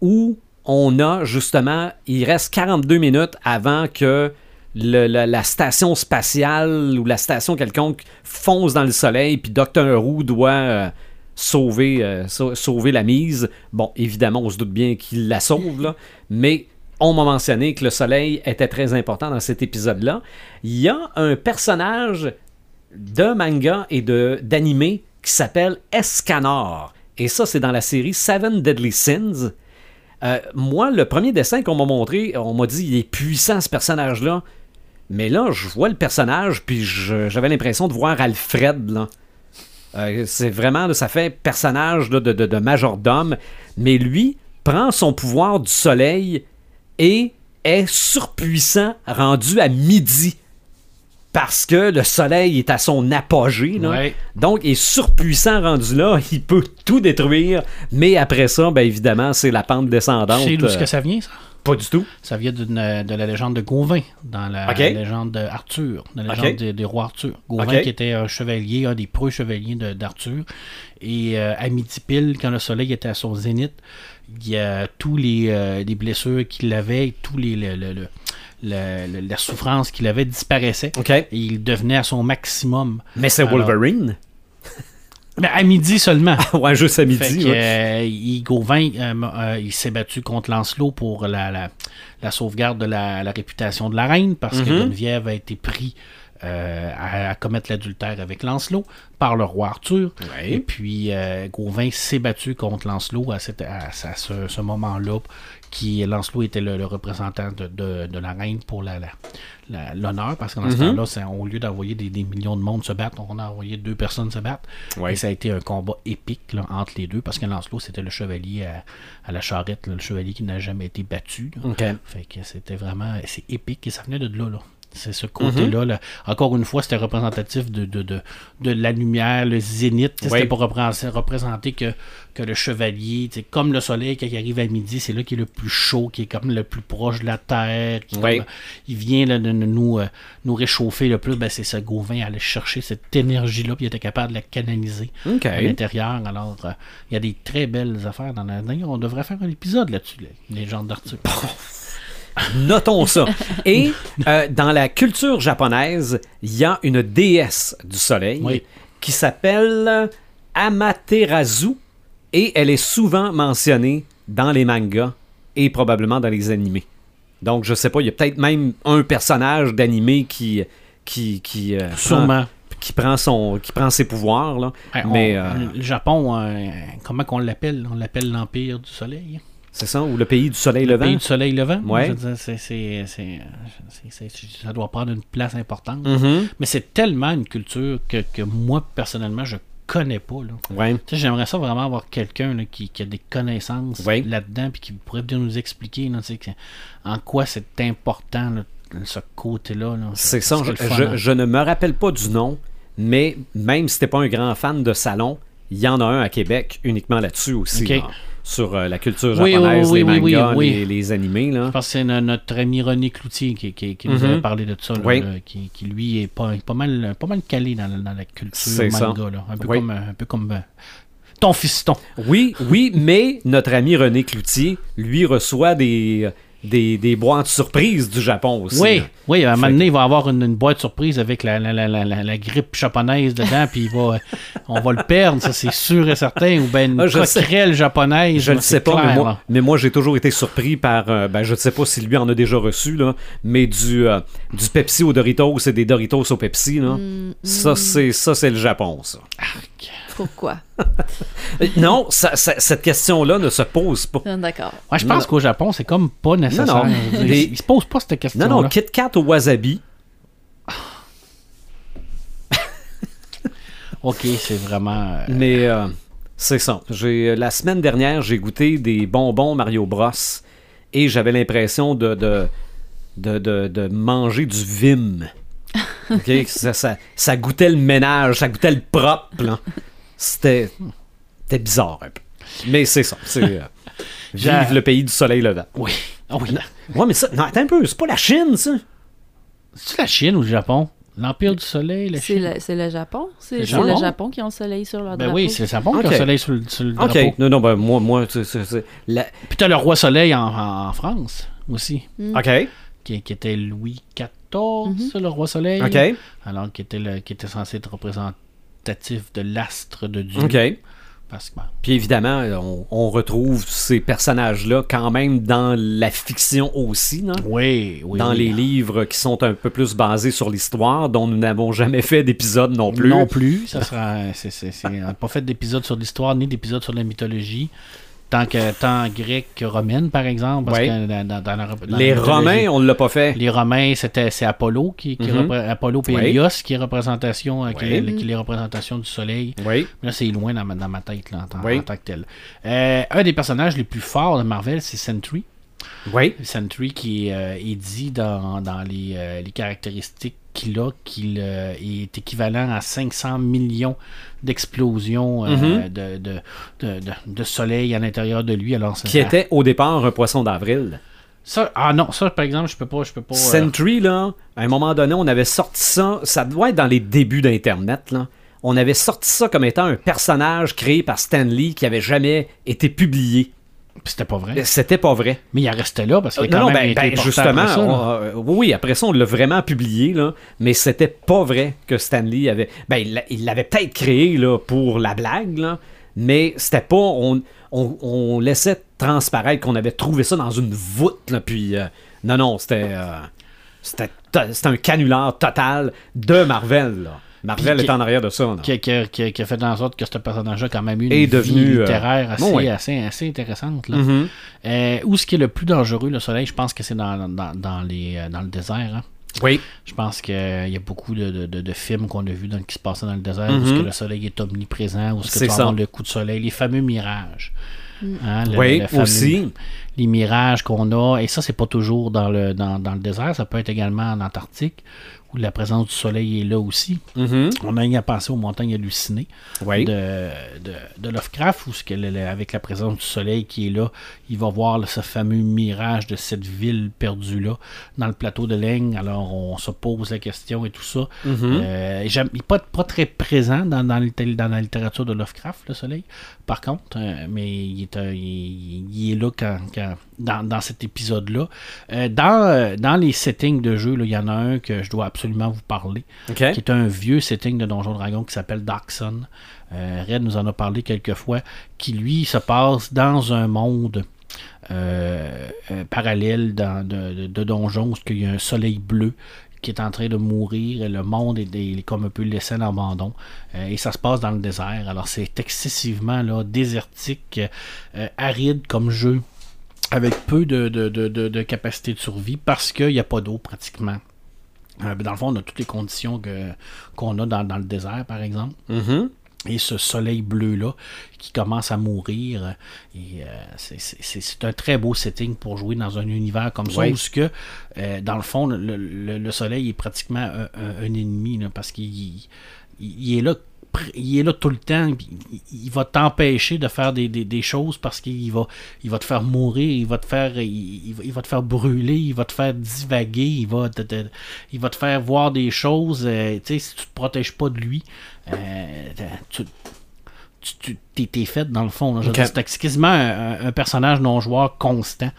où on a justement, il reste 42 minutes avant que la, station spatiale ou la station quelconque fonce dans le soleil, puis Docteur Who doit euh, sauver, euh, sauver la mise. Bon, évidemment, on se doute bien qu'il la sauve, là, mais on m'a mentionné que le soleil était très important dans cet épisode-là. Il y a un personnage de manga et de d'animé qui s'appelle Escanor. Et ça, c'est dans la série Seven Deadly Sins. Euh, moi, le premier dessin qu'on m'a montré, on m'a dit il est puissant ce personnage-là. Mais là, je vois le personnage, puis j'avais l'impression de voir Alfred, là. Euh, c'est vraiment, ça fait personnage de, de, majordome, mais lui prend son pouvoir du soleil et est surpuissant rendu à midi parce que le soleil est à son apogée. Donc, il est surpuissant rendu là. Il peut tout détruire. Mais après ça, bien évidemment, c'est la pente descendante. C'est d'où que ça vient, ça? Pas du tout. Ça vient d'une- de la légende de Gauvin, dans la Ok. légende d'Arthur, la légende des, des rois Arthur. Gauvin qui était un chevalier, un des preux chevaliers de- d'Arthur. Et euh, à midi pile, quand le soleil était à son zénith, il y a tous les, euh, les blessures qu'il avait, tous les, le- le- le- le- le- la souffrance qu'il avait disparaissait. Et il devenait à son maximum. Mais c'est Wolverine? Mais à midi seulement. ouais, juste à midi. que, ouais. euh, il, Gauvin, euh, euh, il s'est battu contre Lancelot pour la, la, la sauvegarde de la, la réputation de la reine parce que Mhm. Geneviève a été pris euh, à, à commettre l'adultère avec Lancelot par le roi Arthur. Ouais. Et puis euh, Gauvin s'est battu contre Lancelot à, cette- à- à ce, ce moment-là, qui Lancelot était le, le représentant de, de- de la reine pour la- la- l'honneur, parce que dans ce Mhm. temps-là, au lieu d'envoyer des, des millions de monde se battre, on a envoyé deux personnes se battre. Ouais. Et ça a été un combat épique là, entre les deux, parce que Lancelot, c'était le chevalier à, à la charrette, là, le chevalier qui n'a jamais été battu. Fait que c'était vraiment. C'est épique et ça venait de là. là. C'est ce côté-là. là. Encore une fois, c'était représentatif de, de, de, de la lumière, le zénith. Oui. C'était pour représenter, représenter que, que le chevalier, comme le soleil, quand il arrive à midi, c'est là qu'il est le plus chaud, qui est comme le plus proche de la terre. qui est Oui. comme- il vient là, de, nous, euh, nous réchauffer le plus. Ben, c'est ce Gauvin allait chercher cette énergie-là, puis il était capable de la canaliser à l'intérieur. Alors, euh, il y a des très belles affaires dans la. D'ailleurs, on devrait faire un épisode là-dessus, les légendes d'Arthur. Notons ça. Et euh, dans la culture japonaise, il y a une déesse du soleil Oui. qui s'appelle Amaterasu et elle est souvent mentionnée dans les mangas et probablement dans les animés. Donc, je sais pas, il y a peut-être même un personnage d'animé qui qui qui euh, Sûrement. prend, qui prend son qui prend ses pouvoirs là. Ouais, on- Mais euh, le Japon, euh, comment qu'on l'appelle? On l'appelle l'Empire du Soleil. C'est ça? Ou le pays du soleil Le levant? pays du Soleil levant? Ouais. Ça doit prendre une place importante. Mhm. Mais c'est tellement une culture que, que moi, personnellement, je connais pas. Ouais. J'aimerais ça vraiment avoir quelqu'un qui, qui a des connaissances Ouais. là-dedans puis qui pourrait bien nous expliquer là, en quoi c'est important là, ce côté-là. là. C'est ça. Je, le fun, je- hein. je ne me rappelle pas du nom, mais même si t'es pas un grand fan de salon, il y en a un à Québec uniquement là-dessus aussi. Sur euh, la culture Oui, japonaise, oui, les oui, oui, mangas, oui. Les, les animés. Là. Je pense que c'est no- notre ami René Cloutier qui, qui- qui nous Mhm. avait parlé de ça, là, Oui. là, qui, qui, lui est pas, pas, mal, pas mal calé dans, la- dans la culture manga. Là. Un, peu comme, un peu comme euh, ton fiston. Oui, oui, mais notre ami René Cloutier, lui, reçoit des, des, des boîtes surprises du Japon aussi. Oui, là. oui, à un moment donné, il va avoir une, une boîte surprise avec la, la, la, grippe japonaise dedans, puis il va, on va le perdre, ça c'est sûr et certain, ou bien une Ah, coquerelle japonaise. Je ne sais pas, clair, mais, moi, là. mais moi j'ai toujours été surpris par, euh, ben, je ne sais pas si lui en a déjà reçu, là, mais du, euh, du Pepsi aux Doritos et des Doritos au Pepsi. Là. Mm, Ça, c'est ça, c'est le Japon, ça. Pourquoi? Euh, Non, ça- ça- cette question-là ne se pose pas. Ah, D'accord. Ouais, je pense qu'au Japon, c'est comme pas nécessaire. Non, non. Je veux dire, Les- Il, il se pose pas cette question. Non, non, Kit Kat au wasabi. Ok, c'est vraiment. euh, Mais euh, c'est ça. J'ai, la semaine dernière, j'ai goûté des bonbons Mario Bros. Et j'avais l'impression de, de, de, de- de manger du Vim. OK? ça, ça, ça goûtait le ménage, ça goûtait le propre. là. C'était, c'était bizarre un peu. Mais c'est ça. C'est, euh, J'ai- vive le pays du soleil levant. Oui. Ah oui. Ouais, mais ça, non, attends un peu, c'est pas la Chine, ça. C'est la Chine ou le Japon? L'Empire du Soleil, la C'est Chine? le, c'est le Japon. C'est Le c'est le Japon? Qui ont le soleil sur leur Ben drapeau. oui, c'est le Japon qui a Ok. le soleil sur le, sur le OK. drapeau. Non, non, ben moi, moi, c'est, la- Puis t'as le roi soleil en, en- en France aussi, OK. qui, qui était Louis XIV, le roi soleil. OK. Alors qui était, le, qui était censé être représentatif de l'astre de Dieu. OK. Parce que, ben, Puis évidemment, on, on retrouve ces personnages-là quand même dans la fiction aussi, non? oui, oui. dans les livres qui sont un peu plus basés sur l'histoire, dont nous n'avons jamais fait d'épisode non plus. Non plus. Ça sera, c'est, c'est, c'est- on n'a pas fait d'épisode sur l'histoire ni d'épisode sur la mythologie. Tant que tant grec que romaine, par exemple. Parce que dans, dans- dans la, Les Romains, on ne l'a pas fait. Les Romains, c'était c'est Apollo qui, qui Mhm. Apollo et Ouais. Hélios qui est représentation, euh, qui, les représentations du soleil. Oui. Là, c'est loin dans ma, dans ma tête là, en, tant- Oui. en tant que tel. Euh, un des personnages les plus forts de Marvel, c'est Sentry. Oui. Sentry qui euh, est dit dans, dans les, euh, les caractéristiques qu'il a qu'il euh, est équivalent à 500 millions d'explosions euh, Mhm. de, de, de, de- de soleil à l'intérieur de lui. Alors, Qui était au départ un poisson d'avril. Ça, ah non, ça par exemple, je peux pas. Je peux pas euh, Sentry, là, à un moment donné, on avait sorti ça. Ça doit être dans les débuts d'Internet, là. On avait sorti ça comme étant un personnage créé par Stan Lee qui avait jamais été publié. C'était pas vrai. C'était pas vrai. Mais il en restait là parce qu'il a quand non, même ben, ben, justement, après ça, là. on- euh, oui, après ça, on l'a vraiment publié, là, mais c'était pas vrai que Stanley avait. Ben, il l'a- il l'avait peut-être créé là, pour la blague, là, mais c'était pas. On, on, on laissait transparaître qu'on avait trouvé ça dans une voûte, là, puis. euh, non, non, c'était. euh, c'était un canular total de Marvel, là. Marvel est qui- en arrière de ça, qui, a- qui qui a- qui a fait en sorte que ce personnage-là a quand même eu une Est vie devenu, euh, littéraire assez, bon, ouais. assez, assez intéressante. Là. Mhm. Euh, où ce qui est le plus dangereux, le soleil, je pense que c'est dans, dans, dans les, euh, dans le désert. hein. Oui. Je pense qu'il y a beaucoup de, de- de- de films qu'on a vus dans- qui se passaient dans le désert où Mhm. ce que le soleil est omniprésent, où ce que C'est tu ça. le coup de soleil, les fameux mirages. Hein, le- Oui, le fameux- aussi. Les mirages qu'on a, et ça, c'est pas toujours dans le, dans, dans le désert, ça peut être également en Antarctique, où la présence du soleil est là aussi. Mhm. On a rien à penser aux montagnes hallucinées Oui. de, de, de Lovecraft, où ce que le- le- avec la présence du soleil qui est là, il va voir là, ce fameux mirage de cette ville perdue-là dans le plateau de Laigne. Alors on se pose la question et tout ça. Mhm. Euh, il n'est pas, pas très présent dans, dans, le- dans la littérature de Lovecraft, le soleil, par contre, euh, mais il est, il, il est là quand, quand- dans, dans cet épisode-là. Euh, dans, euh, dans les settings de jeu, il y en a un que je dois absolument vous parler qui est un vieux setting de Donjon Dragon qui s'appelle Dark Sun. Euh, Red nous en a parlé quelques fois, qui lui se passe dans un monde parallèle dans, de, de, de donjon où il y a un soleil bleu qui est en train de mourir et le monde est, est comme un peu laissé à l'abandon. Euh, et ça se passe dans le désert. Alors c'est excessivement là, désertique, euh, aride comme jeu, avec peu de, de, de, de- capacité de survie parce qu'il n'y a pas d'eau pratiquement. Euh, dans le fond, on a toutes les conditions qu'on a dans, dans le désert, par exemple. Mhm. Et ce soleil bleu-là qui commence à mourir. euh, Et euh, c'est- un très beau setting pour jouer dans un univers comme ça, où que, euh, dans le fond, le, le- le soleil est pratiquement un, un- un ennemi, là, parce qu'il il- il est là. Il est là tout le temps, il, il va t'empêcher de faire des, des- des choses parce qu'il va, il va te faire mourir, il va te faire, il, il va, te faire brûler, il va te faire divaguer, il va te, te- il va te faire voir des choses. euh, tu sais, si tu te protèges pas de lui, euh, tu, tu, tu- t'es, t'es fait dans le fond. là. Dire, c'est quasiment un, un personnage non joueur constant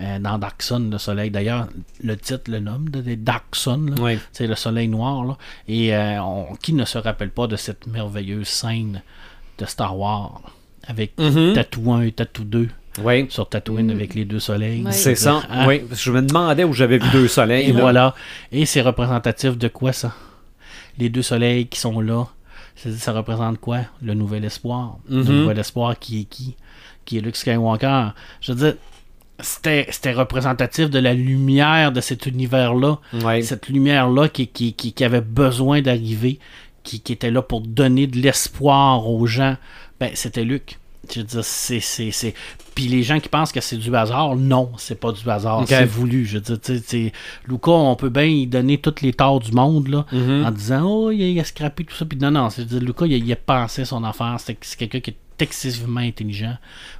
euh, dans Dark Sun, le soleil. D'ailleurs, le titre le nomme, de, de Dark Sun. Oui. C'est le soleil noir. là. Et euh, on- qui ne se rappelle pas de cette merveilleuse scène de Star Wars avec Mhm. Tattoo 1 et Tattoo 2 Oui. sur Tatooine avec les deux soleils. C'est ça. Hein? Oui. Parce que Je me demandais où j'avais vu deux soleils. Et là. voilà. Et c'est représentatif de quoi ça? Les deux soleils qui sont là, ça, ça représente quoi? Le nouvel espoir. Le Mhm. nouvel espoir qui est qui? Qui est Luke Skywalker. Je veux dire, c'était c'était représentatif de la lumière de cet univers-là. Ouais. Cette lumière-là qui, qui, qui, qui avait besoin d'arriver, qui, qui était là pour donner de l'espoir aux gens. Ben, c'était Luc. Je veux dire, c'est, c'est, c'est... Puis les gens qui pensent que c'est du hasard, non, c'est pas du hasard, Ok. c'est voulu. Je veux dire, tu sais, tu sais, Luca, on peut bien y donner tous les torts du monde, là, Mhm. en disant, oh, il a, il a scrappé tout ça. Puis non, non, c'est dire, Luca, il a, il a pensé son affaire. C'est, c'est quelqu'un qui est excessivement intelligent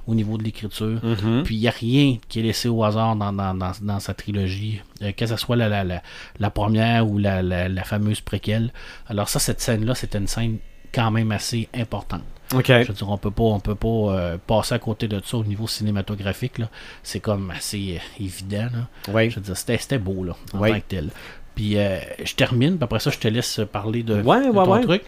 au niveau de l'écriture. Mhm. Puis il n'y a rien qui est laissé au hasard dans, dans, dans, dans sa trilogie, euh, que ce soit la, la, la, la première ou la, la, la fameuse préquelle. Alors ça, cette scène-là, c'était une scène quand même assez importante. OK. Je veux dire, on peut pas, on peut pas euh, passer à côté de ça au niveau cinématographique. C'est comme assez euh, évident. là. Oui. Je veux dire, c'était, c'était beau là, en tant que tel. Puis euh, je termine, puis après ça, je te laisse parler de, Ouais, de ouais, ton ouais. truc.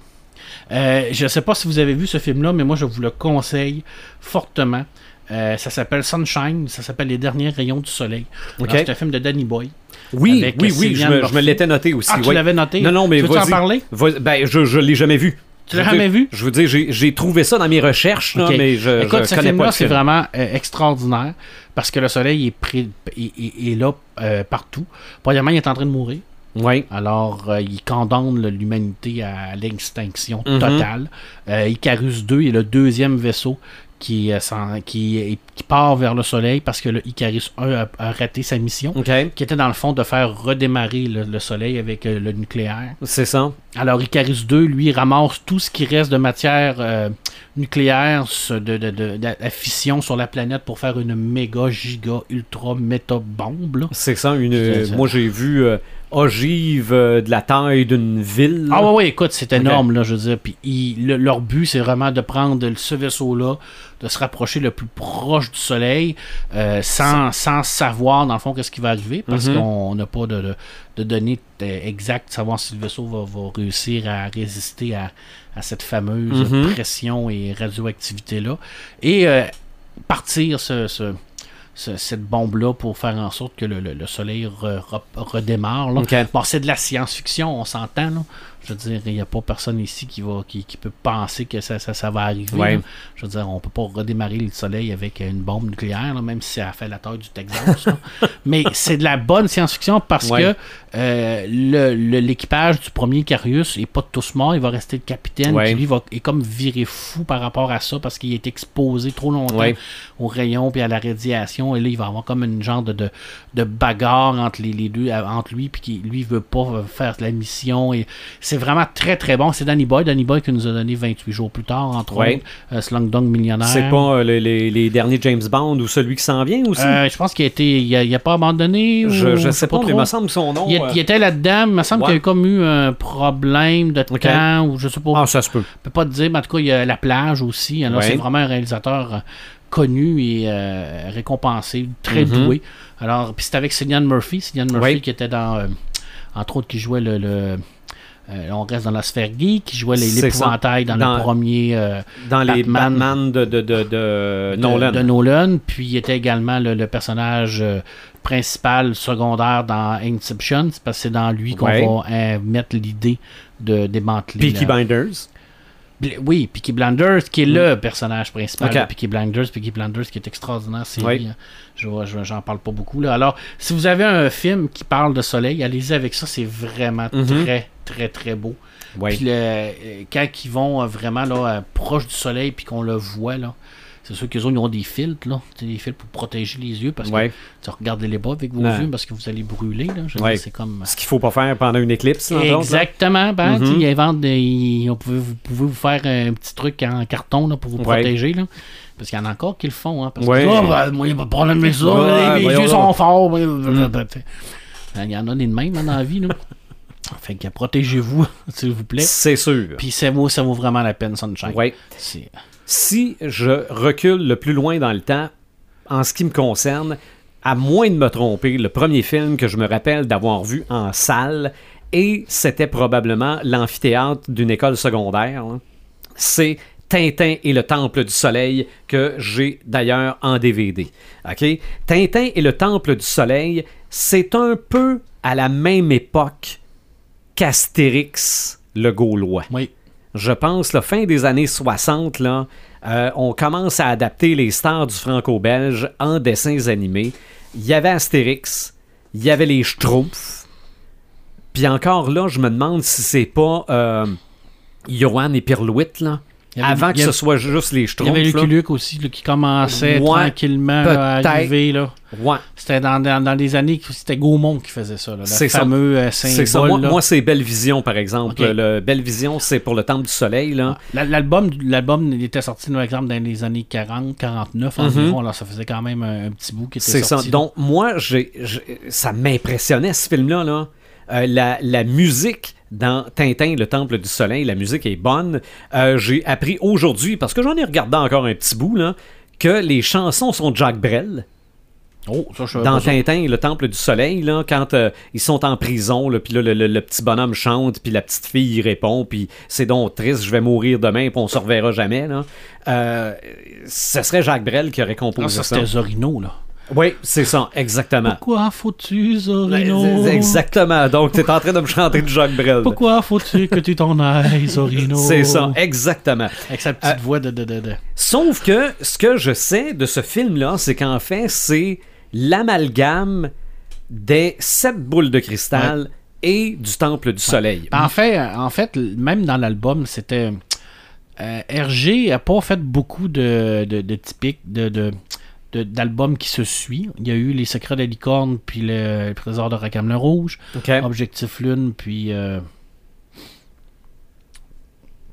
Euh, je sais pas si vous avez vu ce film-là, mais moi je vous le conseille fortement. Euh, ça s'appelle Sunshine, ça s'appelle Les derniers rayons du soleil. C'est un film de Danny Boy. Oui, Avec oui, oui, je Cillian me, je Murphy. me l'étais noté aussi. Ah, tu oui. l'avais noté? Non, non, mais Tu veux-tu en parler? Ben, je, je l'ai jamais vu. Tu l'as veux jamais vu? Je veux dire, j'ai- trouvé ça dans mes recherches, là, Ok. mais je, Écoute, je ce connais pas c'est film. vraiment euh, extraordinaire parce que le soleil est, pré- est, est- est là euh, partout. Premièrement, il est en train de mourir. Oui. Alors, euh, il condamne l'humanité à l'extinction Mhm. totale. Euh, Icarus 2 est le deuxième vaisseau qui, euh, qui, qui part vers le soleil parce que le Icarus 1 a, a raté sa mission, qui était dans le fond de faire redémarrer le, le soleil avec le nucléaire. C'est ça. Alors Icarus 2, lui, ramasse tout ce qui reste de matière nucléaire de, de, de- fission sur la planète pour faire une méga, giga, ultra, méta bombe. C'est ça. Une, ça. Moi, j'ai vu ogive euh, de la taille d'une ville. Ah ouais, ouais, écoute, c'est énorme, là, je veux dire. Puis ils- le- leur but, c'est vraiment de prendre ce vaisseau-là, de se rapprocher le plus proche du Soleil, euh, sans, sans savoir, dans le fond, qu'est-ce qui va arriver, parce Mhm. qu'on n'a pas de, de, de données euh, exactes, savoir si le vaisseau va, va réussir à résister à, à cette fameuse Mhm. pression et radioactivité-là. Et euh, partir ce, ce- ce- cette bombe-là pour faire en sorte que le, le- le Soleil re- re- redémarre. là. OK. Bon, c'est de la science-fiction, on s'entend. Je veux dire, il n'y a pas personne ici qui va qui, qui peut penser que ça, ça, ça va arriver. Ouais. Je veux dire, on peut pas redémarrer le soleil avec une bombe nucléaire, là, même si ça a fait la taille du Texas. Mais c'est de la bonne science-fiction parce Ouais. que euh, le- le- l'équipage du premier Carius est pas tous morts. Il va rester le capitaine Ouais. qui, lui, va, est comme viré fou par rapport à ça parce qu'il est exposé trop longtemps aux rayons puis à la radiation. Et là, il va avoir comme une genre de, de, de bagarre entre les, les deux, euh, entre lui, puis qui, lui, veut pas faire la mission. Et c'est vraiment très, très bon. C'est Danny Boy. Danny Boy qui nous a donné 28 jours plus tard, entre Ouais. autres, euh, Slumdog Millionnaire. C'est pas euh, les, les- les derniers James Bond ou celui qui s'en vient aussi? Euh, je pense qu'il a été. Il a, il a pas abandonné. je, ou- je sais pas, mais il me semble son nom. Il, euh, il était là-dedans, il me semble Ouais. qu'il y a comme eu un problème de temps, ou je sais pas. Ah, ça se peut. Je peux pas te dire, mais en tout cas, il y a La Plage aussi. Alors, Ouais. c'est vraiment un réalisateur connu et euh, récompensé, très Mhm. doué. Alors, puis c'était avec Cillian Murphy. Cillian Murphy Oui. qui était dans, euh, entre autres, qui jouait le. le- euh, on reste dans la sphère geek, qui jouait l'épouvantail dans, Dans- le premier euh, Dans les Batman. Batman de, de, de, de de- Nolan. de Nolan. Puis il était également le, le personnage euh, principal, secondaire dans Inception. C'est parce que c'est dans lui qu'on Ouais. va mettre l'idée de démanteler. Peaky Binders. Oui, Peaky Blinders, qui est le personnage principal Ok. de Peaky Blinders, Peaky Blinders qui est extraordinaire, c'est Oui. je vois- je- j'en parle pas beaucoup là. Alors, si vous avez un film qui parle de soleil, allez-y avec ça, c'est vraiment Mhm. très très très beau. Oui. Puis le- euh, quand ils vont euh, vraiment là euh, proche du soleil puis qu'on le voit là, c'est sûr qu'ils ont, ils ont des filtres là, des filtres pour protéger les yeux parce Ouais. que tu regardez les bas avec vos Non. yeux parce que vous allez brûler là. Ouais. c'est comme Ce qu'il faut pas faire pendant une éclipse. Exactement, ben, Mhm. sais, ils inventent des- ils- on pouvait- vous pouvez vous faire un petit truc en carton là, pour vous protéger. Là. Parce qu'il y en a encore qui le font. Hein, parce que, oh, ben, moi, il n'y a pas de problème avec ça. Ouais, les yeux sont forts. ouais, Il y en a des de même hein, dans la vie. Là. fait que protégez-vous, s'il vous plaît. C'est sûr. Puis ça vaut, ça vaut vraiment la peine, Sunshine. Ouais. Si je recule le plus loin dans le temps, en ce qui me concerne, à moins de me tromper, le premier film que je me rappelle d'avoir vu en salle, et c'était probablement l'amphithéâtre d'une école secondaire, là, c'est Tintin et le Temple du Soleil que j'ai d'ailleurs en DVD. Tintin et le Temple du Soleil, c'est un peu à la même époque qu'Astérix le Gaulois Oui. Je pense, la fin des années 60, là, euh, on commence à adapter les stars du franco-belge en dessins animés. Il y avait Astérix, il y avait les Schtroumpfs, puis encore là, je me demande si c'est pas euh, Johan et Pirlouit, là, avait- avant que ce soit juste les Il y Schtroumpfs. avait Lucky. Luke aussi là, qui commençait Ouais, tranquillement là, à arriver. Là. Ouais, C'était dans, dans, dans les années que c'était Gaumont qui faisait ça. Là, le C'est ça. fameux euh, c'est ça. Moi, c'est Belle Vision, par exemple. Ok. Le Belle Vision, c'est pour le Temple du Soleil, là. La- L'album, l'album il était sorti, par exemple, dans les années 40, 49 environ. Alors, ça faisait quand même un, un petit bout qui était. C'est ça. Donc, moi, j'ai, j'ai- ça m'impressionnait, ce film-là. Là. Euh, la, la musique dans Tintin, le Temple du Soleil, la musique est bonne. Euh, j'ai appris aujourd'hui, parce que j'en ai regardé encore un petit bout, là, que les chansons sont de Jacques Brel. Oh, ça, je Dans ça. Tintin, le Temple du Soleil, là, quand euh, ils sont en prison, puis là, le, le- le petit bonhomme chante, puis la petite fille répond, puis c'est donc triste, je vais mourir demain, puis on se reverra jamais. Là. Euh, ce serait Jacques Brel qui aurait Non, composé ça, ça. c'était Zorino, là. Oui, c'est ça, exactement. Pourquoi faut-tu, Zorino? c'est- Exactement. Donc, tu es en train de me chanter du Jacques Brel. Pourquoi faut-tu que tu t'en ailles, Zorino? C'est ça, exactement. Avec sa petite Euh, voix de... de, de, de- Sauf que ce que je sais de ce film-là, c'est qu'en fait, c'est l'amalgame des sept boules de cristal et du Temple du Soleil. En fait, en fait, même dans l'album, c'était... euh, RG a pas fait beaucoup de, de, de typiques, de, de- d'albums qui se suivent. Il y a eu Les Secrets de la Licorne, puis Le, le Trésor de Rackham le Rouge. Objectif Lune, puis euh,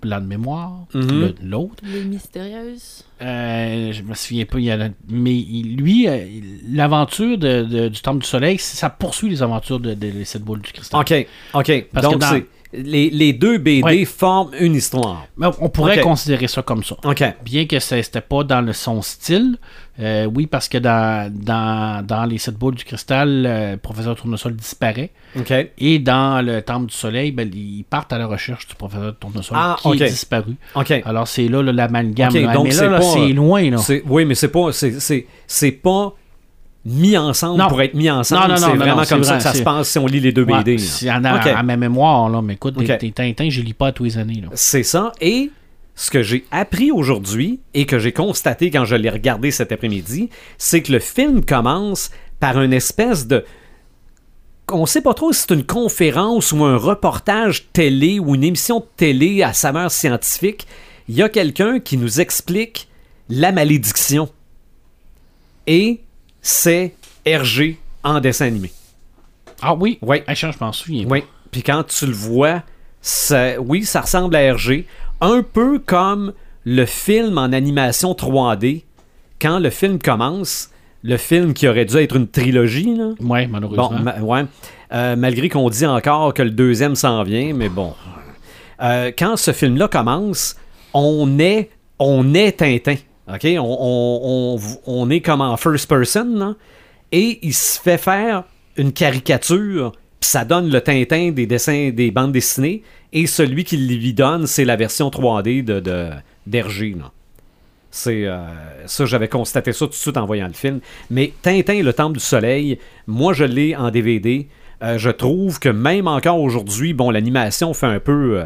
Plan de mémoire, Mhm. l'autre. Les mystérieuses. Euh, je me souviens pas, il y a, mais lui, euh, l'aventure de, de- du Temple du Soleil, ça poursuit les aventures de, de Les Sept Boules du Cristal. OK. OK. Parce que dans- les, les deux BD Ouais. forment une histoire. Mais on pourrait considérer ça comme ça. Bien que ça- c'était pas dans le son style, euh, oui, parce que dans, dans, dans les sept boules du cristal, euh, le professeur Tournesol disparaît. Et dans le Temple du Soleil, ben, ils partent à la recherche du professeur Tournesol Ah, qui est disparu. Alors c'est là, l'amalgame. Donc mais c'est là, c'est loin. Là. Oui, mais c'est pas c'est pas mis ensemble Non. pour être mis ensemble. Non, non, non, c'est vraiment comme ça vrai, que ça se passe si on lit les deux Ouais, BD. là. c'est en- à, Ok. à ma mémoire, là, mais écoute, Ok. des, des Tintins, je lis pas à tous les années. Là. C'est ça. Et ce que j'ai appris aujourd'hui et que j'ai constaté quand je l'ai regardé cet après-midi, c'est que le film commence par une espèce de. On sait pas trop si c'est une conférence ou un reportage télé ou une émission de télé à saveur scientifique. Il y a quelqu'un qui nous explique la malédiction. Et c'est Hergé en dessin animé. Ah oui? Oui. Je m'en souviens. Oui. Puis quand tu le vois, ça, oui, ça ressemble à Hergé. Un peu comme le film en animation 3D. Quand le film commence, le film qui aurait dû être une trilogie, là. Ouais, Bon, malheureusement. ma- ouais. Euh, malgré qu'on dit encore que le deuxième s'en vient, mais bon. Euh, quand ce film-là commence, on est, on est Tintin. OK? On, est comme en first person, là, et il se fait faire une caricature, puis ça donne le Tintin des dessins des bandes dessinées, et celui qui lui donne, c'est la version 3D de, de. C'est euh, ça, j'avais constaté ça tout de suite en voyant le film. Mais Tintin le Temple du Soleil, moi je l'ai en DVD. Euh, je trouve que même encore aujourd'hui, bon, l'animation fait un peu, euh,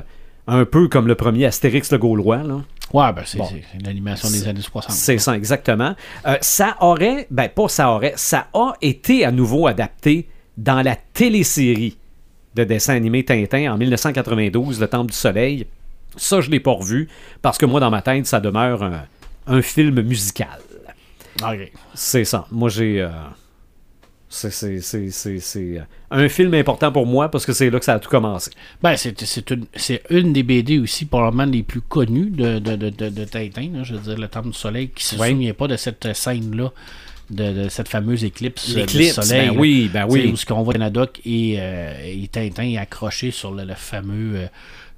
un peu comme le premier Astérix le Gaulois. Là. Ouais, ben c'est Bon. l'animation des années 60. C'est ça, exactement. Euh, ça aurait, ben pas ça aurait, ça a été à nouveau adapté dans la télésérie de dessin animé Tintin en 1992, Le Temple du Soleil. Ça, je l'ai pas revu parce que moi, dans ma tête, ça demeure un, un film musical. C'est ça. Moi, j'ai. euh, c'est, euh, un film important pour moi parce que c'est là que ça a tout commencé. Ben, c'est une, une des BD aussi, probablement les plus connues de, de, de, de, de Tintin. là. je veux dire, Le Temple du Soleil, qui se Ouais. souvient pas de cette scène-là, de, de cette fameuse éclipse euh, du Soleil. ben oui, ben oui. Où ce qu'on voit Canadoc et, euh, et Tintin accrochés sur le, le fameux euh,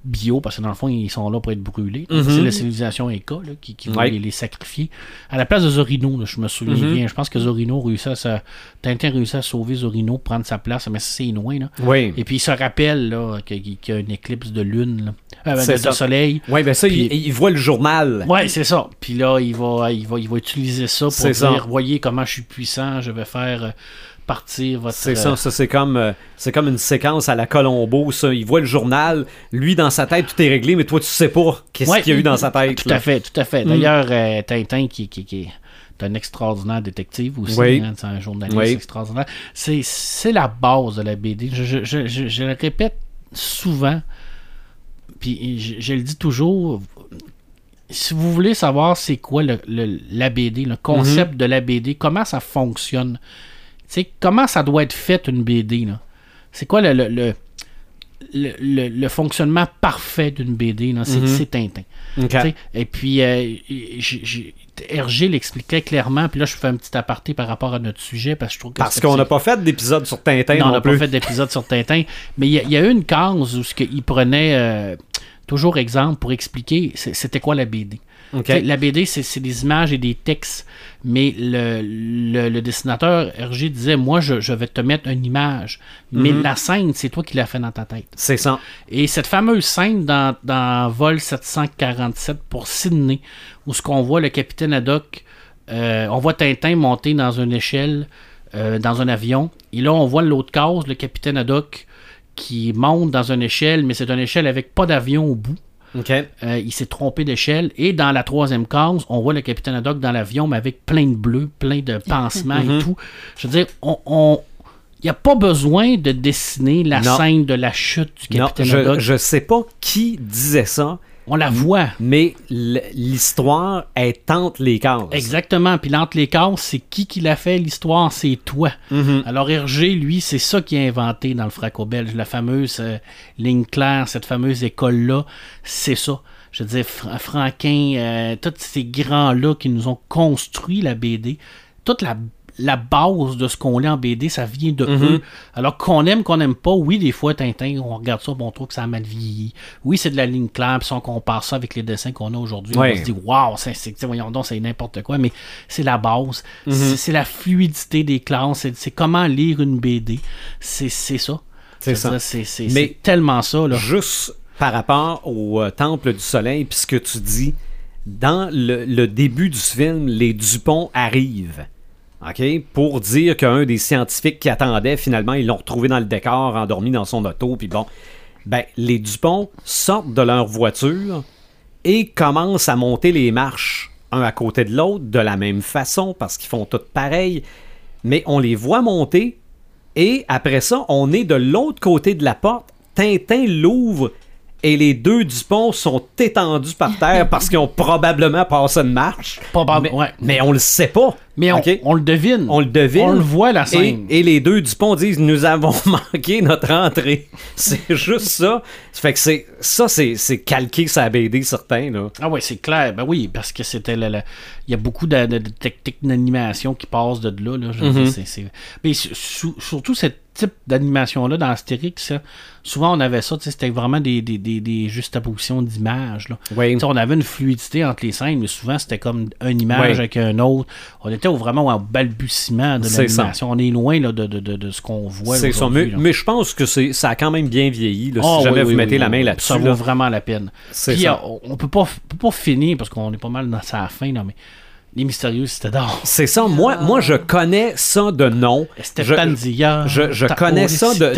bio, parce que dans le fond, ils sont là pour être brûlés. Mhm. C'est la civilisation Eka là, qui, qui va Ouais. les, les sacrifier. À la place de Zorino, là, je me souviens Mhm. bien. Je pense que Zorino réussit à sa- Tintin réussit à sauver Zorino, prendre sa place, mais c'est loin. Là. Oui. Et puis il se rappelle qu'il y a une éclipse de lune, là. Euh, de, ça. soleil. Oui, ben ça, Puis- il, il voit le journal. Ouais, c'est ça. Puis là, il va, il va, il va utiliser ça pour dire, ça. voyez comment je suis puissant, je vais faire euh, partir votre. C'est euh, ça, ça c'est comme, euh, c'est comme une séquence à la Colombo. Ça. Il voit le journal, lui dans sa tête, tout est réglé, mais toi tu sais pas qu'est-ce Ouais. qu'il y a eu dans sa tête. Tout là. à fait, tout à fait. Mm. D'ailleurs, euh, Tintin, qui, qui, qui est un extraordinaire détective aussi, Oui. hein, c'est un journaliste Oui. extraordinaire, c'est, la base de la BD. Je, je- je- je- le répète souvent, puis je, le dis toujours. Si vous voulez savoir c'est quoi le, le- la BD, le concept de la BD, comment ça fonctionne, sais, comment ça doit être fait une BD, là? c'est quoi le, le, le, le- le- le fonctionnement parfait d'une BD, là? c'est, Mhm. c'est Tintin. Et puis, euh, Hergé l'expliquait clairement. Puis là, je fais un petit aparté par rapport à notre sujet parce que je trouve que Parce c'est- qu'on n'a pas fait d'épisode sur Tintin non, non, on n'a pas fait d'épisode sur Tintin. Mais il y, y a eu une case où ce il prenait euh, toujours exemple pour expliquer c'est- c'était quoi la BD. Ok. Tu sais, La BD, c'est des images et des textes. Mais le, le, le dessinateur Hergé disait Moi, je, je vais te mettre une image. Mais Mhm. la scène, c'est toi qui l'as fait dans ta tête. C'est ça. Et cette fameuse scène dans, dans Vol 747 pour Sydney, où ce qu'on voit le capitaine Haddock, euh, on voit Tintin monter dans une échelle, euh, dans un avion, et là on voit l'autre case, le capitaine Haddock, qui monte dans une échelle, mais c'est une échelle avec pas d'avion au bout. Euh, il s'est trompé d'échelle. Et dans la troisième case, on voit le capitaine Haddock dans l'avion, mais avec plein de bleus, plein de pansements Mhm. et tout. Je veux dire, on... on- il n'y a pas besoin de dessiner la Non. scène de la chute du Non, capitaine je, Haddock. je sais pas qui disait ça, On la voit. Mais l'histoire est entre les cases. Exactement. Puis l'entre les cases, c'est qui qui l'a fait l'histoire? C'est toi. Mhm. Alors Hergé, lui, c'est ça qu'il a inventé dans le Fraco belge. La fameuse euh, ligne claire, cette fameuse école-là, c'est ça. Je veux dire, Fra- Franquin, euh, tous ces grands-là qui nous ont construit la BD, toute la, la base de ce qu'on lit en BD, ça vient de Mhm. eux. Alors qu'on aime, qu'on n'aime pas, oui, des fois, Tintin, on regarde ça, bon, on trouve que ça a mal vieilli. Oui, c'est de la ligne claire, puis si on compare ça avec les dessins qu'on a aujourd'hui, Ouais. on se dit, waouh, c'est, voyons donc, c'est n'importe quoi, mais c'est la base. Mhm. C'est, c'est la fluidité des classes, c'est, comment lire une BD. C'est, c'est ça. C'est ça. dire, C'est, c'est- Mais- c'est tellement ça, là. Juste par rapport au euh, Temple du Soleil, puis ce que tu dis, dans le, le début du film, les Dupont arrivent. OK? Pour dire qu'un des scientifiques qui attendait, finalement, ils l'ont retrouvé dans le décor, endormi dans son auto, puis bon. Ben, les Dupont sortent de leur voiture et commencent à monter les marches, un à côté de l'autre, de la même façon, parce qu'ils font tout pareil. Mais on les voit monter, et après ça, on est de l'autre côté de la porte. Tintin l'ouvre et les deux Dupont sont étendus par terre parce qu'ils ont probablement passé une marche. Probable- mais, ouais. mais on le sait pas. Mais on, le devine. On le devine. On le voit, la scène. et les deux Dupont disent Nous avons manqué notre entrée. C'est juste ça. Ça fait que c'est ça, calqué sa BD, certain. Là. Ah ouais, c'est clair. Ben oui, parce que c'était il y a beaucoup de, de- de techniques d'animation qui passent de là. là. Je Mhm. dire, c'est- Mais su- su- surtout ce type d'animation-là dans Astérix, hein, souvent on avait ça, c'était vraiment des, des, des, des juxtapositions d'images. Oui. On avait une fluidité entre les scènes, mais souvent c'était comme une image Oui. avec un autre. On était au- vraiment au balbutiement de l'animation. On est loin là, de, de, de, de ce qu'on voit. c'est ça. aujourd'hui, Mais, mais je pense que c'est ça a quand même bien vieilli. là, si Ah, jamais oui, vous oui, mettez oui, la main là-dessus. Ça vaut là. vraiment la peine. C'est Puis, ça. euh, on peut pas, peut pas finir parce qu'on est pas mal dans sa fin, là, mais les mystérieux, c'était d'or. C'est ça. Moi, moi, je connais ça de nom. Stéphane Je-. Je, je connais ça de.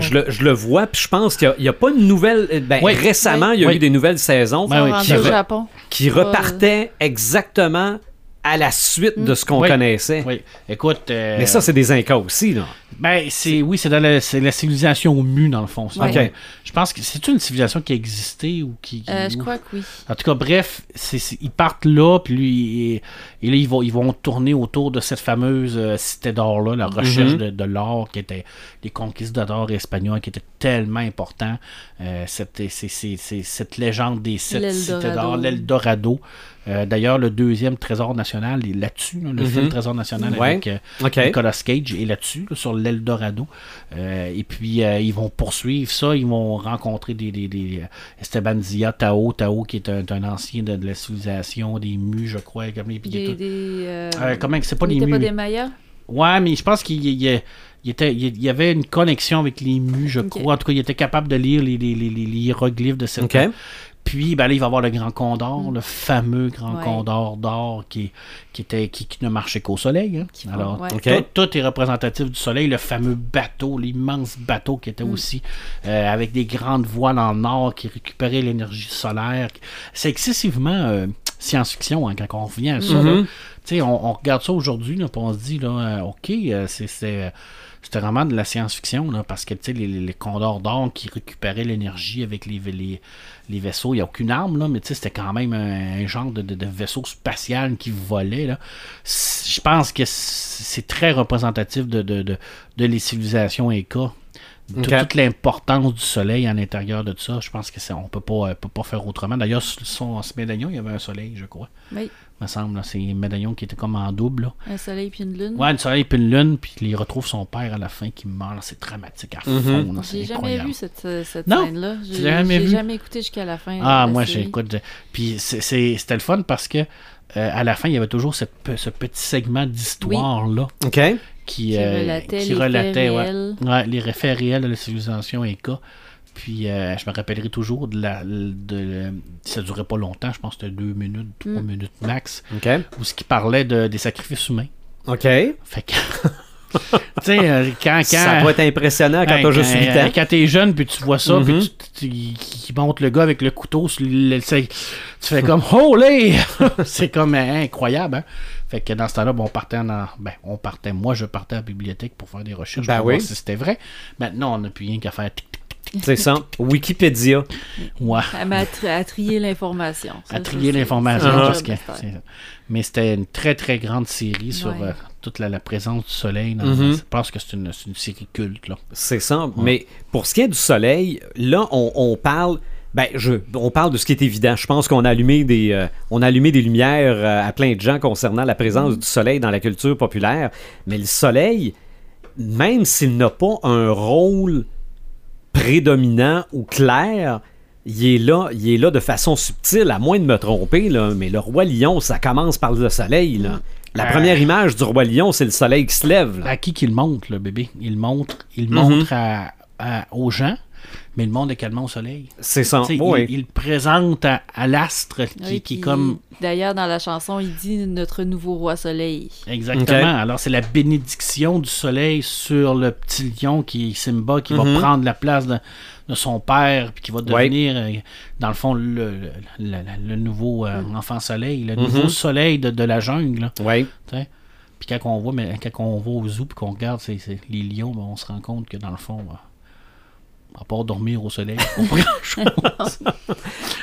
Je, le, je le vois, puis je pense qu'il n'y a, pas une nouvelle. Ben, Oui. récemment, il y a Oui. eu des nouvelles saisons Ben qui, au re- Japon. qui repartaient exactement à la suite de ce qu'on Oui. connaissait. Oui, écoute. euh, Mais ça, c'est des Incas aussi, là. Ben, c'est, oui, c'est dans la, c'est la civilisation mu, dans le fond. Je pense que c'est une civilisation qui existait ou qui. qui- Euh, je ou- crois que oui. En tout cas, bref, c'est- c'est- ils partent là, puis lui, et, et là, ils vont, ils vont tourner autour de cette fameuse euh, cité d'or-là, la recherche Mhm. de, de l'or, qui était les conquistadors espagnols, qui était tellement important. Euh, cette, c'est- c'est- c'est- cette légende des sept cités d'or, l'Eldorado. Euh, D'ailleurs, le deuxième trésor national est là-dessus, là, le Mhm. film Trésor national Ouais. avec euh. Nicolas Cage est là-dessus, là, sur l'Eldorado. Euh, et puis, euh, ils vont poursuivre ça. Ils vont rencontrer des, des, des- Esteban Zia, Tao, Tao qui est un, un ancien de, de la civilisation, des Mus, je crois. Comme les, Des, tout- des, euh, Euh, comment c'est pas il des Mus. pas des Mayas? Ouais, mais je pense qu'il il- il- il était, il y avait une connexion avec les Mus, je crois. En tout cas, il était capable de lire les, les, les, hiéroglyphes de cette. OK. Puis ben là, il va y avoir le Grand Condor, le fameux Grand Ouais. Condor d'or qui, qui, était, qui, qui ne marchait qu'au soleil. hein. Qui Alors, ouais. Tout, tout est représentatif du soleil. Le fameux bateau, l'immense bateau qui était aussi euh, avec des grandes voiles en or qui récupéraient l'énergie solaire. C'est excessivement euh, science-fiction hein, quand on revient à ça. là. Mhm. Tu sais, on, on regarde ça aujourd'hui, là, on se dit, là, euh, OK, euh, c'est- c'est, c'était vraiment de la science-fiction, là, parce que tu sais, les, les, les condors d'or qui récupéraient l'énergie avec les, les, les vaisseaux, il n'y a aucune arme, là, mais tu sais, c'était quand même un, un genre de, de- de vaisseau spatial qui volait. Là. Je pense que c'est très représentatif de, de, de, de les civilisations Inca. Tout- Ok. Toute l'importance du soleil à l'intérieur de ça, je pense que c'est- on peut pas, euh, peut pas faire autrement. D'ailleurs, sur son, ce médaillon, il y avait un soleil, je crois. Oui, me semble. là. C'est un médaillon qui était comme en double. Là. un soleil puis une lune. Ouais, un soleil puis une lune, puis il retrouve son père à la fin qui meurt. C'est dramatique à fond. Mhm. C'est J'ai jamais vu cette, euh, cette scène-là. J'ai jamais écouté jusqu'à la fin. Ah, moi, j'écoute. je- Puis c'était le fun parce que euh, à la fin, il y avait toujours ce petit segment d'histoire-là OK. qui, Qui euh, relatait qui les faits relatait, ouais. réels. Ouais, les réels de la civilisation Inca. Puis euh, je me rappellerai toujours de la. De, ça durait pas longtemps, je pense que c'était deux minutes, trois Mm. minutes max, OK. où ce qui parlait de, des sacrifices humains. OK. Fait que. tu sais, euh, quand. quand Ça doit être impressionnant quand Hey, t'as juste quand- 8 ans. Quand t'es jeune, puis tu vois ça, puis tu, tu- qui monte le gars avec le couteau, sur le- tu fais comme Holy! c'est comme euh, incroyable, hein? Fait que dans ce temps-là, ben, on partait en. Ben, on partait. Moi, je partais à la bibliothèque pour faire des recherches Ben pour oui. voir si c'était vrai. Maintenant, on n'a plus rien qu'à faire tic, C'est ça. Wikipédia. Ouais. Elle m'a tri- à trier l'information. À trier l'information. parce que Mais c'était une très très grande série sur Ouais. euh, toute la, la présence du soleil. dans- Mhm. Je pense que c'est une, série culte. Là. C'est ça. Mais pour ce qui est du soleil, là, on, on parle. Ben, je, on parle de ce qui est évident. Je pense qu'on a allumé des, euh, on a allumé des lumières euh, à plein de gens concernant la présence du soleil dans la culture populaire. Mais le soleil, même s'il n'a pas un rôle prédominant ou clair, il est là, il est là de façon subtile, à moins de me tromper, là, mais le roi lion, ça commence par le soleil. là. La Euh. première image du roi lion, c'est le soleil qui se lève. là. À qui qu'il montre, le bébé? Il montre, il Mhm. montre à- à- aux gens, mais il montre également au soleil. C'est ça. Oui. il, il présente à, à l'astre qui, Oui, qui est puis comme. D'ailleurs, dans la chanson, il dit notre nouveau roi soleil. Exactement. Alors, c'est la bénédiction du soleil sur le petit lion qui est Simba, qui Mhm. va prendre la place de, de son père, puis qui va devenir, euh, dans le fond, le, le- le- le nouveau euh, Mm. enfant soleil, le Mhm. nouveau soleil de, de la jungle. Oui. Puis quand on voit, mais quand on va au zoo puis qu'on regarde c'est, c'est les lions, ben, on se rend compte que dans le fond, euh, à part dormir au soleil.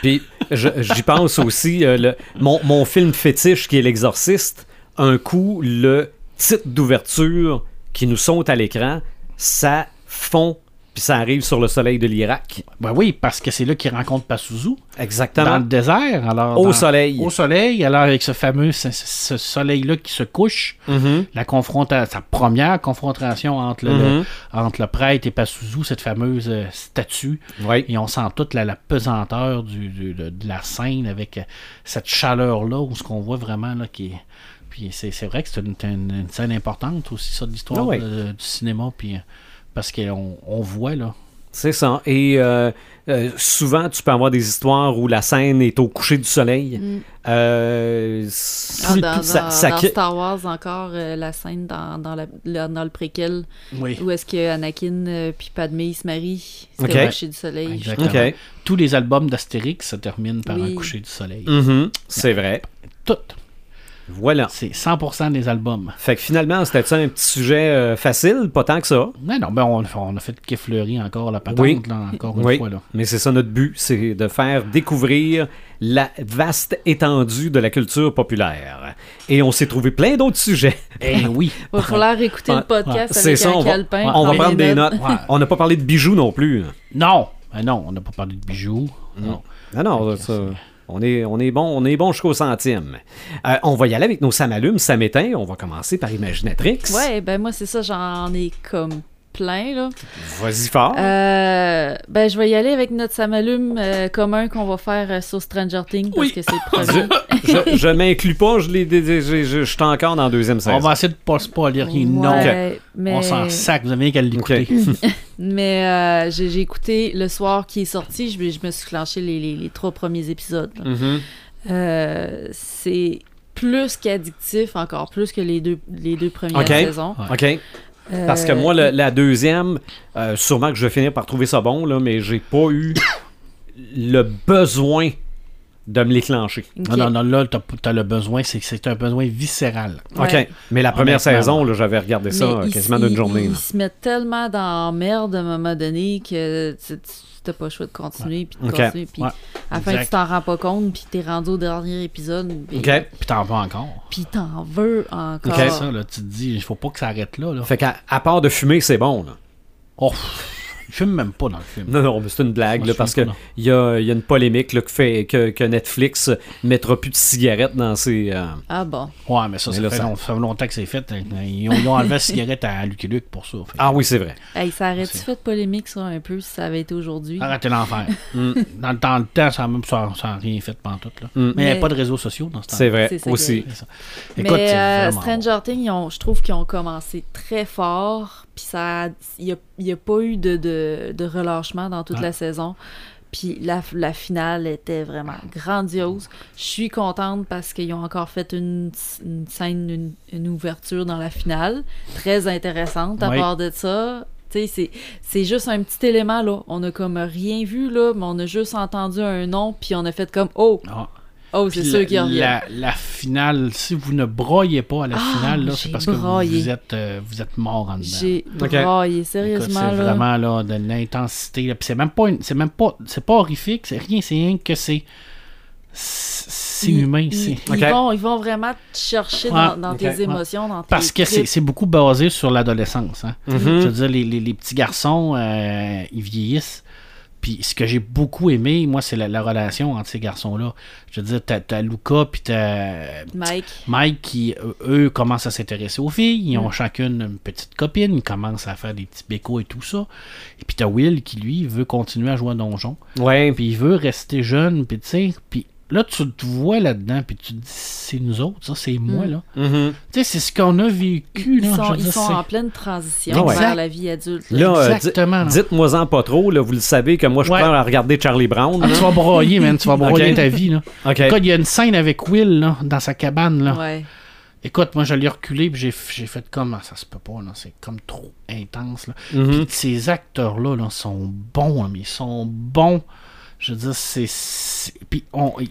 Puis j'y pense aussi, euh, le- mon, mon film fétiche qui est L'Exorciste, un coup, le titre d'ouverture qui nous saute à l'écran, ça fond, puis ça arrive sur le soleil de l'Irak. ben oui, parce que c'est là qu'il rencontre Pazuzu, dans Exactement. le désert. Alors, Au dans- soleil. Au soleil, alors avec ce fameux ce, ce soleil-là qui se couche, Mhm. la confronta- sa première confrontation entre le, Mhm. le- entre le prêtre et Pazuzu, cette fameuse euh, statue. Oui. Et on sent toute la, la pesanteur du, du- de, de la scène avec euh, cette chaleur-là, où ce qu'on voit vraiment là, qui est. Puis c'est, vrai que c'est une, une- une scène importante aussi, ça, de l'histoire Ah ouais. de- du cinéma. Puis, euh, parce qu'on on voit, là. C'est ça. Et euh, euh, souvent, tu peux avoir des histoires où la scène est au coucher du soleil. Mm. Euh, Ah, dans, ça- dans- ça dans Star Wars, encore, euh, la scène dans, dans, la- le, dans le préquel, Oui. où est-ce que Anakin euh, puis Padmé se marient, c'est Ok. au coucher du soleil. Tous les albums d'Astérix se terminent par Oui. un coucher du soleil. Mhm. C'est vrai. Tout. Voilà. C'est 100% des albums. Fait que finalement, c'était un petit sujet euh, facile, pas tant que ça. Mais non, ben on, on a fait qu'effleurer encore la patente, Oui. là, encore une Oui, fois. Là. mais c'est ça notre but, c'est de faire découvrir la vaste étendue de la culture populaire. Et on s'est trouvé plein d'autres sujets. Eh oui. Il va falloir écouter le podcast C'est avec ça, un on va, calepin. on va prendre des notes. Ouais. On n'a pas parlé de bijoux non plus. Non, ben non, on n'a pas parlé de bijoux. Mm. Non. Ah non, ça, on est, on est bon, on est bon jusqu'au centime. Euh, on va y aller avec nos samalumes, ça m'éteint. On va commencer par Imaginatrix. Ouais, ben moi, c'est ça, j'en ai comme plein. Vas-y fort. Euh, ben, je vais y aller avec notre samalume euh, commun qu'on va faire euh, sur Stranger Things, parce Oui. que c'est le premier. je je m'inclus pas, je l'ai, je, je, je- je suis encore dans la deuxième saison. On va essayer de pas spoiler rien. Non. Mais... On s'en sac, vous avez rien qu'à l'écouter. Mais euh, j'ai écouté le soir qui est sorti, je, me- je me suis clenché les, les- les trois premiers épisodes. Mhm. Euh, c'est plus qu'addictif, encore plus que les deux, les deux premières Ok. saisons. OK. Euh, Parce que moi, le- la deuxième, euh, sûrement que je vais finir par trouver ça bon, là, mais j'ai pas eu le besoin de me l'éclencher. Non, non, non, là, t'as as le besoin, c'est que c'est un besoin viscéral. Ouais. OK. Mais la première saison, là, j'avais regardé ça Mais euh, quasiment d'une journée. Ils, se mettent tellement dans la merde à un moment donné que tu n'as pas le choix de continuer, puis de continuer, puis Ouais. à la fin, Exact. tu t'en rends pas compte, puis t'es rendu au dernier épisode, puis, OK. Puis t'en vas encore. puis t'en veux encore. Ok. C'est ça, là, tu te dis, il faut pas que ça arrête là. là. Fait qu'à à part de fumer, c'est bon. Là. Oh, il fume même pas dans le film. Non, non, mais c'est une blague, là, parce qu'il y a, y a une polémique là, que, fait, que, que Netflix mettra plus de cigarettes dans ses... euh, Ah bon. Ouais, mais ça, Mais ça, là, fait, ça- long- ça fait longtemps que c'est fait. Ils ont, ils ont enlevé la cigarette à Lucky Luke pour ça. Fait. Ah oui, c'est vrai. Hey, ça aurait-tu fait polémique, ça, un peu, si ça avait été aujourd'hui? Arrêtez l'enfer. Mm. Dans, le- dans le temps, ça n'a même ça, ça a rien fait pendant tout. Là. Mm. Mais il n'y avait pas de réseaux sociaux dans ce temps C'est vrai, C'est ça aussi. Mais Écoute, euh, Stranger Things, je trouve qu'ils ont commencé très fort, puis ça, il n'y a, y a pas eu de, de, de relâchement dans toute Ah. la saison. Puis la, la finale était vraiment grandiose. Je suis contente parce qu'ils ont encore fait une, une scène, une, une ouverture dans la finale, très intéressante à Oui. part de ça. Tu sais, c'est- c'est juste un petit élément, là. On a comme rien vu, là, mais on a juste entendu un nom, puis on a fait comme « Oh! Ah. Oh, c'est la- qu'il revient. la, la finale, si vous ne broyez pas à la Ah, finale, c'est parce que vous, êtes, euh, vous êtes mort en dedans. J'ai Écoute, sérieusement. c'est là. vraiment là, de l'intensité. là. Puis c'est même pas, une- c'est même pas, c'est pas horrifique, c'est rien, c'est rien que c'est, c'est humain, ils, c'est. ils vont, ils vont vraiment te chercher Ouais, dans, tes ouais. émotions, dans tes Parce que c'est, beaucoup basé sur l'adolescence. Hein. Mhm. Je veux dire, les, les- les petits garçons, euh, ils vieillissent. Puis ce que j'ai beaucoup aimé, moi, c'est la, la relation entre ces garçons-là. Je veux dire, t'as, Luca, puis t'as Mike. Mike qui, euh, eux, commencent à s'intéresser aux filles. Ils Mm. ont chacune une petite copine. Ils commencent à faire des petits bécos et tout ça. Et puis t'as Will qui, lui, veut continuer à jouer à donjon. Ouais. Puis il veut rester jeune. Puis tu sais, puis là, tu te vois là-dedans. Puis tu te dis, c'est nous autres, ça, c'est moi, Mm. là. Mhm. Tu sais, c'est ce qu'on a vécu, Ils là. sont, Je veux ils dire, sont c'est- en pleine transition ouais. vers la vie adulte. là. Là, euh, Exactement. dites-moi-en pas trop, là, vous le savez que moi je Ouais. prends à regarder Charlie Brown. Ah, tu vas broyer, man. Tu vas broyer ta vie, là. OK. Écoute, il y a une scène avec Will, là, dans sa cabane, là. Ouais. Écoute, moi, je l'ai reculé, puis j'ai, j'ai fait comme, ah, ça se peut pas, là. C'est comme trop intense, là. Mhm. Puis ces acteurs-là là, sont bons, hein, mais ils sont bons. Je veux dire, c'est. Puis on- ils,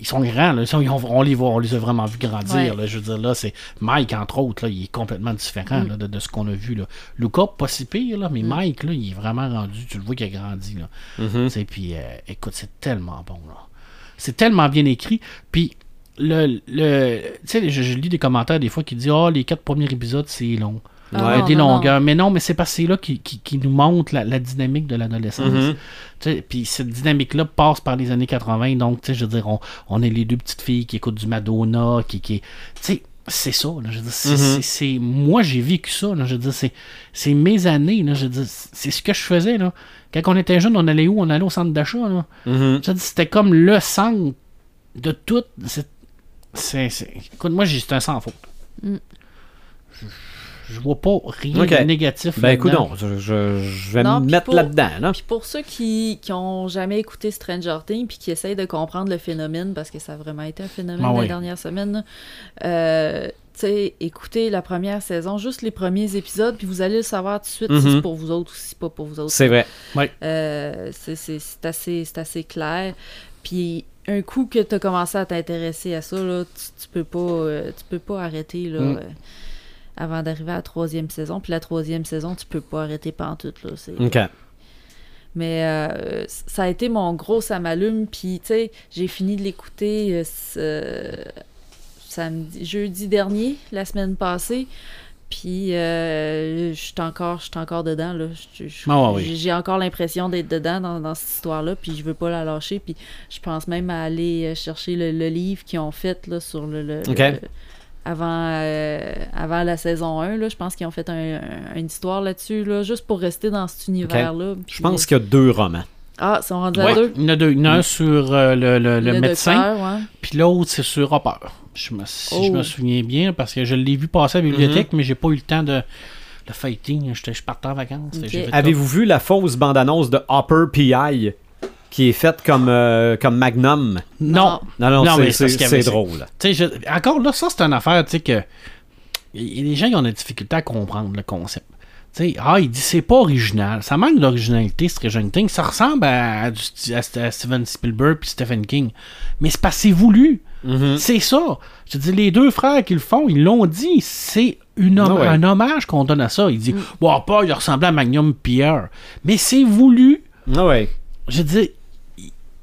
ils sont grands, là. Ils ont- on, les voit, on les a vraiment vus grandir. Ouais. là. Je veux dire, là, c'est. Mike, entre autres, là, il est complètement différent Mm. là, de, de ce qu'on a vu. Là. Luca, pas si pire, là, mais Mike, là, il est vraiment rendu. Tu le vois qu'il a grandi. Là. Tu sais, Puis, euh, écoute, c'est tellement bon. là. C'est tellement bien écrit. Puis, le, le, tu sais, je, je lis des commentaires des fois qui disent Ah, les quatre premiers épisodes, c'est long. Ah des non, non. longueurs. Mais non, mais c'est parce que c'est là qui, qui, qui nous montre la, la dynamique de l'adolescence. Tu sais, Puis cette dynamique-là passe par les années 80. Donc, tu sais, je veux dire, on, on est les deux petites filles qui écoutent du Madonna, qui. qui tu sais, c'est ça. là, je veux dire, c'est, Mhm. c'est- c'est- moi, j'ai vécu ça. là, je veux dire, c'est, c'est mes années. Là, je veux dire, c'est ce que je faisais. Là. Quand on était jeune, on allait où? On allait au centre d'achat. Là. Mhm. Je veux dire, c'était comme le centre de tout. C'est, c'est, c'est- Écoute, moi, j'ai, un sans faute. Mm. Je, vois pas rien de négatif. Ben écoute, je, je- je vais Non, me mettre là-dedans. Là. Puis pour ceux qui, qui ont jamais écouté Stranger Things puis qui essayent de comprendre le phénomène, parce que ça a vraiment été un phénomène Ah les dernières semaines, là, euh, tu sais, écoutez la première saison, juste les premiers épisodes, puis vous allez le savoir tout de suite si Mhm. c'est pour vous autres ou si c'est pas pour vous autres. C'est vrai. Euh, c'est- assez, c'est assez clair. Puis un coup que tu as commencé à t'intéresser à ça, là, tu, tu peux pas euh, tu peux pas arrêter là, Mm. euh, avant d'arriver à la troisième saison. Puis la troisième saison, tu peux pas arrêter pantoute. Là, c'est... OK. Mais euh, ça a été mon gros ça m'allume. Puis, tu sais, j'ai fini de l'écouter euh, samedi, jeudi dernier, la semaine passée. Puis, euh, je suis encore, j'suis encore dedans. Là. Ah oui. j'ai- encore l'impression d'être dedans dans, dans cette histoire-là. Puis, je veux pas la lâcher. Puis, je pense même à aller chercher le, le livre qu'ils ont fait là, sur le. le- avant, euh, avant la saison 1, là, je pense qu'ils ont fait un- un- une histoire là-dessus, là, juste pour rester dans cet univers-là. Je pense qu'il y a deux romans. ah, ils sont rendus à deux? il y en a deux. Il y en a un sur euh, le, le- le médecin, ouais. puis l'autre, c'est sur Hopper. Je me, si je Oh. me souviens bien, parce que je l'ai vu passer à la bibliothèque, mais j'ai pas eu le temps de le fighting. Je partais en vacances. Avez-vous vu la fausse bande-annonce de Hopper PI qui est faite comme, euh, comme Magnum? Non. Non, non, Non, c'est- drôle. Tu sais, je- encore là, ça, c'est une affaire, tu sais, que. y- y- Les gens, ils ont des difficultés à comprendre le concept. Tu sais, ah, il dit c'est pas original. Ça manque d'originalité, Stranger Things. Ça ressemble à, à Steven Spielberg puis Stephen King. Mais c'est parce que c'est voulu. Mhm. C'est ça. Je dis, les deux frères qui le font, ils l'ont dit. C'est Ah ouais. un hommage qu'on donne à ça. Il dit, bon, pas, il ressemblait à Magnum Pierre. Mais c'est voulu. Ah ouais. Je dis,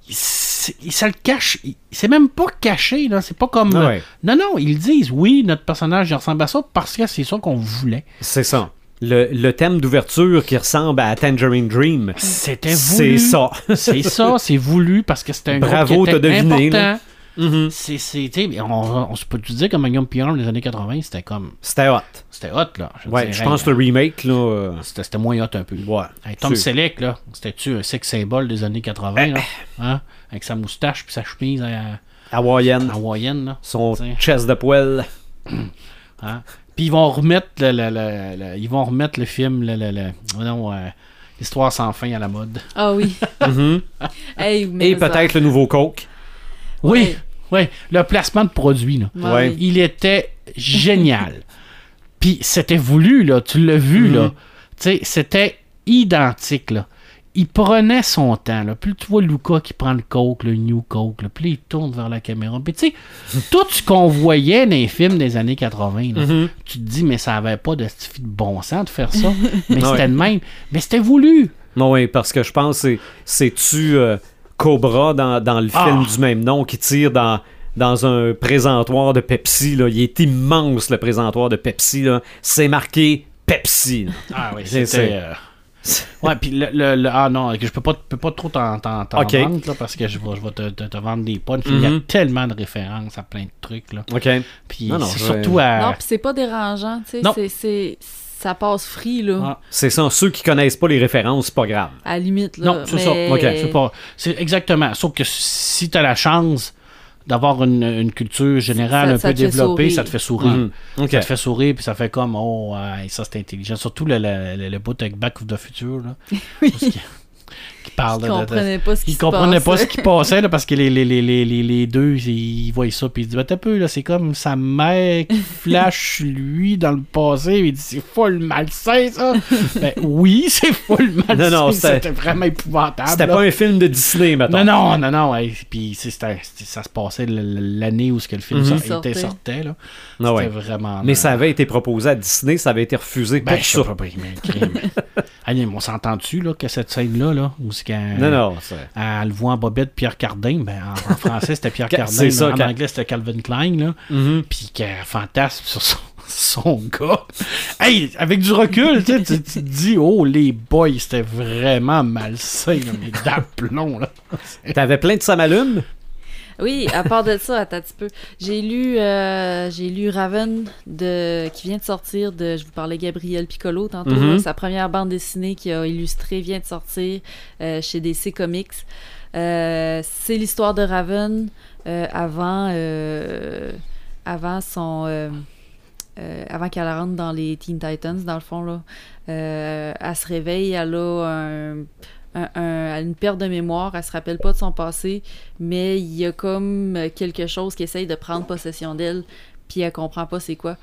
c'est- ça le cache. C'est même pas caché, là. C'est pas comme. Ah ouais. Non, non, ils disent, oui, notre personnage, il ressemble à ça parce que c'est ça qu'on voulait. C'est ça. Le, le thème d'ouverture qui ressemble à Tangerine Dream, C'était c'est voulu. ça. C'est ça, c'est voulu parce que c'était un Bravo, groupe qui t'as était deviné, important. là. C'est, c'est, tu sais, on, on se peut dire que Magnum Pierre, dans les années 80, c'était comme. C'était hot. C'était hot, là. Je Ouais, dirais, je pense que le remake, là. euh, C'était, c'était moins hot un peu. Ouais. Hey, Tom Selleck, là, c'était-tu un sex symbole des années 80, là? Hein? Avec sa moustache puis sa chemise à, Hawaïenne. hawaïenne, là. Son T'sais. chest de poêle. Hein? Puis ils vont remettre le, le- le- le- ils vont remettre le film, le, le- le- non, euh, Histoire sans fin à la mode. Ah oui. Mhm. Hey, mais Et ça- peut-être le nouveau Coke. Oui, oui, le placement de produit, là. Ouais. Il était génial. Puis c'était voulu, là. Tu l'as vu, Mhm. là. Tu sais, c'était identique, là. il prenait son temps. Là. Plus tu vois Luca qui prend le coke, le new coke, là, puis il tourne vers la caméra. Puis tu sais, tout ce qu'on voyait dans les films des années 80, là, Mhm. tu te dis, mais ça avait pas de, de bon sens de faire ça. mais Ouais. c'était de même. Mais c'était voulu. Non, oui, parce que je pense que c'est- c'est-tu euh, Cobra dans, dans le Ah. film du même nom qui tire dans, dans un présentoir de Pepsi. Là. Il est immense, le présentoir de Pepsi. là. C'est marqué Pepsi. là. Ah oui, C'est- c'était. c'est- euh, Ouais, puis le, le- le- Ah non, je peux pas, peux pas trop t'en t'en- t'en Ok. vendre là, parce que je vais, je vais te, te- te vendre des punchs. Il y a Mhm. tellement de références à plein de trucs. Là. OK. Puis Non, non, c'est je- surtout à. Non, puis c'est pas dérangeant, tu sais. Non. c'est- c'est- Ça passe free, là. Ah. C'est ça. Ceux qui connaissent pas les références, c'est pas grave. À la limite, là. Non, c'est ça. mais- Ok, c'est pas. C'est exactement. Sauf que si tu as la chance d'avoir une, une culture générale Ça- un ça peu te fait développée, sourire. ça te fait sourire. OK. Ça te fait sourire, puis ça fait comme, oh, ça c'est intelligent. Surtout le, le, le, le bout avec Back of the Future, là. Oui. Parle Ils comprenaient pas ce qui Ils se comprenaient pas passait. ce qui passait là, parce que les, les, les, les, les, les deux, ils voient ça puis ils disent ben, t'as peu là, c'est comme sa mère qui flash lui dans le passé, il dit c'est full malsain ça. ben oui, c'est full malsain. Non, non, c'était- vraiment épouvantable. C'était pas un film de Disney, maintenant. Non, non, non, non. hey, Puis ça se passait l'année où ce que le film Mhm. sort- Sortait. était sortait. Là. Ah C'était ouais. vraiment. Mais ça avait été proposé à Disney, ça avait été refusé Ben, pour je sais ça. pas, ben, mais crime. Allez, on s'entend dessus là, que cette scène-là, là, où c'est qu'elle Non, non. c'est- elle le voit en bobette Pierre Cardin, ben, en, en français c'était Pierre Ca- Cardin, c'est ça, en quand- anglais c'était Calvin Klein, là, Mhm. puis qu'elle fantasme sur son, son gars. Hey, avec du recul, tu, sais, te dis, oh les boys, c'était vraiment malsain, mais d'aplomb, là. T'avais plein de samalumes? Oui, à part de ça, attends un petit peu. J'ai lu, euh, j'ai lu Raven de, qui vient de sortir de, je vous parlais Gabriel Piccolo tantôt, Mhm. là, sa première bande dessinée qui a illustré vient de sortir euh, chez DC Comics. Euh, c'est l'histoire de Raven avant, avant son, avant qu'elle rentre dans les Teen Titans, dans le fond là. Elle se réveille, elle a un, un- un- une perte de mémoire, elle se rappelle pas de son passé, mais il y a comme quelque chose qui essaye de prendre possession d'elle, puis elle comprend pas c'est quoi.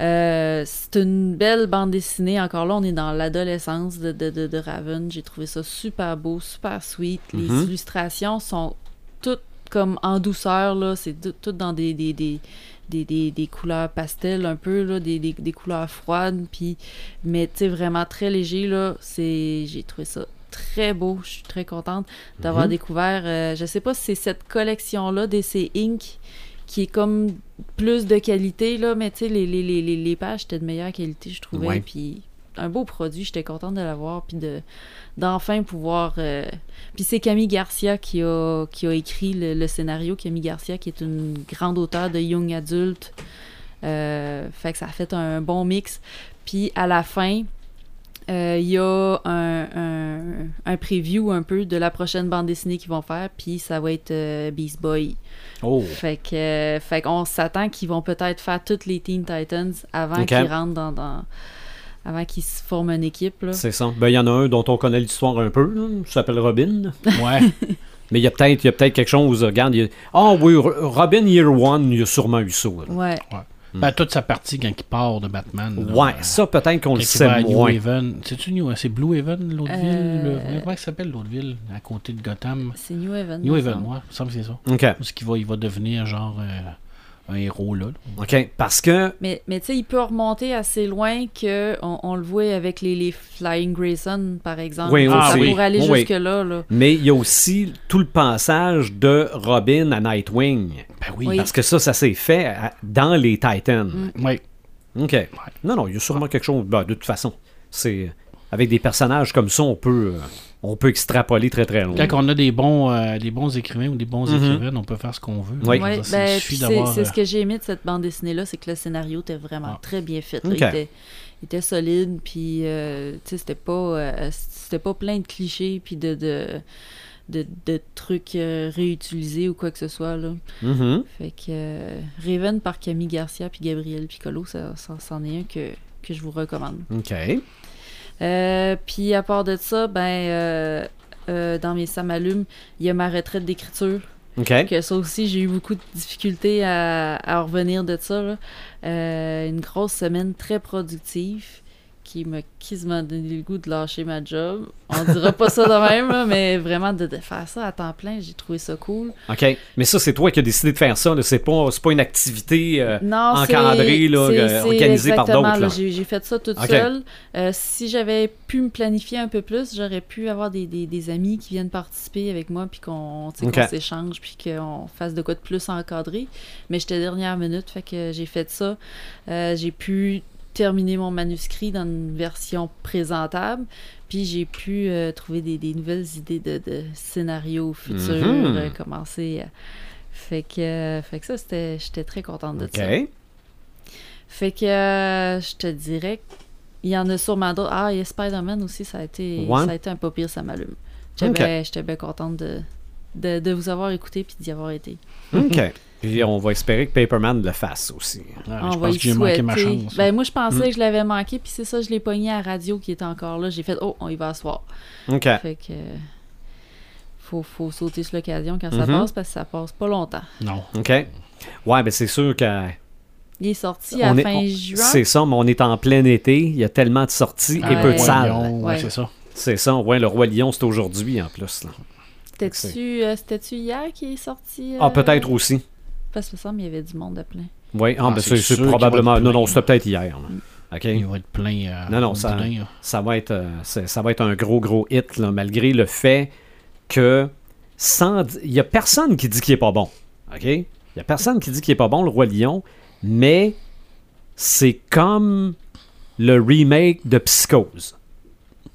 Euh, c'est une belle bande dessinée. Encore là, on est dans l'adolescence de, de, de, de Raven. J'ai trouvé ça super beau, super sweet. Les Mhm. illustrations sont toutes comme en douceur, là. C'est tout, dans des, des, des, des, des, des couleurs pastel un peu, là, des, des, des couleurs froides. Puis, mais tu vraiment très léger, là. C'est, j'ai trouvé ça très beau. Je suis très contente d'avoir Mhm. découvert. euh, je sais pas si c'est cette collection-là, DC Inc., qui est comme plus de qualité, là, mais tu sais, les, les, les, les- les pages étaient de meilleure qualité, je trouvais. Ouais. Puis un beau produit, j'étais contente de l'avoir, puis de d'enfin pouvoir... euh, Puis c'est Camille Garcia qui a, qui a écrit le, le scénario. Camille Garcia, qui est une grande auteure de young adulte. Euh, fait que ça a fait un bon mix. Puis à la fin, euh, il y a un, un, un preview un peu de la prochaine bande dessinée qu'ils vont faire, puis ça va être euh, Beast Boy. Oh. Fait que, euh, fait qu'on s'attend qu'ils vont peut-être faire toutes les Teen Titans avant qu'ils rentrent dans, dans- avant qu'ils se forment une équipe. Là. C'est ça. Ben, il y en a un dont on connaît l'histoire un peu, là. Il s'appelle Robin. Ouais. Mais il y a peut-être il y a peut-être quelque chose, regarde. a- Ah oui, Robin Year One, il y a sûrement eu ça. là. Ouais. Ben, toute sa partie quand il part de Batman. là, Ouais, euh, ça peut-être qu'on le sait moins. Haven. C'est-tu New C'est Blue Haven, l'autre Euh, ville? Le- Comment ça s'appelle l'autre ville À côté de Gotham? C'est New Haven. New Haven, ouais. Il me semble que c'est ça. OK. Parce qu'il va, il va devenir genre euh, un héros là. OK. Parce que Mais, mais tu sais, il peut remonter assez loin que on, on le voit avec les, les Flying Grayson, par exemple. Oui, ça aussi. pourrait aller Oui. jusque-là. Là. mais il y a aussi tout le passage de Robin à Nightwing. Ben oui. Oui. Parce que ça, ça s'est fait à- dans les Titans. Ouais. OK. Non, non, il y a sûrement quelque chose. ben, de toute façon, c'est avec des personnages comme ça, on peut, euh, on peut extrapoler très très loin. Quand on a des bons, euh, des bons écrivains ou des bons Mhm. écrivaines, on peut faire ce qu'on veut. Oui. Ouais, ben, c'est d'avoir. c'est euh, ce que j'ai aimé de cette bande dessinée-là, c'est que le scénario était vraiment Ah. très bien fait. Il, était, il était solide, puis euh, c'était pas, euh, c'était pas plein de clichés, puis de, de, de, de trucs euh, réutilisés ou quoi que ce soit. Là. Mhm. Fait que euh, Raven par Camille Garcia puis Gabriel Piccolo, ça, ça, c'en est un que, que je vous recommande. OK. Euh, puis à part de ça, ben euh, euh, dans mes Samalumes, il y a ma retraite d'écriture. OK. Que ça aussi, j'ai eu beaucoup de difficultés à, à revenir de ça. là. Euh, une grosse semaine très productive qui m'a quasiment donné le goût de lâcher ma job. On dira pas ça de même, là, mais vraiment de, de faire ça à temps plein, j'ai trouvé ça cool. OK. Mais ça, c'est toi qui as décidé de faire ça. C'est pas, pas une activité euh, Non, encadrée, là, euh, organisée par d'autres. J'ai fait ça toute seule. Euh, si j'avais pu me planifier un peu plus, j'aurais pu avoir des, des- des amis qui viennent participer avec moi, puis qu'on tu sais, Ok. qu'on s'échange, puis qu'on fasse de quoi de plus encadré. Mais j'étais dernière minute, fait que j'ai fait ça. Euh, j'ai pu terminer mon manuscrit dans une version présentable, puis j'ai pu euh, trouver des, des nouvelles idées de, de scénarios futurs, euh, commencer. à- Fait que, euh, fait que ça, c'était, j'étais très contente de ça. Fait que euh, je te dirais qu'il y en a sûrement d'autres. Ah, il y a Spider-Man aussi, ça a été, ça a été un pas pire, ça m'allume. J'étais Ok. bien- j'étais bien contente de, de, de vous avoir écouté puis d'y avoir été. OK. Puis on va espérer que Paperman le fasse aussi. Ouais, On je va pense y que j'ai manqué ma chance. Ben, moi, je pensais Mm. que je l'avais manqué, puis c'est ça, je l'ai pogné à la radio qui était encore là. J'ai fait, oh, on y va ce soir. OK. Fait que. euh, Faut, faut sauter sur l'occasion quand ça Mhm. passe parce que ça passe pas longtemps. non. OK. Ouais, ben c'est sûr que Il est sorti On à est- fin on- juin. c'est ça, mais on est en plein été. Il y a tellement de sorties et Ouais. peu de salles. Ouais, Ouais. c'est ça. C'est ça. Ouais, le Roi Lion, c'est aujourd'hui en plus. là. C'était-tu euh, c'était-tu hier qui est sorti? Ah, euh, peut-être aussi. Parce que ça, mais il y avait du monde à plein. Oui, ah, Ah, ben, c'est probablement. Non, non, c'était peut-être hier. là. OK? Il va être plein. euh, Non, non, ça- ça va être, euh, c'est- ça va être un gros, gros hit, là, malgré le fait que sans, il y a personne qui dit qu'il est pas bon. OK? Il y a personne qui dit qu'il est pas bon, le Roi Lion, mais c'est comme le remake de Psychose.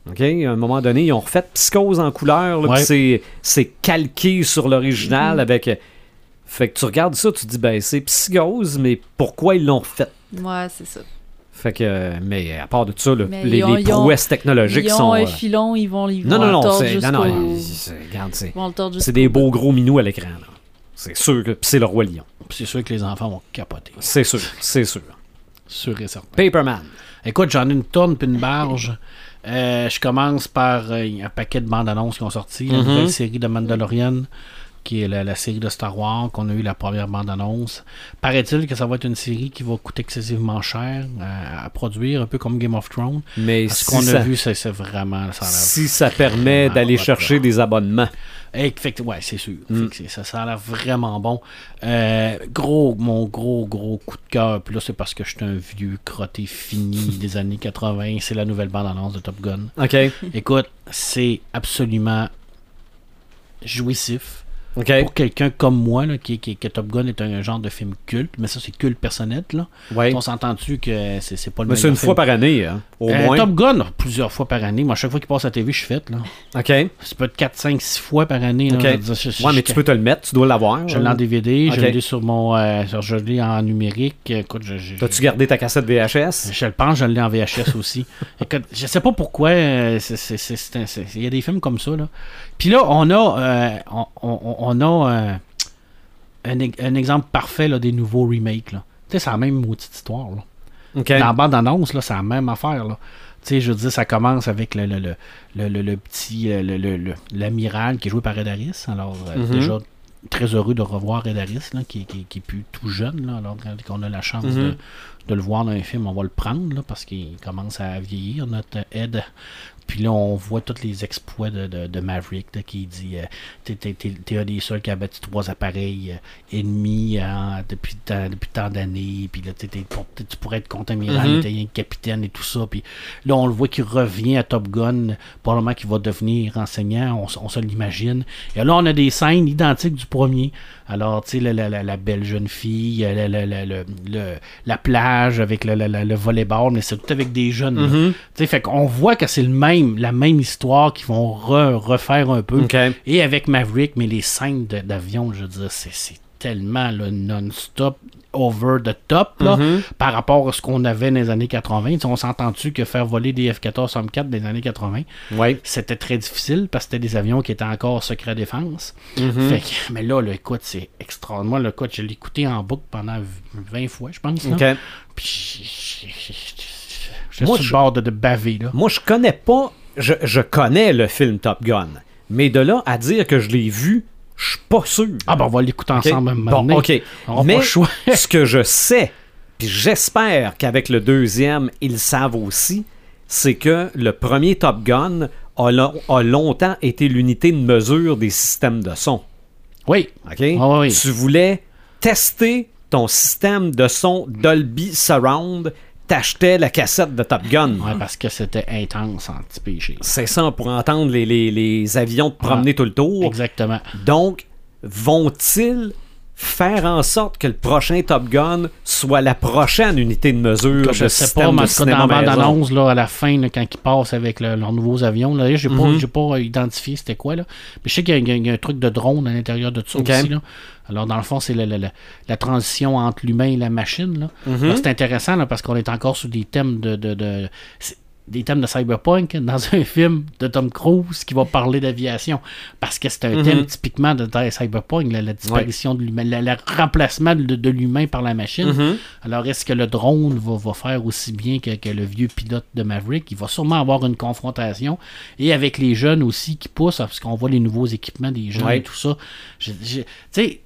OK? À un moment donné, ils ont refait Psychose en couleur, là, puis Ouais. c'est, c'est calqué sur l'original avec. Fait que tu regardes ça, tu te dis, ben, c'est Psychose, mais pourquoi ils l'ont refait? Ouais, c'est ça. Fait que, mais à part de ça, le- les, ont- les ils ont- prouesses technologiques Ils ont sont. un euh, filon, ils vont, ils vont non, non, non, c'est, non, non, regarde, c'est, ils vont le tordre c'est des beaux gros minous à l'écran. là. C'est sûr que. c'est le Roi Lion. C'est sûr que les enfants vont capoter. C'est sûr, c'est sûr. Sûr et certain. Paperman. Écoute, j'en ai une tonne puis une barge. Euh, je commence par euh, un paquet de bandes annonces qui ont sorti. La Mhm. nouvelle série de Mandalorian, qui est la, la série de Star Wars, qu'on a eu la première bande annonce. Paraît-il que ça va être une série qui va coûter excessivement cher euh, à produire, un peu comme Game of Thrones. Mais Ce si, qu'on a vu, c'est vraiment. Ça si ça permet d'aller chercher des abonnements. Fait que- ouais, c'est sûr. Mm. Ça, ça a l'air vraiment bon. Euh, gros, mon gros, gros coup de cœur. Puis là, c'est parce que je suis un vieux crotté fini des années 80. C'est la nouvelle bande-annonce de Top Gun. OK. Écoute, c'est absolument jouissif. Pour quelqu'un comme moi, là, qui, qui- que Top Gun est un genre de film culte, mais ça, c'est culte personnel. Là. Ouais. On s'entend-tu que c'est c'est pas le Mais c'est une film? fois par année, hein, au Euh, moins. Top Gun, plusieurs fois par année. Moi, à chaque fois qu'il passe à la TV, je suis fait. Là. OK. Ça peut être 4, 5, 6 fois par année. Là, OK. Je veux dire, je- je- Ouais, mais tu peux te le mettre, tu dois l'avoir. Je l'ai en DVD, je l'ai sur mon. euh, je l'ai en numérique. Écoute, je, je, T'as-tu gardé ta cassette VHS? je le pense, je l'ai en VHS aussi. Écoute, je sais pas pourquoi. euh, c'est- c'est- c'est- c'est c'est- Il y a des films comme ça. Là. Puis là, on a, euh, on, on- on a euh, un, un exemple parfait là, des nouveaux remakes. là. C'est la même maudite histoire. Là. Dans la bande-annonce, là, c'est la même affaire. Là. Tu sais, je veux dire, ça commence avec le, le, le, le, le- le petit. L'amiral qui est joué par Ed Harris. Alors, euh, Mhm. déjà, très heureux de revoir Ed Harris, là, qui, qui, qui est plus tout jeune. Là, alors, quand on a la chance Mhm. de, de le voir dans un film, on va le prendre là, parce qu'il commence à vieillir, notre Ed. Puis là, on voit tous les exploits de, de, de Maverick là, qui dit euh, T'es t'es- t'es- t'es un des seuls qui a battu trois appareils euh, ennemis euh, depuis, tant- depuis tant d'années. Puis là, t'es- t'es pour- t'es- tu pourrais être contre-amiral, Mhm. mais t'es que capitaine et tout ça. Puis là, on le voit qu'il revient à Top Gun. Probablement qu'il va devenir enseignant, on, on se l'imagine. Et là, on a des scènes identiques du premier. Alors, tu sais, la, la, la, la belle jeune fille, la, la, la, le- le- la plage avec le, le, le- le volleyball, mais c'est tout avec des jeunes. Mhm. Tu sais, fait qu'on voit que c'est le même, la même histoire qu'ils vont re- refaire un peu. Et avec Maverick, mais les scènes d'avion, je veux dire, c'est tellement le non-stop, over the top, là, Mhm. par rapport à ce qu'on avait dans les années 80. Tu sais, on s'entend-tu que faire voler des F-14 Tomcat dans les années 80, Ouais. c'était très difficile parce que c'était des avions qui étaient encore secret défense. Mhm. Fait que- mais là, le écoute, c'est extraordinaire. Moi, le écoute, je l'ai écouté en boucle pendant 20 fois, je pense. Puis, Moi, je- bord de, là. Moi, je connais pas. Je, je connais le film Top Gun. Mais de là à dire que je l'ai vu, je suis pas sûr. Ah, ben, on va l'écouter ensemble moment Bon. OK. On Mais ce que je sais, puis j'espère qu'avec le deuxième, ils savent aussi, c'est que le premier Top Gun a, lo- a longtemps été l'unité de mesure des systèmes de son. Oui. OK? oui, oui. Tu voulais tester ton système de son Dolby Surround, t'achetais la cassette de Top Gun. Ouais, parce que c'était intense anti-péché. C'est ça, pour entendre les, les- les avions te promener tout le tour. Exactement. Donc, vont-ils faire en sorte que le prochain Top Gun soit la prochaine unité de mesure Je de sais système pas, mais de cinéma dans bande-annonce, là, à la fin, là, quand ils passent avec le- leurs nouveaux avions, là, j'ai pas, Mhm. j'ai pas identifié c'était quoi, là. Mais je sais qu'il y, a- y un truc de drone à l'intérieur de tout ça aussi, là. Alors, dans le fond, c'est la, la- la- la transition entre l'humain et la machine, là. Mhm. C'est intéressant, là, parce qu'on est encore sur des thèmes de... de, de- des thèmes de cyberpunk dans un film de Tom Cruise qui va parler d'aviation parce que c'est un Mhm. thème typiquement de de cyberpunk la, la disparition de l'humain le, remplacement de, de l'humain par la machine Mhm. alors, est-ce que le drone va, va faire aussi bien que, que le vieux pilote de Maverick? Il va sûrement avoir une confrontation. Et avec les jeunes aussi qui poussent, parce qu'on voit les nouveaux équipements des jeunes Ouais. et tout ça. Tu sais,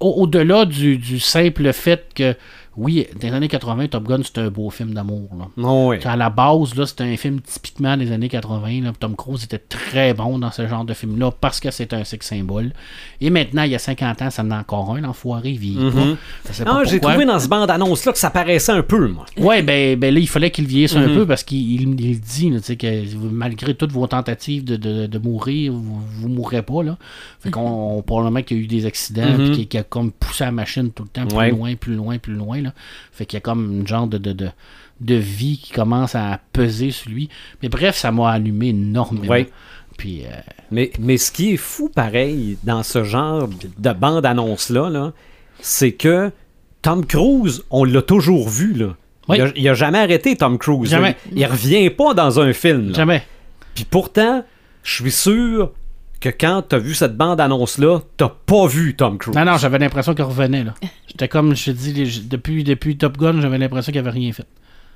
au- au-delà du, du simple fait que, oui, les années 80, Top Gun, c'était un beau film d'amour. Oh, oui. À la base, là, c'était un film typiquement des années 80. là. Tom Cruise était très bon dans ce genre de film-là parce que c'est un sex symbole. Et maintenant, il y a 50 ans, ça en a encore un, l'enfoiré, il vieillit pas Ah, j'ai trouvé dans ce bande-annonce-là que ça paraissait un peu, moi. Ouais, ben, ben là, il fallait qu'il vieillisse un peu parce qu'il il, dit là, que malgré toutes vos tentatives de, de, de mourir, vous, vous mourrez pas. Là. Fait qu'on on- probablement qu'il y a eu des accidents puis qu'il qu'il a comme poussé la machine tout le temps plus Ouais. loin, plus loin, plus loin. Là. Fait qu'il y a comme une genre de, de, de, de vie qui commence à peser sur lui. Mais bref, ça m'a allumé énormément. Ouais. Puis, euh, Mais, mais ce qui est fou, pareil, dans ce genre de bande-annonce-là, là, c'est que Tom Cruise, on l'a toujours vu. Là. Oui. Il, a, il a jamais arrêté, Tom Cruise. Jamais. Il, il revient pas dans un film. là. jamais. Puis pourtant, je suis sûr que quand t'as vu cette bande-annonce-là, t'as pas vu Tom Cruise. Non, non, j'avais l'impression qu'il revenait. là. J'étais comme, je te dis, depuis, depuis Top Gun, j'avais l'impression qu'il avait rien fait.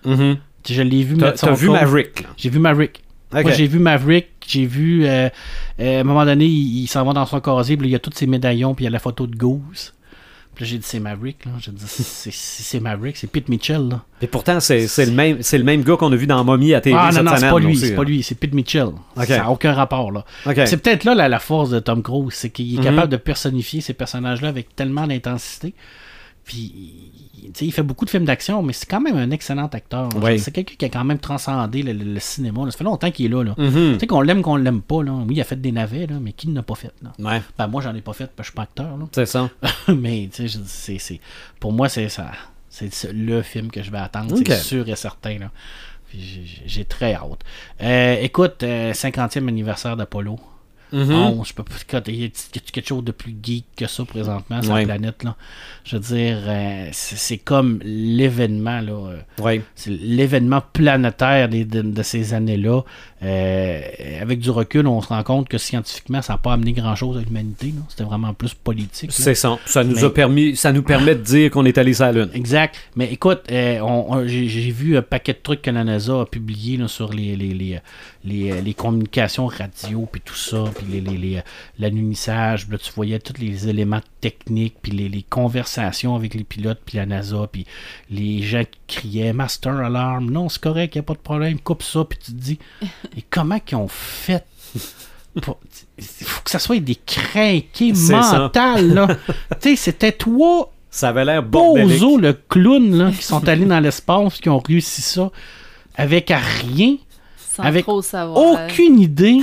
Mhm. Sais, Je l'ai vu T'as mettre son t'as vu. Maverick. là. J'ai vu Maverick. Moi, j'ai vu Maverick, j'ai vu, euh, euh, à un moment donné, il, il s'en va dans son casier, puis il y a tous ses médaillons, puis il y a la photo de Goose. J'ai dit, c'est Maverick, là. J'ai dit, c'est- Maverick, c'est Pete Mitchell, là. Et pourtant, c'est c'est le même, c'est le même gars qu'on a vu dans Mommy à TV ah, non, cette non, c'est pas lui, c'est pas là. lui, c'est Pete Mitchell. Ça n'a aucun rapport, là. C'est peut-être là la, la force de Tom Cruise, c'est qu'il est Mhm. capable de personnifier ces personnages-là avec tellement d'intensité. Puis, il- tu sais, il fait beaucoup de films d'action, mais c'est quand même un excellent acteur. C'est quelqu'un qui a quand même transcendé le, le- le cinéma. là. Ça fait longtemps qu'il est là. là. Mhm. Tu sais qu'on l'aime, qu'on l'aime pas. Là. Oui, il a fait des navets, là, mais qui ne l'a pas fait? Là? Ouais, Ben, moi, j'en ai pas fait parce que je suis pas acteur. C'est ça. mais c'est, pour moi, c'est ça. C'est ce- le film que je vais attendre. C'est sûr et certain. Là. J'ai, j'ai très hâte. Euh, écoute, euh, 50e anniversaire d'Apollo. Mhm. 11, je peux pas. écoute, Y a quelque chose de plus geek que ça présentement sur Ouais. la planète? Là? Je veux dire, euh, c'est, c'est comme l'événement. Là, euh, Ouais. c'est l'événement planétaire de, de ces années-là. Euh, avec du recul, on se rend compte que scientifiquement, ça n'a pas amené grand-chose à l'humanité. C'était vraiment plus politique. C'est ça. Ça nous Mais- a permis, ça nous permet de dire qu'on est allé sur la Lune. Exact. Mais écoute, euh, j'ai vu un paquet de trucs que la NASA a publié là, sur les, les, les, les, les communications radio, puis tout ça, puis les, l'alunissage. tu voyais tous les éléments techniques, puis les, les conversations avec les pilotes, puis la NASA, puis les gens qui criaient Master Alarm, non, c'est correct, il n'y a pas de problème, coupe ça, puis tu te dis, et comment qu'ils ont fait pour- Il faut que ça soit des craqués mentales, là. tu sais, c'était toi Ça avait l'air. Bozo, le clown, là, qui sont allés dans l'espace, qui ont réussi ça avec à rien, Sans Avec trop savoir. aucune idée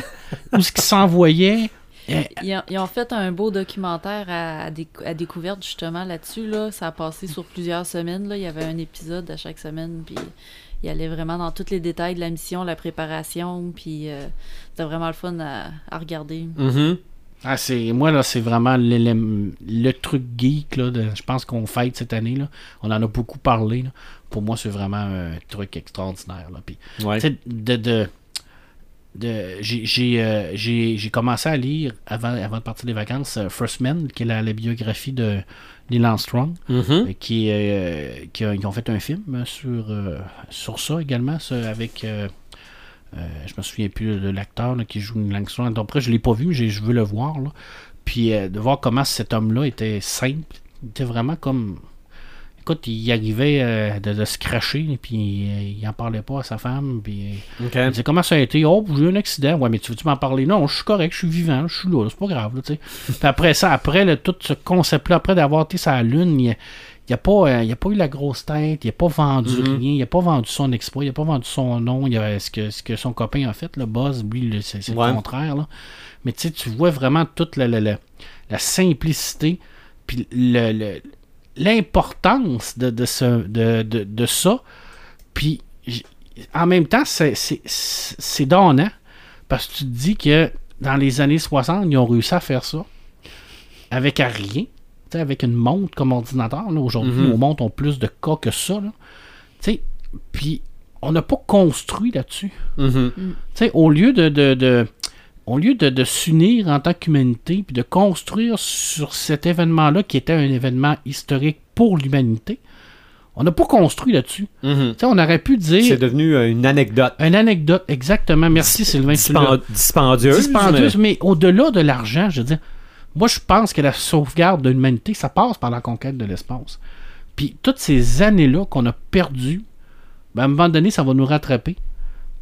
où ce qu'ils s'envoyaient. Euh, Ils ont, ils ont fait un beau documentaire à, à décou- à découverte justement là-dessus. Là. Ça a passé sur plusieurs semaines. Là. Il y avait un épisode à chaque semaine. Puis il allait vraiment dans tous les détails de la mission, la préparation. Puis euh, c'était vraiment le fun à, à regarder. Mhm. Ah, c'est, moi, là, c'est vraiment le truc geek, là, de- je pense qu'on fête cette année, là. On en a beaucoup parlé, là. Pour moi, c'est vraiment un truc extraordinaire, là. Puis, Ouais. de, de, de- j'ai, j'ai, euh, j'ai, commencé à lire, avant, avant de partir des vacances, euh, First Man, qui est la, la biographie de Neil Armstrong. Mhm. euh, qui, euh, qui a- ont fait un film sur, euh, sur ça également, ça, avec. je me souviens plus de l'acteur qui joue Neil Armstrong. Donc, après, je l'ai pas vu, mais je veux le voir. Là. Puis de voir comment cet homme-là était simple, il était vraiment comme. Écoute, il arrivait euh, de, de se cracher, et puis euh, il en parlait pas à sa femme. Puis, euh, il disait comment ça a été? Oh, j'ai eu un accident. Ouais, mais tu veux-tu m'en parler? Non, je suis correct, je suis vivant, je suis là, c'est pas grave. Là, puis après ça, après là, tout ce concept-là, après d'avoir été la Lune, il il a pas, euh, il pas eu la grosse tête, il a pas vendu Mhm. rien, il a pas vendu son exploit, il a pas vendu son nom, il a, ce, que, ce que son copain a fait, le Buzz, lui, c'est Ouais. le contraire. Là. Mais tu vois vraiment toute la, la, la- la simplicité, puis le- le- l'importance de, de, ce, de, de, de ça. Puis en même temps, c'est- donnant, parce que tu te dis que dans les années 60, ils ont réussi à faire ça avec rien. Avec une montre comme ordinateur. Aujourd'hui, Mhm. nos montres ont plus de cas que ça. Puis on n'a pas construit là-dessus. Tu sais, au lieu de, de, de- au lieu de, de s'unir en tant qu'humanité, puis de construire sur cet événement-là qui était un événement historique pour l'humanité, on n'a pas construit là-dessus. Mhm. Sais, on aurait pu C'est dire devenu euh, une anecdote. une anecdote, exactement. Merci Sylvain. tu l'as- Dispen- dispendieuse. dispendieuse, mais- mais, au-delà de l'argent, je veux dire, moi je pense que la sauvegarde de l'humanité, ça passe par la conquête de l'espace. Puis toutes ces années-là qu'on a perdues, ben, à un moment donné, ça va nous rattraper.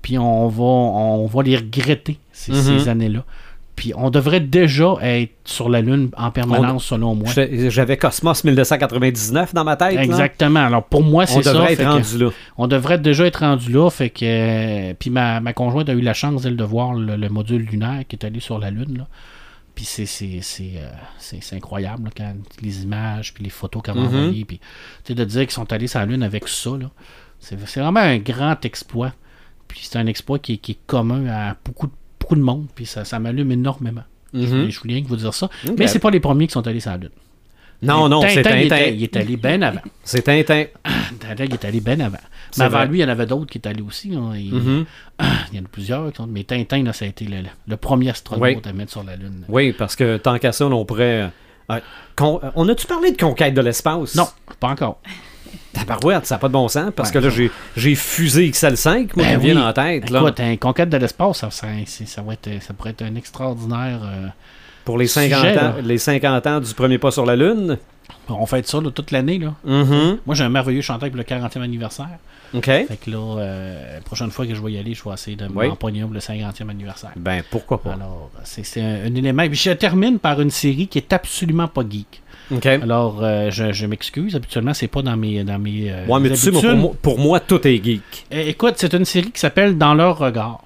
Puis on va, on va les regretter, ces, Mhm. ces années-là. Puis on devrait déjà être sur la Lune en permanence, selon moi. J'avais Cosmos 1999 dans ma tête. là. Exactement. Alors pour moi, On c'est ça. devrait fait être que- rendu là. on devrait déjà être rendu là. Fait que, puis ma, ma conjointe a eu la chance, elle, de voir le, le module lunaire qui est allé sur la Lune. Là. Puis c'est, euh, incroyable là, quand les images, puis les photos qu'elle m'a envoyées. Puis, tu sais, de dire qu'ils sont allés sur la Lune avec ça, c'est vraiment un grand exploit. Puis c'est un exploit qui, est- qui est commun à beaucoup, de- beaucoup de monde. Puis ça, ça m'allume énormément. Mhm. Je, je voulais rien que vous dire ça. Ok. Mais c'est pas les premiers qui sont allés sur la Lune. Non, non, c'est Tintin, il, était- il est allé bien avant. C'est Tintin. Tintin, il est allé bien avant. Mais avant vrai. lui, il y en avait d'autres qui étaient allés aussi. hein. Il, Mhm. il y en a plusieurs. qui sont- Mais Tintin, là, ça a été le, le premier astronaute Oui. à mettre sur la Lune. Oui, parce que tant qu'à ça, on pourrait. euh, euh, on a-tu parlé de conquête de l'espace? Non, pas encore. Tabarouette, ça n'a pas de bon sens, parce Ouais. que là, j'ai, j'ai fusé XL5, moi, Ben qui me vient en tête, là, Écoute, un conquête de l'espace, ça, ça, c'est- ça va être, ça pourrait être un extraordinaire. euh, pour les 50, sujet, ans, les 50 ans du premier pas sur la Lune. on fait ça là, toute l'année. là. Mhm. Moi, j'ai un merveilleux chanteur pour le 40e anniversaire. OK. Fait que là, euh, la prochaine fois que je vais y aller, je vais essayer de Oui. m'empoigner pour le 50e anniversaire. Ben, pourquoi pas. Alors, c'est c'est un, un élément. Puis je termine par une série qui est absolument pas geek. Alors, euh, je, je m'excuse. Habituellement, c'est pas dans mes, dans mes euh, Ouais, mais tu sais, pour, moi, pour moi, tout est geek. Eh, Écoute, c'est une série qui s'appelle Dans leur regard.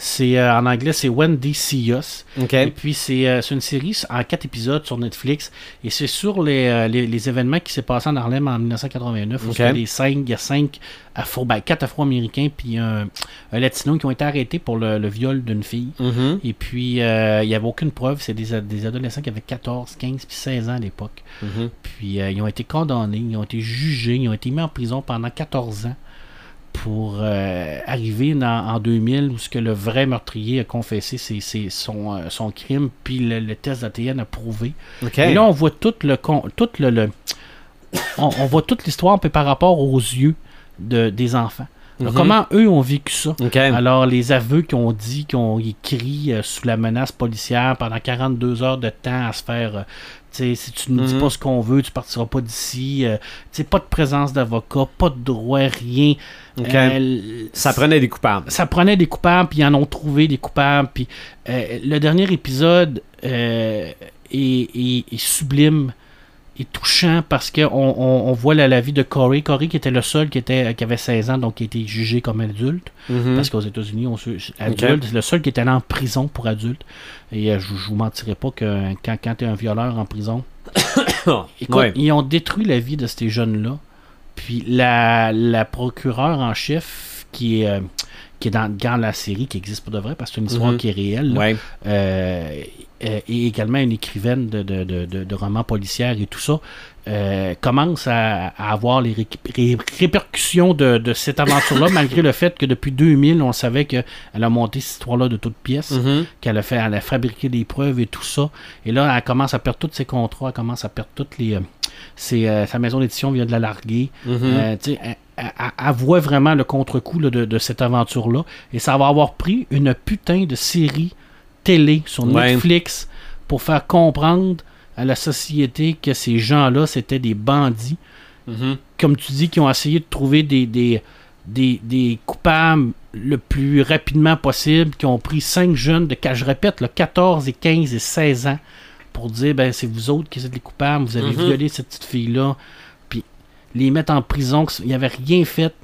C'est euh, en anglais, c'est Wendy See Us. Et puis c'est euh, une série en quatre épisodes sur Netflix et c'est sur les, euh, les, les événements qui s'est passé en Harlem en 1989 où Ok. il y a les cinq, il y a cinq afro, ben, quatre Afro-Américains puis un, un Latino qui ont été arrêtés pour le, le viol d'une fille. Mhm. Et puis euh, il n'y avait aucune preuve, c'est des, des adolescents qui avaient 14, 15 puis 16 ans à l'époque. Mhm. Puis ils ont été condamnés, ils ont été jugés, ils ont été mis en prison pendant 14 ans pour euh, arriver dans- en 2000 où ce que le vrai meurtrier a confessé c'est c'est son, euh, son crime, puis le, le test d'ADN a prouvé. Et là, on voit tout le... con- Tout le, le- on, on voit toute l'histoire par rapport aux yeux de, des enfants. Alors, Mhm. Comment eux ont vécu ça? Alors, les aveux qui ont dit qu'ils ont écrit euh, sous la menace policière pendant 42 heures de temps à se faire. euh, si tu ne dis Mhm. pas ce qu'on veut, tu partiras pas d'ici. euh, pas de présence d'avocat, pas de droit, rien. Euh, ça prenait des coupables. ça prenait des coupables, puis ils en ont trouvé des coupables. Puis euh, le dernier épisode euh, est, est- est sublime et touchant parce qu'on on, on voit la, la vie de Corey. Corey qui était le seul qui, était, qui avait 16 ans, donc qui a été jugé comme adulte. Mhm. Parce qu'aux États-Unis, on se adulte, c'est le seul qui est allé en prison pour adulte. Et euh, je, je vous mentirai pas que quand, quand tu es un violeur en prison, écoute, Ouais. ils ont détruit la vie de ces jeunes-là. Puis la, la procureure en chef qui est, euh, qui est dans, dans la série, qui existe pour de vrai, parce que c'est une histoire Mhm. qui est réelle, Ouais. euh, et également une écrivaine de, de, de, de- de romans policières et tout ça, euh, commence à, à avoir les, ré- ré- répercussions de, de cette aventure-là, malgré le fait que depuis 2000, on savait qu'elle a monté cette histoire-là de toutes pièces, Mhm. qu'elle a fait, elle a fabriqué des preuves et tout ça. Et là, elle commence à perdre tous ses contrats, elle commence à perdre toutes les. euh, ses, euh, sa maison d'édition vient de la larguer. Sais, elle, elle- elle- elle voit vraiment le contre-coup de, de cette aventure-là. Et ça va avoir pris une putain de série télé sur Ouais. Netflix pour faire comprendre à la société que ces gens-là, c'était des bandits comme tu dis, qui ont essayé de trouver des, des, des, des coupables le plus rapidement possible, qui ont pris cinq jeunes de, je répète, là, 14 et 15 et 16 ans, pour dire, ben, c'est vous autres qui êtes les coupables, vous avez Mhm. violé cette petite fille-là, puis les mettre en prison, qu'ils n'avaient rien fait,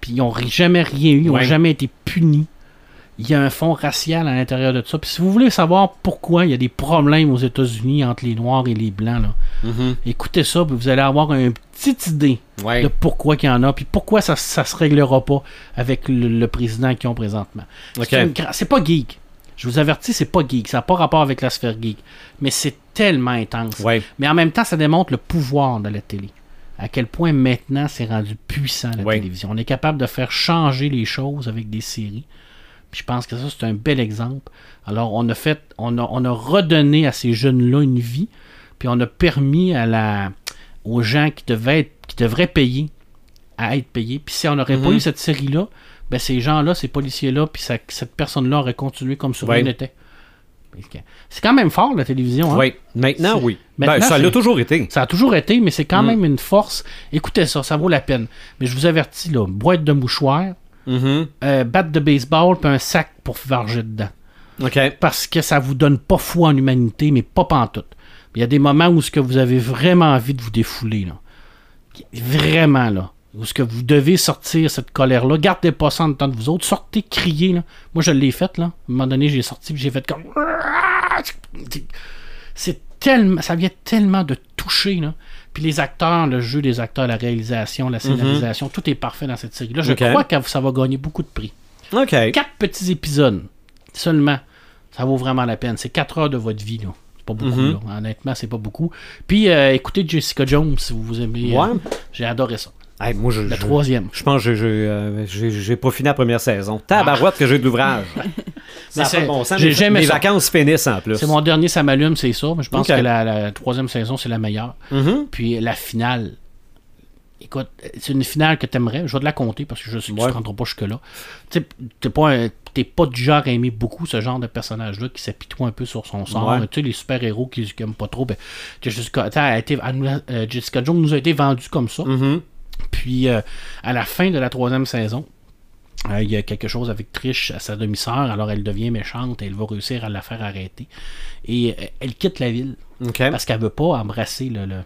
puis ils n'ont jamais rien eu, ils n'ont Ouais. jamais été punis. Il y a un fond racial à l'intérieur de ça. Puis si vous voulez savoir pourquoi il y a des problèmes aux États-Unis entre les Noirs et les Blancs, là, Mhm. écoutez ça, puis vous allez avoir une petite idée Ouais. de pourquoi il y en a, puis pourquoi ça, ça se réglera pas avec le, le président qu'ils ont présentement. C'est une gra- C'est pas geek. Je vous avertis, c'est pas geek. Ça n'a pas rapport avec la sphère geek. Mais c'est tellement intense. Ouais. Mais en même temps, ça démontre le pouvoir de la télé. À quel point maintenant c'est rendu puissant la Ouais. télévision. On est capable de faire changer les choses avec des séries. Puis je pense que ça, c'est un bel exemple. Alors, on a fait, on a, on a redonné à ces jeunes-là une vie, puis on a permis à la, aux gens qui devaient, être, qui devraient payer à être payés. Puis si on n'aurait pas Mhm. eu cette série-là, ben ces gens-là, ces policiers-là, puis ça- cette personne-là aurait continué comme si rien n'était. C'est quand même fort, la télévision. Hein? Oui. Maintenant, oui. Maintenant, ben, ça l'a toujours été. Ça a toujours été, mais c'est quand Mm. même une force. Écoutez ça, ça vaut la peine. Mais je vous avertis, là, boîte de mouchoirs, Euh, batte de baseball, puis un sac pour varger dedans. Parce que ça vous donne pas foi en humanité, mais pas pantoute. Il y a des moments où ce que vous avez vraiment envie de vous défouler, là. Vraiment, là. Où ce que vous devez sortir cette colère-là. Gardez pas ça en dedans de vous autres. Sortez, criez, là. Moi, je l'ai fait, là. À un moment donné, j'ai sorti, j'ai fait comme... C'est tellement... Ça vient tellement de toucher, là. Puis les acteurs, le jeu des acteurs, la réalisation, la scénarisation, tout est parfait dans cette série-là. Je crois que ça va gagner beaucoup de prix OK. quatre petits épisodes seulement, ça vaut vraiment la peine. C'est quatre heures de votre vie, là. C'est pas beaucoup, Mhm. là. Honnêtement, c'est pas beaucoup. Puis, euh, écoutez Jessica Jones si vous aimez. euh, Ouais. J'ai adoré ça. Hey, moi, je, La je- troisième. Je pense que j'ai- euh, pas fini la première saison. Tabarouette que j'ai de l'ouvrage. ça de bon sens. Mes- jamais Mes ça. vacances finissent en plus. C'est mon dernier, ça m'allume, c'est ça. Mais je pense que la, la troisième saison, c'est la meilleure. Mhm. Puis la finale. Écoute, c'est une finale que t'aimerais. Je vais te la compter parce que je sais que Ouais. tu te rendras pas jusque-là. Tu t'es pas, un- t'es pas du genre à aimer beaucoup ce genre de personnage-là qui s'apitoie un peu sur son sort. Ouais. Tu sais, les super-héros qui, qui aiment pas trop. Ben, Jessica, été- euh, Jessica Jones nous a été vendue comme ça. Mhm. Puis euh, à la fin de la troisième saison, euh, il y a quelque chose avec Trish, à sa demi-sœur. Alors elle devient méchante et elle va réussir à la faire arrêter. Et euh, elle quitte la ville parce qu'elle veut pas embrasser le, le,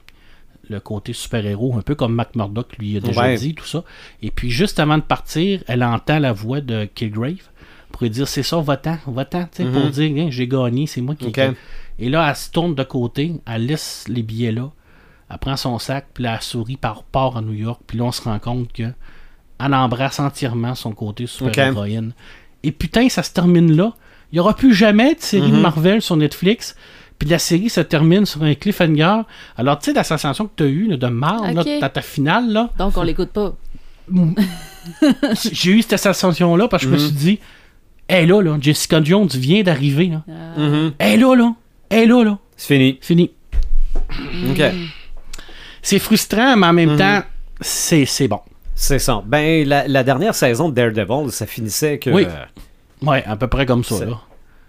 le côté super-héros, un peu comme Mac Murdock lui a déjà Ouais. dit, tout ça. Et puis juste avant de partir, elle entend la voix de Kilgrave pour lui dire c'est ça, va-t'en, va-t'en, tu sais, Mhm. pour dire Hein, j'ai gagné, c'est moi qui. Ok. Et là, elle se tourne de côté, elle laisse les billets là, elle prend son sac, puis sourit par part à New York, puis là, on se rend compte que elle embrasse entièrement son côté super-héroïne. Et putain, ça se termine là. Il n'y aura plus jamais de série de Mhm. Marvel sur Netflix. Puis la série se termine sur un cliffhanger. Alors, tu sais, la sensation que tu as eue là, de marre là, Ok. dans ta finale, là, Donc, on l'écoute pas. j'ai eu cette sensation-là parce que je me Mhm. suis dit, hé là, là, Jessica Jones vient d'arriver. Là. Euh, Mhm. Hé là, là, hé là, là. C'est fini. Fini. OK. C'est frustrant, mais en même Mhm. temps, c'est c'est bon. C'est ça. Ben, la, la dernière saison de Daredevil, ça finissait que. Oui. euh, Ouais, à peu près comme ça. Là.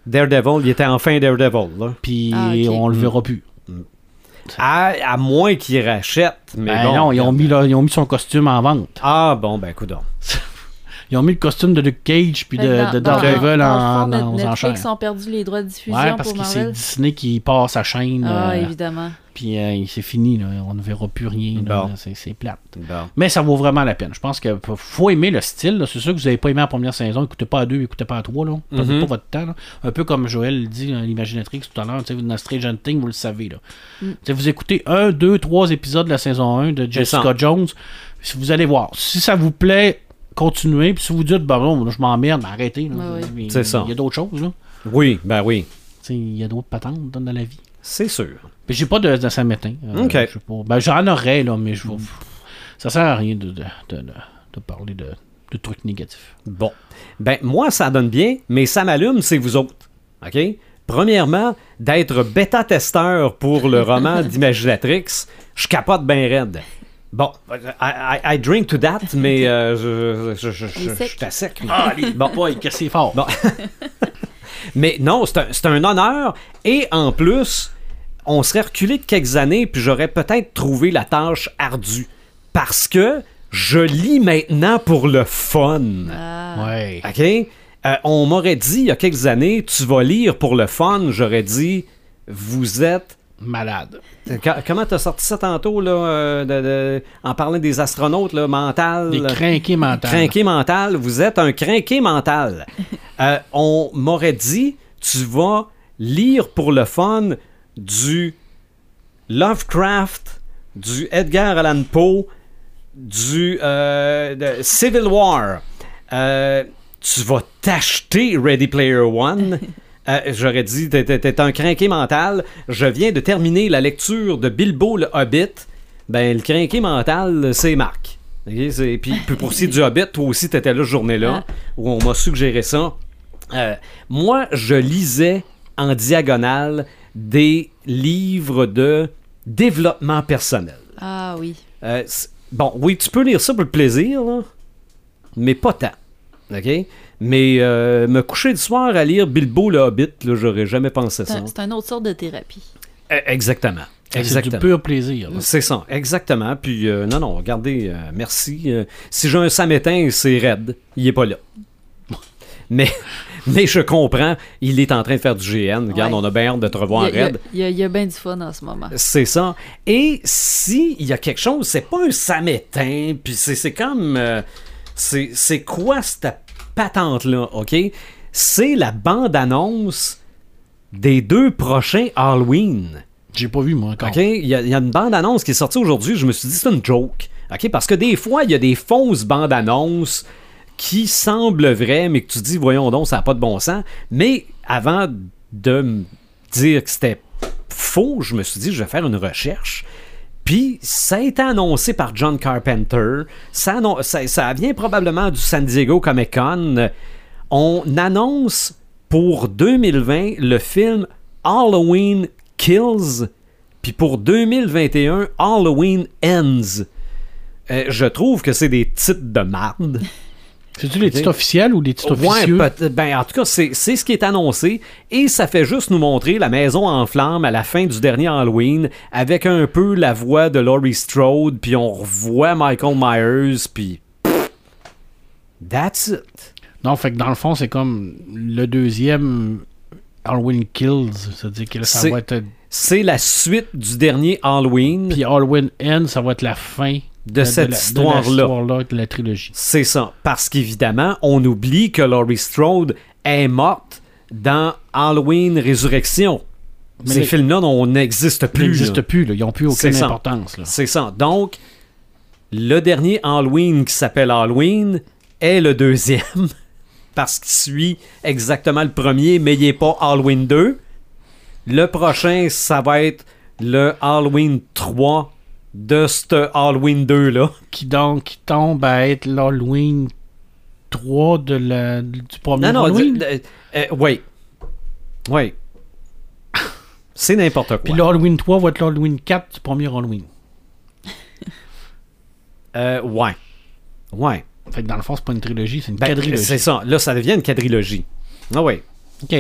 Daredevil, il était enfin Daredevil. Là. Puis Ah, on le verra plus. À, à moins qu'il rachète. Mais Ben bon, non, ils ont, mis, là, ils ont mis son costume en vente. Ah, bon, ben, écoute donc. Ils ont mis le costume de Luke Cage puis de, de Daredevil en, en- aux Netflix enchères. ont perdu les droits de diffusion Ouais, parce pour que c'est. Disney qui passe sa chaîne. Ah, euh, évidemment. puis euh, c'est fini, là. on ne verra plus rien. Bon. C'est c'est plate. Bon. Mais ça vaut vraiment la peine. Je pense qu'il faut aimer le style. là. C'est sûr que vous n'avez pas aimé la première saison. Écoutez pas à deux, écoutez pas à trois. Là. Perdez Mhm. pas votre temps. là. Un peu comme Joël le dit, l'Imaginatrix tout à l'heure. tu sais, Dans Stranger Things, vous le savez. Là. Mm. Vous écoutez un, deux, trois épisodes de la saison 1 de Jessica. Jones. Vous allez voir. Si ça vous plaît, continuez. Puis si vous dites, bah non, je m'emmerde, ben arrêtez. Mais C'est ça. Il y a d'autres choses. Là. Oui, ben oui. Tu sais, Il y a d'autres patentes dans la vie. C'est sûr. Mais j'ai pas de, de Saint-Métain. Euh, Ok. je sais pas. Ben, j'en aurais, là, mais je vais- ça sert à rien de, de, de, de- de parler de, de trucs négatifs. Bon. Ben, moi, ça donne bien, mais ça m'allume, c'est vous autres. OK? Premièrement, d'être bêta-testeur pour le roman d'Imaginatrix, je capote bien raide. Bon, I, I- I drink to that, mais euh, je, je, je, je, suis à sec. Ah, les Bon. boys, que c'est fort. Bon. Mais non, c'est un, c'est un honneur. Et en plus, on serait reculé de quelques années, puis j'aurais peut-être trouvé la tâche ardue. Parce que je lis maintenant pour le fun. Ah. Ouais. OK? Euh, on m'aurait dit il y a quelques années, tu vas lire pour le fun. J'aurais dit, vous êtes. Malade. Co- Comment t'as sorti ça tantôt, là, euh, de- de- en parlant des astronautes, là, mental? Des crinqués mentales. Crinqué mental. Vous êtes un crinqué mental. Euh, on m'aurait dit, tu vas lire pour le fun du Lovecraft, du Edgar Allan Poe, du euh, de Civil War. Euh, tu vas t'acheter Ready Player One. Euh, J'aurais dit, t'es- un crinqué mental. Je viens de terminer la lecture de Bilbo le Hobbit. Ben, le crinqué mental, c'est Marc. Ok, c'est- Puis, pour ce qui est du Hobbit, toi aussi, t'étais là ce journée-là, où on m'a suggéré ça. Euh, moi, je lisais en diagonale des livres de développement personnel. Ah oui. Euh, bon, oui, tu peux lire ça pour le plaisir, là, mais pas tant. OK? Mais euh, me coucher du soir à lire Bilbo le Hobbit, là, j'aurais jamais pensé C'est ça. un, c'est une autre sorte de thérapie. Euh, exactement. C'est du Exactement. pur plaisir. là. C'est ça, exactement. Puis, euh, non, non, regardez, euh, merci. Euh, si j'ai un samétain, c'est raide. Il est pas là. Mais, mais je comprends, il est en train de faire du GN. Regarde, on a bien hâte de te revoir raide. il y a, bien du fun en ce moment. C'est ça. Et si il y a quelque chose, c'est pas un samétain, puis c'est c'est comme... euh, c'est c'est quoi cette patente-là, OK? C'est la bande-annonce des deux prochains Halloween. J'ai pas vu, moi, encore. OK? Il y, a- il y a une bande-annonce qui est sortie aujourd'hui. Je me suis dit, c'est une joke. OK? Parce que des fois, il y a des fausses bandes-annonces qui semblent vraies, mais que tu dis, voyons donc, ça n'a pas de bon sens. Mais avant de me dire que c'était faux, je me suis dit, je vais faire une recherche. Puis, ça a été annoncé par John Carpenter. Ça, vient probablement du San Diego Comic Con. On annonce pour 2020 le film Halloween Kills. Puis pour 2021, Halloween Ends. Euh, je trouve que c'est des titres de marde. C'est-tu les titres officiels ou les titres Ouais, officieux? ben, en tout cas, c'est c'est ce qui est annoncé. Et ça fait juste nous montrer la maison en flammes à la fin du dernier Halloween, avec un peu la voix de Laurie Strode, puis on revoit Michael Myers, puis. That's it. Non, fait que dans le fond, c'est comme le deuxième Halloween Kills. C'est-à-dire que là, ça C'est- va être. C'est la suite du dernier Halloween. Puis Halloween End, ça va être la fin De cette histoire-là. De l'histoire-là, de la trilogie. C'est ça. Parce qu'évidemment, on oublie que Laurie Strode est morte dans Halloween Résurrection. Mais Ces les- films-là n'existent Ils plus. n'existent là. plus, là. ils n'ont plus aucune importance. C'est ça. Donc, le dernier Halloween qui s'appelle Halloween est le deuxième. Parce qu'il suit exactement le premier, mais il n'est pas Halloween 2. Le prochain, ça va être le Halloween 3 de ce Halloween 2-là. Qui donc qui tombe à être l'Halloween 3 de la, du premier Non, non, Halloween. d- d- euh, oui. Oui. C'est n'importe quoi. Puis l'Halloween 3 va être l'Halloween 4 du premier Halloween. Euh, ouais. Ouais. Fait que dans le fond, c'est pas une trilogie, c'est une Ben, quadrilogie. c'est ça. Là, ça devient une quadrilogie. Ah oui. OK.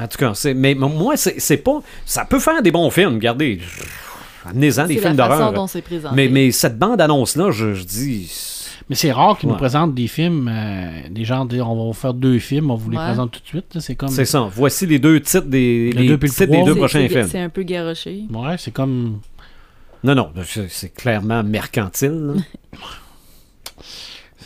En tout cas, c'est, mais moi, c'est pas. Ça peut faire des bons films, regardez. Amenez-en des C'est films la façon d'horreur. dont c'est présenté. Mais, mais cette bande-annonce-là, je, je dis. Mais c'est rare qu'ils Ouais. nous présentent des films, euh, des gens disent on va vous faire deux films, on vous les Ouais. présente tout de suite. C'est comme. C'est ça. Voici les deux titres des, Le les deux puis le titres des deux prochains films. C'est un peu garoché. Ouais, c'est comme. Non, non, c'est, clairement mercantile.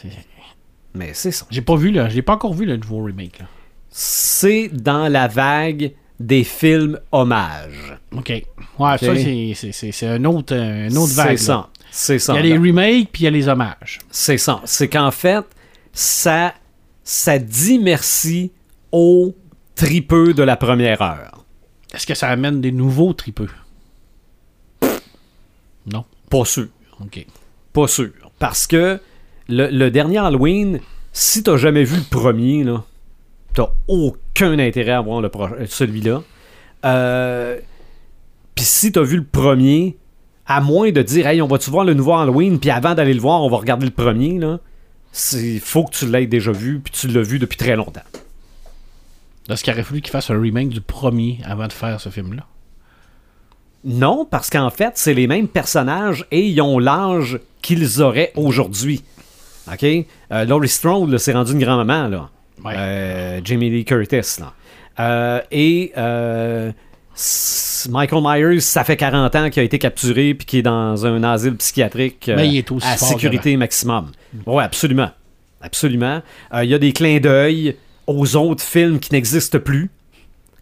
mais c'est ça. J'ai pas vu, là. J'ai pas encore vu le nouveau remake, là. C'est dans la vague des films hommages. OK. Ouais, ça, c'est- c'est- c'est c'est un autre, un autre c'est vague. là. ça. C'est ça. Il y a les remakes, puis il y a les hommages. C'est ça. C'est qu'en fait, ça, ça dit merci aux tripeux de la première heure. Est-ce que ça amène des nouveaux tripeux? Non. Pas sûr. OK. Pas sûr. Parce que le, le dernier Halloween, si t'as jamais vu le premier, là, t'as aucun intérêt à voir le euh, celui-là. Euh, Puis si t'as vu le premier, à moins de dire, hey, on va-tu voir le nouveau Halloween, puis avant d'aller le voir, on va regarder le premier, là. Il faut que tu l'aies déjà vu, puis tu l'as vu depuis très longtemps. Est-ce qu'il aurait fallu qu'il fasse un remake du premier avant de faire ce film-là? Non, parce qu'en fait, c'est les mêmes personnages et ils ont l'âge qu'ils auraient aujourd'hui. OK? Euh, Laurie Strode, là, c'est rendu une grand-maman, là. Ouais. Euh, Jamie Lee Curtis, là. Euh, et euh, Michael Myers, ça fait 40 ans qu'il a été capturé puis qu'il est dans un asile psychiatrique euh, Mais il est aussi à fort sécurité maximum. Oui, absolument. Absolument. Euh, Il y a des clins d'œil aux autres films qui n'existent plus,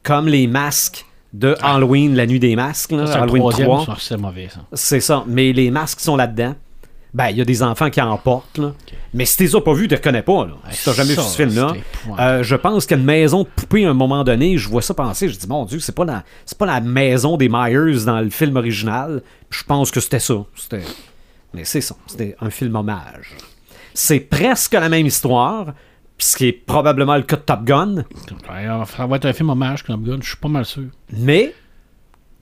comme les masques de Halloween, la nuit des masques, là, Halloween troisième, 3. ça, c'est mauvais, ça. C'est ça. Mais les masques sont là-dedans. Ben, il y a des enfants qui en portent, là. Mais si tu les as pas vus, tu reconnais pas, là. Si t'as jamais ça, vu ce film-là. Euh, je pense qu'une maison de poupée, à un moment donné, je vois ça passer, je dis, mon Dieu, c'est pas la, c'est pas la maison des Myers dans le film original. Je pense que c'était ça. C'était... Mais c'est ça. C'était un film hommage. C'est presque la même histoire, ce qui est probablement le cas de Top Gun, Ça va être un film hommage, Top Gun, je suis pas mal sûr. mais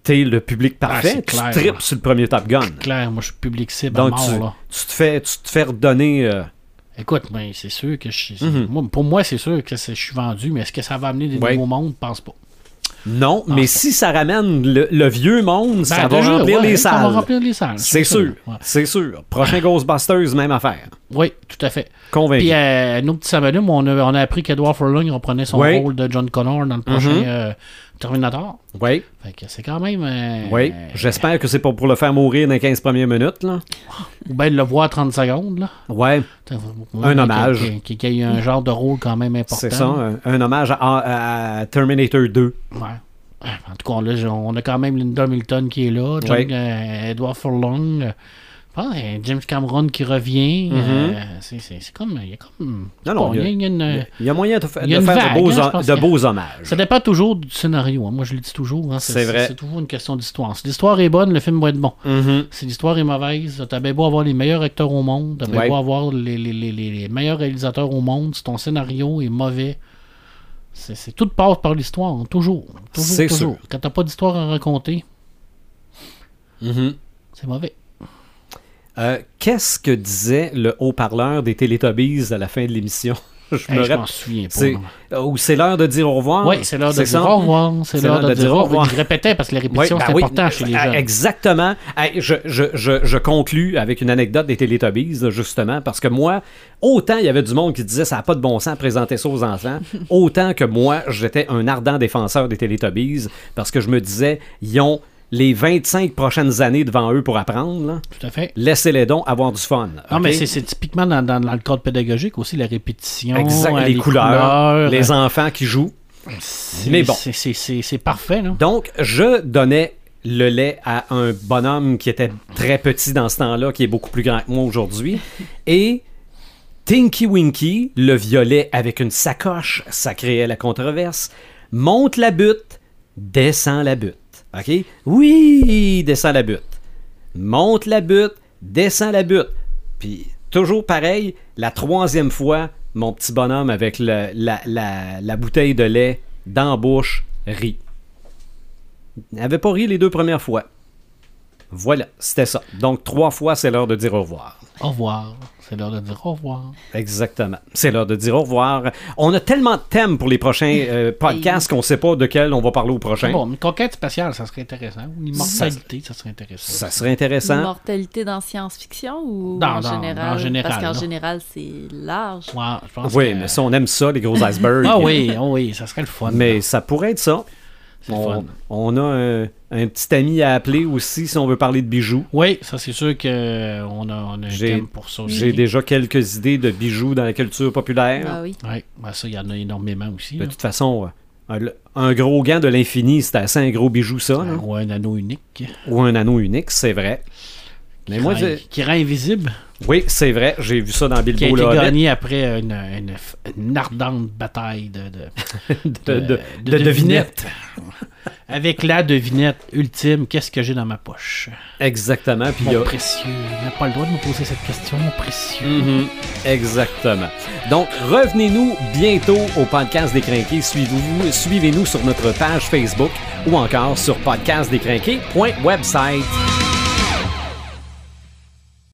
t'es le public parfait. c'est tu clair, tripes sur le premier Top Gun. Claire, moi, je suis public cible à Donc, mort, tu, là. tu te fais, tu te fais redonner. euh, Écoute, ben, c'est sûr que je suis. Mhm. moi, pour moi, c'est sûr que je suis vendu, mais est-ce que ça va amener des Ouais. nouveaux mondes? Je pense pas. Non, mais Ah, si ça ramène le, le vieux monde, ça Ben, va déjà, remplir ouais, les Ça va remplir les salles. C'est sûr, Ouais. c'est sûr. Prochain Ghostbusters, même affaire. Oui, tout à fait. Convaincu. Puis, euh, nous, petits samalumes, on a, on a appris qu'Edward Furlong reprenait son rôle de John Connor dans le prochain Mhm. euh, Terminator. oui, Fait que c'est quand même. euh, oui. J'espère que c'est pas pour le faire mourir dans les 15 premières minutes. Là. Ou bien de le voir 30 secondes, là. Ouais, Un hommage. Qui, a eu un genre de rôle quand même important. c'est ça. Un, un hommage à, à Terminator 2. Ouais. En tout cas, là, on a quand même Linda Hamilton qui est là, John, Ouais. euh, Edward Furlong, euh, James Cameron qui revient. Mhm. euh, c'est, c'est- comme. Il y a comme. Non, non, bon, il y a- il y a une- Il y a- il y a moyen de, fa- a faire vague, de, beaux, hein, de beaux hommages. Ça dépend toujours du scénario. hein. Moi, je le dis toujours. hein, C'est vrai. C'est toujours une question d'histoire. Si l'histoire est bonne, le film va être bon. Mhm. Si l'histoire est mauvaise, t'as bien beau avoir les meilleurs acteurs au monde, t'as bien Ouais. beau avoir les, les- les- les- les meilleurs réalisateurs au monde, si ton scénario est mauvais, c'est, tout passe par l'histoire, toujours. Toujours, C'est toujours. sûr. Quand t'as pas d'histoire à raconter, Mhm. c'est mauvais. Euh, Qu'est-ce que disait le haut-parleur des Télétobies à la fin de l'émission? Je Hey, me je rappelle. m'en souviens pas. C'est, ou c'est l'heure de dire au revoir? Oui, c'est l'heure de dire au revoir. C'est l'heure de, dire au revoir. Je répétais parce que la Oui, répétition, ben c'est oui, important chez les euh, jeunes. Exactement. Je, je, je, je conclus avec une anecdote des Télétobies, justement, parce que moi, autant il y avait du monde qui disait ça n'a pas de bon sens présenter ça aux enfants, autant que moi, j'étais un ardent défenseur des Télétobies, parce que je me disais, ils ont les 25 prochaines années devant eux pour apprendre. là. Tout à fait. Laissez-les donc avoir du fun. Non, ok? mais c'est, typiquement dans, dans- dans le cadre pédagogique aussi, la répétition, Exact, euh, les, couleurs, les euh, enfants qui jouent. c'est- mais bon. C'est, parfait, là. Donc, je donnais le lait à un bonhomme qui était très petit dans ce temps-là, qui est beaucoup plus grand que moi aujourd'hui. Et Tinky Winky, le violet avec une sacoche, ça créait la controverse, monte la butte, descend la butte. OK? Oui, descend la butte. Monte la butte, descend la butte. Puis, toujours pareil, la troisième fois, mon petit bonhomme avec la, la- la bouteille de lait dans la bouche rit. N'avait pas ri les deux premières fois. Voilà, c'était ça. Donc, trois fois, c'est l'heure de dire au revoir. Au revoir. C'est l'heure de dire au revoir. Exactement. C'est l'heure de dire au revoir. On a tellement de thèmes pour les prochains euh, podcasts qu'on ne sait pas de quel on va parler au prochain. Bon, une conquête spatiale, ça serait intéressant. Une immortalité, ça, serait intéressant. Ça serait intéressant. L'immortalité dans science-fiction ou Dans- en, dans- général? en général, Parce qu'en général, c'est large. Ouais, je pense Oui, que- mais ça, on aime ça, les gros icebergs. Ah oui, ah oui, ça serait le fun. Mais ça pourrait être ça. On, fun. on a un, un petit ami à appeler aussi si on veut parler de bijoux. Oui, ça c'est sûr qu'on a, on a un J'ai- thème pour ça aussi. J'ai déjà quelques idées de bijoux dans la culture populaire. Ah oui. Oui, ben ça, il y en a énormément aussi. De là. toute façon, un, un gros gant de l'infini, c'est assez un gros bijou, ça. Ou un anneau unique. Ou un anneau unique, c'est vrai. Mais qui, moi, rend, qui rend invisible. oui, c'est vrai. J'ai vu ça dans Qui a Bilbo été le Hobbit. gagné après une, une, une ardente bataille de, de, de, de, de de devinettes. Avec la devinette ultime, qu'est-ce que j'ai dans ma poche? Exactement. Puis Mon a- précieux. Il n'a pas le droit de me poser cette question, mon précieux. Mhm, exactement. Donc, revenez-nous bientôt au podcast des Crinqués. Suivez-vous- Suivez-nous sur notre page Facebook ou encore sur podcastdescrinqués.website.